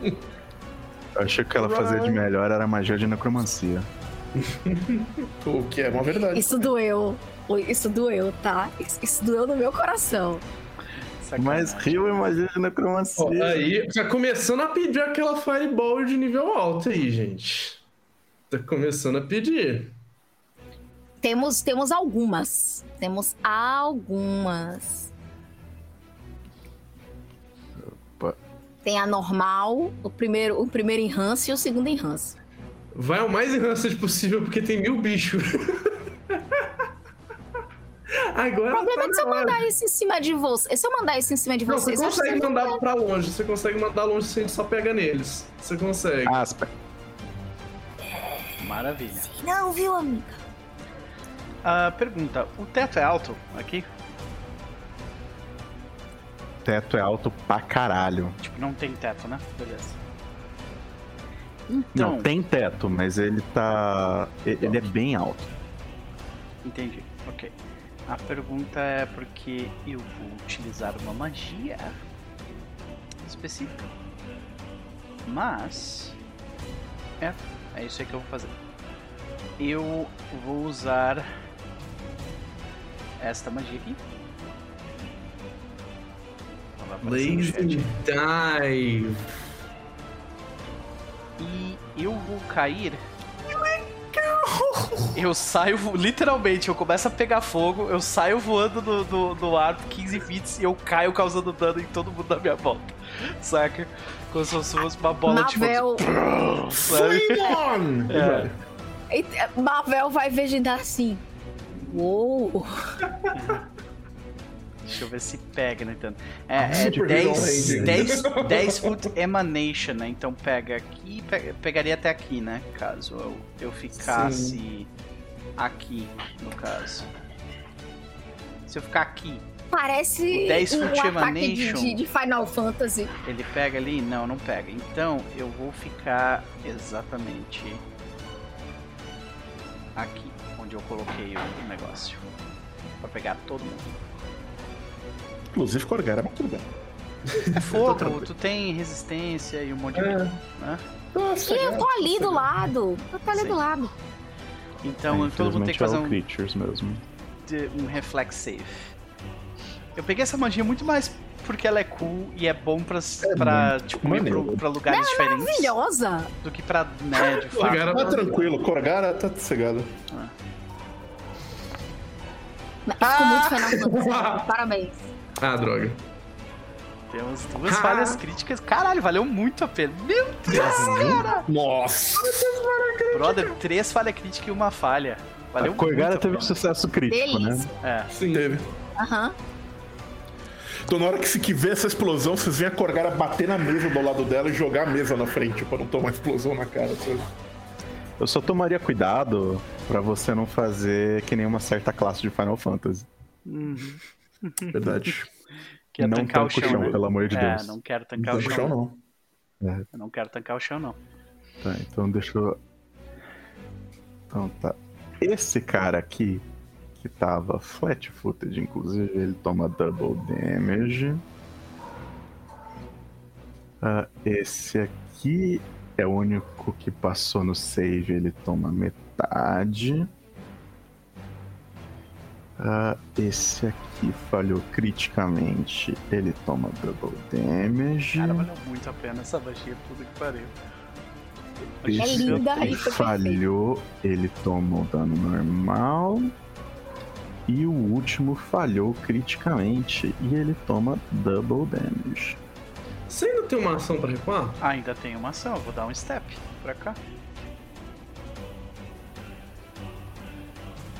*laughs* Eu achei que ela fazia de melhor era magia de necromancia. *laughs* o que é uma verdade. Isso doeu. Isso doeu, tá? Isso, isso doeu no meu coração. Sacanagem. Mas rio é magia de necromancia. Ó, aí tá começando a pedir aquela fireball de nível alto aí, gente. Tá começando a pedir. Temos, temos algumas. Temos algumas. Tem a normal, o primeiro, o primeiro enhance e o segundo enhance. Vai o mais enhanced possível, porque tem mil bichos. Agora O problema tá é que se eu mandar isso em cima de você. Se eu mandar isso em cima de Não, você vocês, acho consegue você mandar não pra longe. Você consegue mandar longe se a gente só pega neles. Você consegue. Aspa. Maravilha. vai- Não, viu, amiga? Ah, pergunta: o teto é alto aqui? Teto é alto pra caralho. Tipo, não tem teto, né? Beleza. Então, Não, tem teto, mas ele tá. Ele é bem alto. entendi. Ok. A pergunta é porque eu vou utilizar uma magia específica. Mas. É, é isso aí que eu vou fazer. Eu vou usar esta magia aqui. Lazy. Dive. E eu vou cair. Eu saio, literalmente, eu começo a pegar fogo, eu saio voando do, do, do ar 15 feet e eu caio causando dano em todo mundo da minha volta. Saca? Como se fosse uma bola Marvel, de sabe? Flame on! *laughs* É. Marvel vai vegetar assim. Uou! Deixa eu ver se pega, não entendo. É, é Super 10, Hero 10, 10 foot emanation, né? Então pega aqui, pe- pegaria até aqui, né? Caso eu, eu ficasse aqui, no caso. Se eu ficar aqui, Parece 10 um foot ataque de, emanation. de- de Final Fantasy. ele pega ali? Não, não pega. Então eu vou ficar exatamente aqui, onde eu coloquei o negócio. Pra pegar todo mundo. Inclusive Corgara, mas tudo bem. *laughs* É fogo, tu tem resistência e um monte de É. né? Nossa, E eu tô ali do lado. Eu tô ali Sim. do lado. Então É, todo mundo tem que fazer é um, Creatures mesmo. de- um reflex save. Eu peguei essa magia muito mais porque ela é cool e é bom pra, pra, tipo, ir pro- pra lugares diferentes Maravilhosa. do que pra, né, de fato. Corgara- Tá tranquilo, Corgara tá sossegado. Ficou muito Final Fantasy. *laughs* Parabéns. Ah, droga. Temos duas falhas críticas. Caralho, valeu muito a pena. Meu Deus, cara! Nossa! Brother, três falhas críticas e uma falha. Valeu a Corgara muito teve um sucesso crítico, né? Delícia. É. Sim. Teve. Aham. Então na hora que, se que vê essa explosão, vocês veem a Corgara bater na mesa do lado dela e jogar a mesa na frente pra não tomar explosão na cara. sabe? Eu só tomaria cuidado pra você não fazer que nem uma certa classe de Final Fantasy. Uhum. Verdade. *laughs* Que é não tancar o tanca o chão, chão, né? pelo amor de É, Deus. não quero tancar o No chão. chão não. não. Eu não quero tancar o chão, não. Tá, então deixa eu. Então tá. Esse cara aqui, que tava flat footed, inclusive, ele toma double damage. Ah, esse aqui é o único que passou no save, ele toma metade. Ah, esse aqui falhou criticamente, ele toma double damage. Cara, valeu muito a pena essa magia, tudo que pariu. Esse É linda aqui falhou, ele toma o dano normal. E o último falhou criticamente e ele toma double damage. Você ainda tem uma ação pra recuar? Ainda tem uma ação, eu vou dar um step pra cá.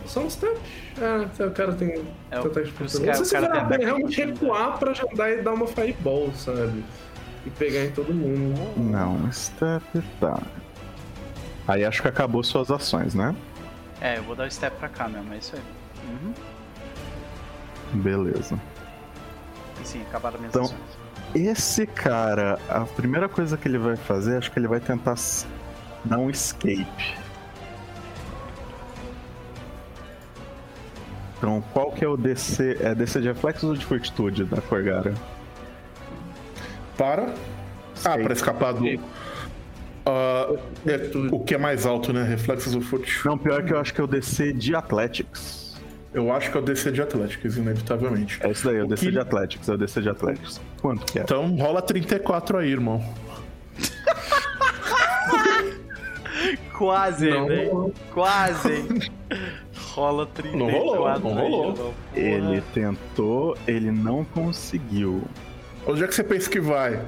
Só um step. Ah, o cara tem. É, tem o- ataque de os oportunidade. cara- Não sei o se cara vale a tem pena realmente recuar pra já dar e dar uma fireball, sabe? E pegar em todo mundo. Não, step tá. Aí acho que acabou suas ações, né? É, eu vou dar o step pra cá mesmo, é isso aí. Uhum. Beleza. E sim, acabaram minhas Então- ações. Esse cara, a primeira coisa que ele vai fazer, acho que ele vai tentar dar um escape. Então, qual que é o DC? É DC de reflexos ou de fortitude da Corgara? Para. Ah, pra escapar do. Ah, é, o que é mais alto, né? Reflexos ou Fortitude. Não, pior que eu acho que é o DC de Athletics. Eu acho que é o DC de Atléticos, inevitavelmente. É isso daí, é o O DC que- de Athletics, é o DC de Athletics. Quanto que é? Então rola 34 aí, irmão. *laughs* Quase, velho. Quase. *laughs* Rola 30. Não rolou, não rolou. Ele tentou, ele não conseguiu. Onde é que você pensa que vai?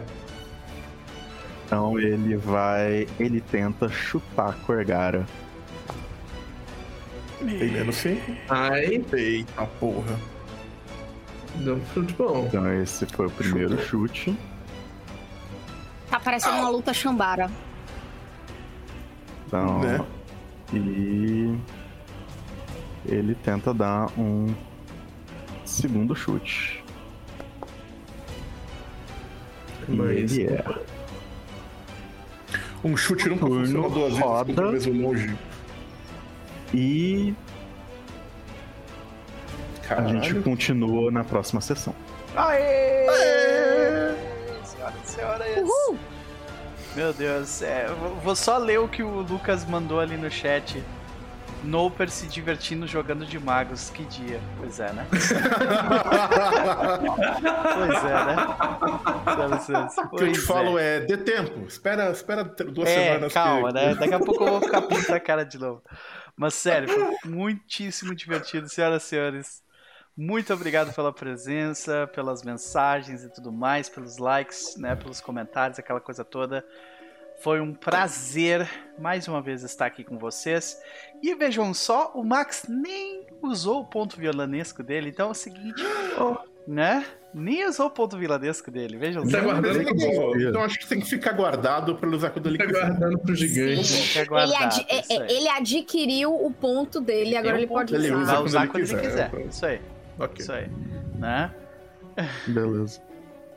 Então ele vai. Ele tenta chutar a Corgara. Menos 5. Ai, Eita porra. deu um chute bom. Então esse foi o primeiro chute. Tá parecendo uma luta chambara. Então. Né? E. Ele tenta dar um segundo chute. E Mas- ele é. Um chute nunca Turno, funciona duas vezes roda. o mesmo longe. E a Caralho. gente continua na próxima sessão. Aê! Senhoras e senhores. Uhul! Meu Deus, é, vou só ler o que o Lucas mandou ali no chat. Noper se divertindo jogando de magos, que dia. Pois é, né? *laughs* pois é, né? Dá licença. O que eu te Pois falo é. é, dê tempo. Espera, espera duas É, semanas. calma, que... né? Daqui a *laughs* pouco eu vou ficar da cara de novo. Mas sério, foi muitíssimo divertido, senhoras e senhores. Muito obrigado pela presença, pelas mensagens e tudo mais, pelos likes, né, pelos comentários, aquela coisa toda. Foi um prazer mais uma vez estar aqui com vocês. E vejam só, o Max nem usou o ponto violanesco dele, então é o seguinte, né? Nem usou o ponto vilanesco dele, vejam Tá só. guardando que, bom. Então acho que tem que ficar guardado pra ele usar quando ele Tá quiser. guardando pro gigante. Fica Ele, guardado, adi- é- é- ele adquiriu o ponto dele, agora ele pode ponto, ele usar. usa Vai quando usar ele quando ele quiser. quiser. Isso aí, Ok. isso aí. Né? Beleza.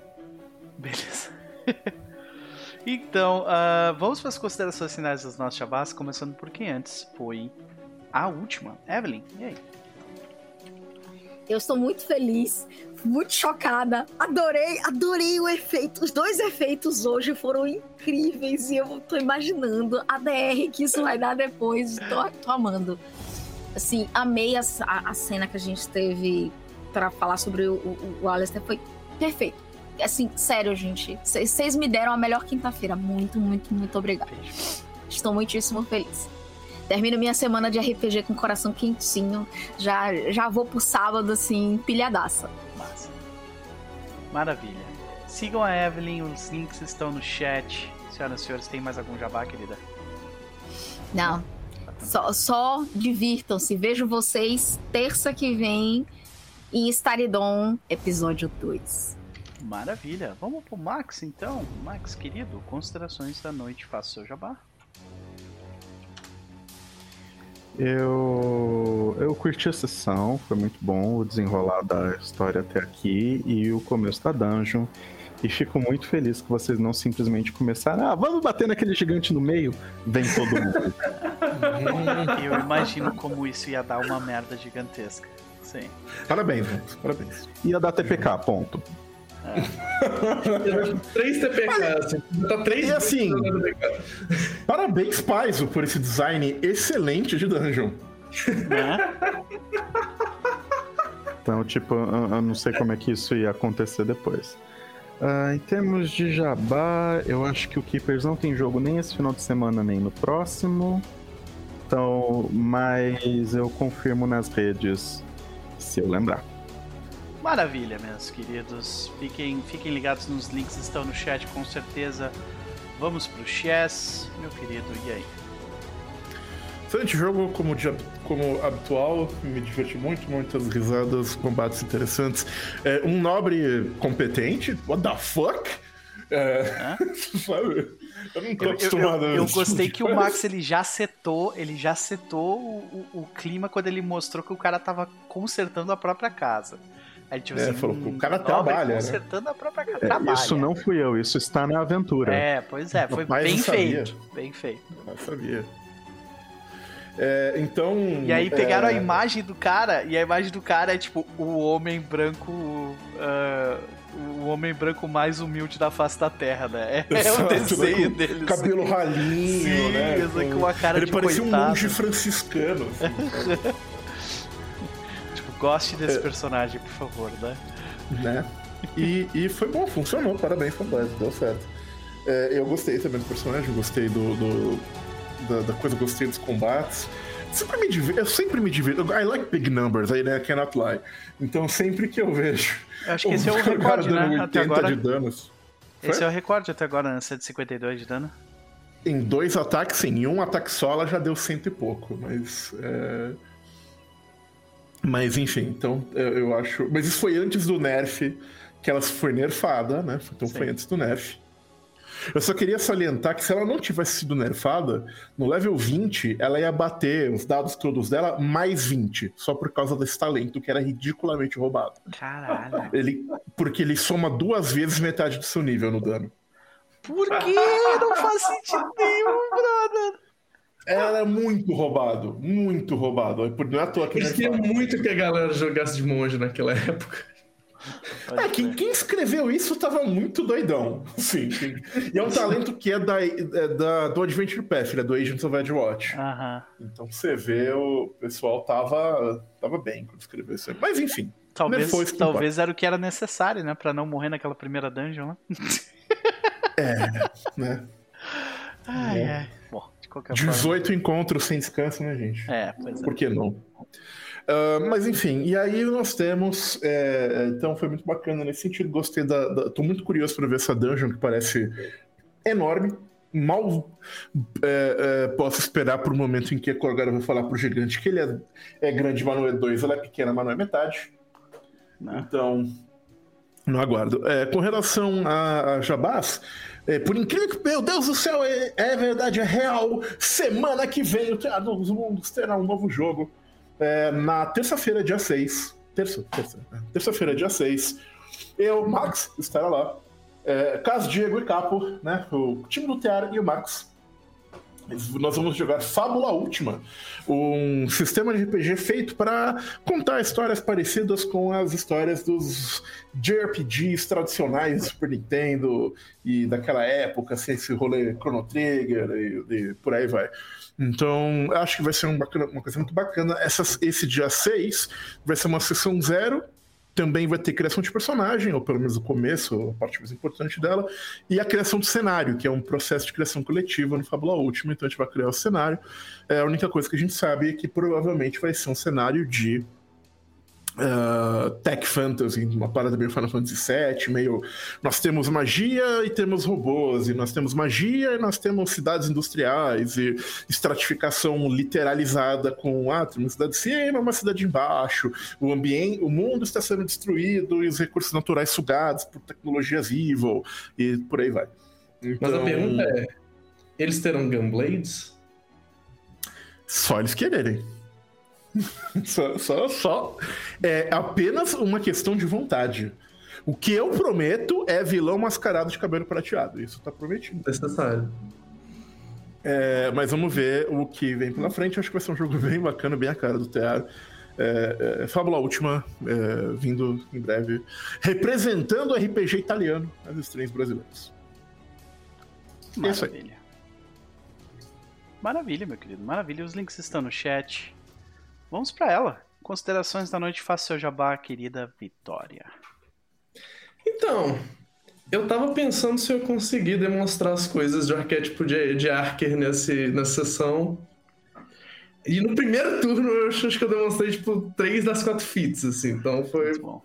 *laughs* Beleza. *laughs* então, ah, vamos para as considerações finais dos nossos chavás, começando por quem antes foi a última. Evelyn, e aí? Eu estou muito feliz, muito chocada. Adorei, adorei o efeito. Os dois efeitos hoje foram incríveis e eu tô imaginando a DR que isso vai dar depois. Tô amando. Assim, amei a, a- a cena que a gente teve para falar sobre o, o, o Alistair. Foi perfeito. Assim, sério, gente. Vocês me deram a melhor quinta-feira. Muito, muito, muito obrigada. Estou muitíssimo feliz. Termino minha semana de RPG com o coração quentinho. Já, já vou pro sábado, assim, pilhadaça. Massa. Maravilha. Sigam a Evelyn, os links estão no chat. Senhoras e senhores, tem mais algum jabá, querida? Não. Só, só divirtam-se. Vejo vocês terça que vem em Staridon, episódio 2. Maravilha. Vamos pro Max, então. Max, querido, considerações da noite, faça o seu jabá. Eu, eu curti a sessão, foi muito bom o desenrolar da história até aqui e o começo da dungeon. E fico muito feliz que vocês não simplesmente começaram, ah, vamos bater naquele gigante no meio, vem todo mundo. *laughs* Eu imagino como isso ia dar uma merda gigantesca. Sim. Parabéns. Parabéns. Ia dar TPK, ponto. *laughs* Três TPK, assim. Tá três E assim-. Parabéns, Paizo, por esse design excelente de dungeon. Né? *laughs* Então, tipo, eu, eu não sei como é que isso ia acontecer depois. Ah, em termos de jabá, eu acho que o Keepers não tem jogo nem esse final de semana, nem no próximo. Então, mas eu confirmo nas redes se eu lembrar. Maravilha, meus queridos. Fiquem, fiquem ligados nos links, estão no chat com certeza. Vamos pro chess, meu querido, e aí? Excelente jogo, como, de, como habitual, me diverti muito, muitas risadas, combates interessantes. É, um nobre competente, what the fuck? É, *laughs* sabe? Eu não tô Eu, eu- acostumado eu- eu esse gostei que o. Max ele já setou, ele já setou o, o- o clima quando ele mostrou que o cara tava consertando a própria casa. Aí tipo É, assim, falou, hum, o cara nobre trabalha, né? consertando a própria casa. É, trabalha. isso não fui eu, isso está na aventura. É, pois é, foi *laughs* Mas bem feito, bem feito. Eu sabia. É, então. E aí pegaram é, a imagem do cara, e a imagem do cara é tipo o homem branco. ah, o homem branco mais humilde da face da terra, né? É, é o Exato, desenho com dele. Cabelo ralinho, Sim, né? assim, com uma cara Ele de parecia coitado. um monge franciscano. assim, Tipo, *laughs* goste É. desse personagem, por favor, né? né? E, e foi bom, funcionou, parabéns, fantasma, deu certo. É, eu gostei também do personagem, gostei do, do- da, da coisa, gostei dos combates. sempre me divirto, eu sempre me divirto. I like big numbers, I cannot lie. Então sempre que eu vejo. Eu acho que esse é o recorde, né? Até agora. de danos. Esse Foi? é o recorde até agora, né? 152 de dano. Em dois ataques, sim. Em um ataque só, ela já deu cento e pouco, mas. é, Mas enfim, então eu, eu acho. Mas isso foi antes do nerf, que ela foi nerfada, né? Então foi Sim. antes do nerf. Eu só queria salientar que se ela não tivesse sido nerfada, no level 20, ela ia bater os dados todos dela mais 20, só por causa desse talento que era ridiculamente roubado. Caralho. *laughs* Ele, porque ele soma duas vezes metade do seu nível no dano. Por que? Não faz sentido nenhum. Ela é muito roubado, muito roubado. Por- Não é à toa que Eles nerfaram. queriam muito que a galera jogasse de monge naquela época. É, quem, quem escreveu isso tava muito doidão. Sim. quem- E é um talento que é, da, é da- do Adventure Path, ele é do Agents of Edgewatch. Aham. Então você vê, o pessoal tava, tava bem quando escreveu isso aí. Mas enfim. Talvez, talvez era o que era necessário, né? Pra não morrer naquela primeira dungeon, né? Né? Ai, Bom. ai. Qualquer forma. 18 encontros sem descanso, né, gente? É, pois é. Por que não? Ah, mas enfim, e aí nós temos. é, então foi muito bacana nesse sentido. Gostei da, da- Tô muito curioso para ver essa dungeon que parece enorme. Mal é, é, posso esperar pro momento em que a Korgara vai falar pro gigante que ele é, é grande, mas não é dois, ela é pequena, mas não é metade. Não. Então, não aguardo. É, com relação a, a Jabás, é, por incrível que, meu Deus do céu, é, é verdade, é real. Semana que vem o Teatro dos Mundos terá um novo jogo. É, na terça-feira, dia 6. Terça, terça, é, terça-feira, dia 6. Eu, Max, estará lá. É, Cas, Diego e Capo, né? O time do Tear e o Max. Nós vamos jogar Fábula Última, um sistema de RPG feito para contar histórias parecidas com as histórias dos JRPGs tradicionais do Super Nintendo e daquela época, assim, esse rolê Chrono Trigger e, e por aí vai. Então, acho que vai ser um bacana- uma coisa muito bacana. Essas- esse dia 6 vai ser uma sessão zero. Também vai ter criação de personagem, ou pelo menos o começo, a parte mais importante dela, e a criação do cenário, que é um processo de criação coletiva no Fábula Última. Então a gente vai criar o cenário. É, a única coisa que a gente sabe é que provavelmente vai ser um cenário de ah, tech fantasy, uma parada meio Final Fantasy VII, meio. Nós temos magia e temos robôs, e nós temos magia e nós temos cidades industriais, e estratificação literalizada com ah, tem uma cidade de cima, uma cidade embaixo, o ambiente, o mundo está sendo destruído e os recursos naturais sugados por tecnologias evil, e por aí vai. Mas Então, a pergunta é: eles terão Gunblades? Só eles quererem. Só, só, só. É apenas uma questão de vontade. O que eu prometo é vilão mascarado de cabelo prateado. Isso tá prometido. Necessário. É, mas vamos ver o que vem pela frente. Acho que vai ser um jogo *laughs* bem bacana, bem a cara do Tear. É, é, Fábula Última, é, vindo em breve, representando o RPG italiano nas streams brasileiras. Isso aí. Maravilha. Maravilha, meu querido. Maravilha. Os links estão no chat. Vamos pra ela. Considerações da noite. Faça seu jabá, querida Vitória. Então, eu tava pensando se eu conseguir demonstrar as coisas de arquétipo de, de Arker nesse, nessa sessão. E no primeiro turno eu acho que eu demonstrei, tipo, três das quatro feats, assim. Então foi, Muito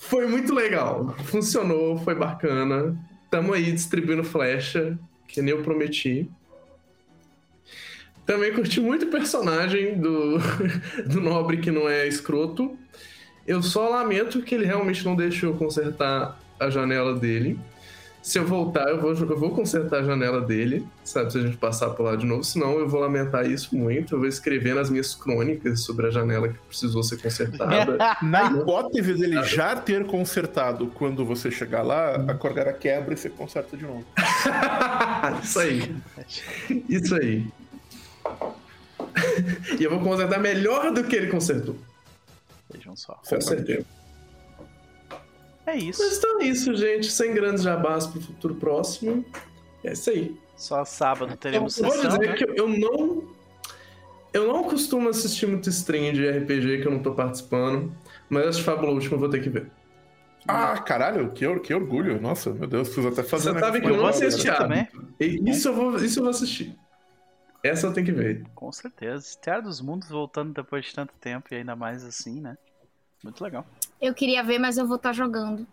foi muito legal. Funcionou, foi bacana. Tamo aí distribuindo flecha, que nem eu prometi. Também curti muito o personagem do, *laughs* do nobre que não é escroto. Eu só lamento que ele realmente não deixou consertar a janela dele. Se eu voltar, eu vou, eu vou consertar a janela dele, sabe? Se a gente passar por lá de novo. Senão, eu vou lamentar isso muito. Eu vou escrever nas minhas crônicas sobre a janela que precisou ser consertada. *laughs* Na hipótese dele já ter consertado quando você chegar lá, a Corgara quebra e você conserta de novo. *laughs* isso aí. Isso aí. *laughs* e eu vou consertar melhor do que ele consertou. Vejam só. Com certeza. É Mas isso. então é isso, gente. Sem grandes jabás pro futuro próximo. É isso aí. Só sábado Eu teremos vou sessão. dizer né? que eu não. Eu não costumo assistir muito stream de RPG que eu não tô participando. Mas essa Fábula Última eu vou ter que ver. Ah, caralho, que, or- que orgulho. Nossa, meu Deus, preciso até fazer Você um sabe que eu não assisti também. Isso eu vou, isso eu vou assistir. Essa eu tenho que ver. Com certeza. Terra dos Mundos voltando depois de tanto tempo e ainda mais assim, né? Muito legal. Eu queria ver, mas eu vou estar jogando.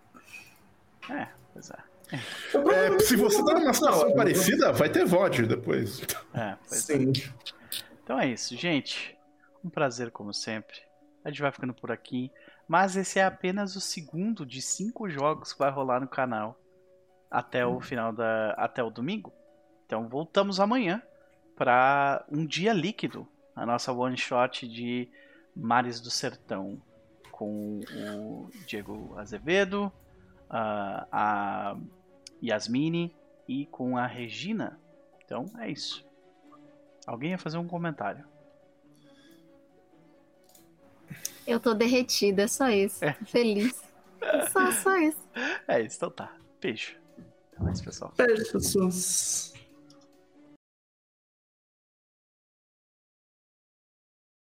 É, pois é. É, se você tá numa situação parecida, vai ter VOD depois. É, pois é. Sim. Então é isso, gente. Um prazer como sempre. A gente vai ficando por aqui. Mas esse é apenas o segundo de cinco jogos que vai rolar no canal até o final da. até o domingo. Então voltamos amanhã para um dia líquido. A nossa one shot de Mares do Sertão com o Diego Azevedo, a, a Yasmine e com a Regina. Então é isso. Alguém ia fazer um comentário. Eu tô derretida, é só isso. É. Feliz. Só, só isso. *laughs* É isso, então tá. Beijo. Até mais, pessoal. Beijo, pessoas.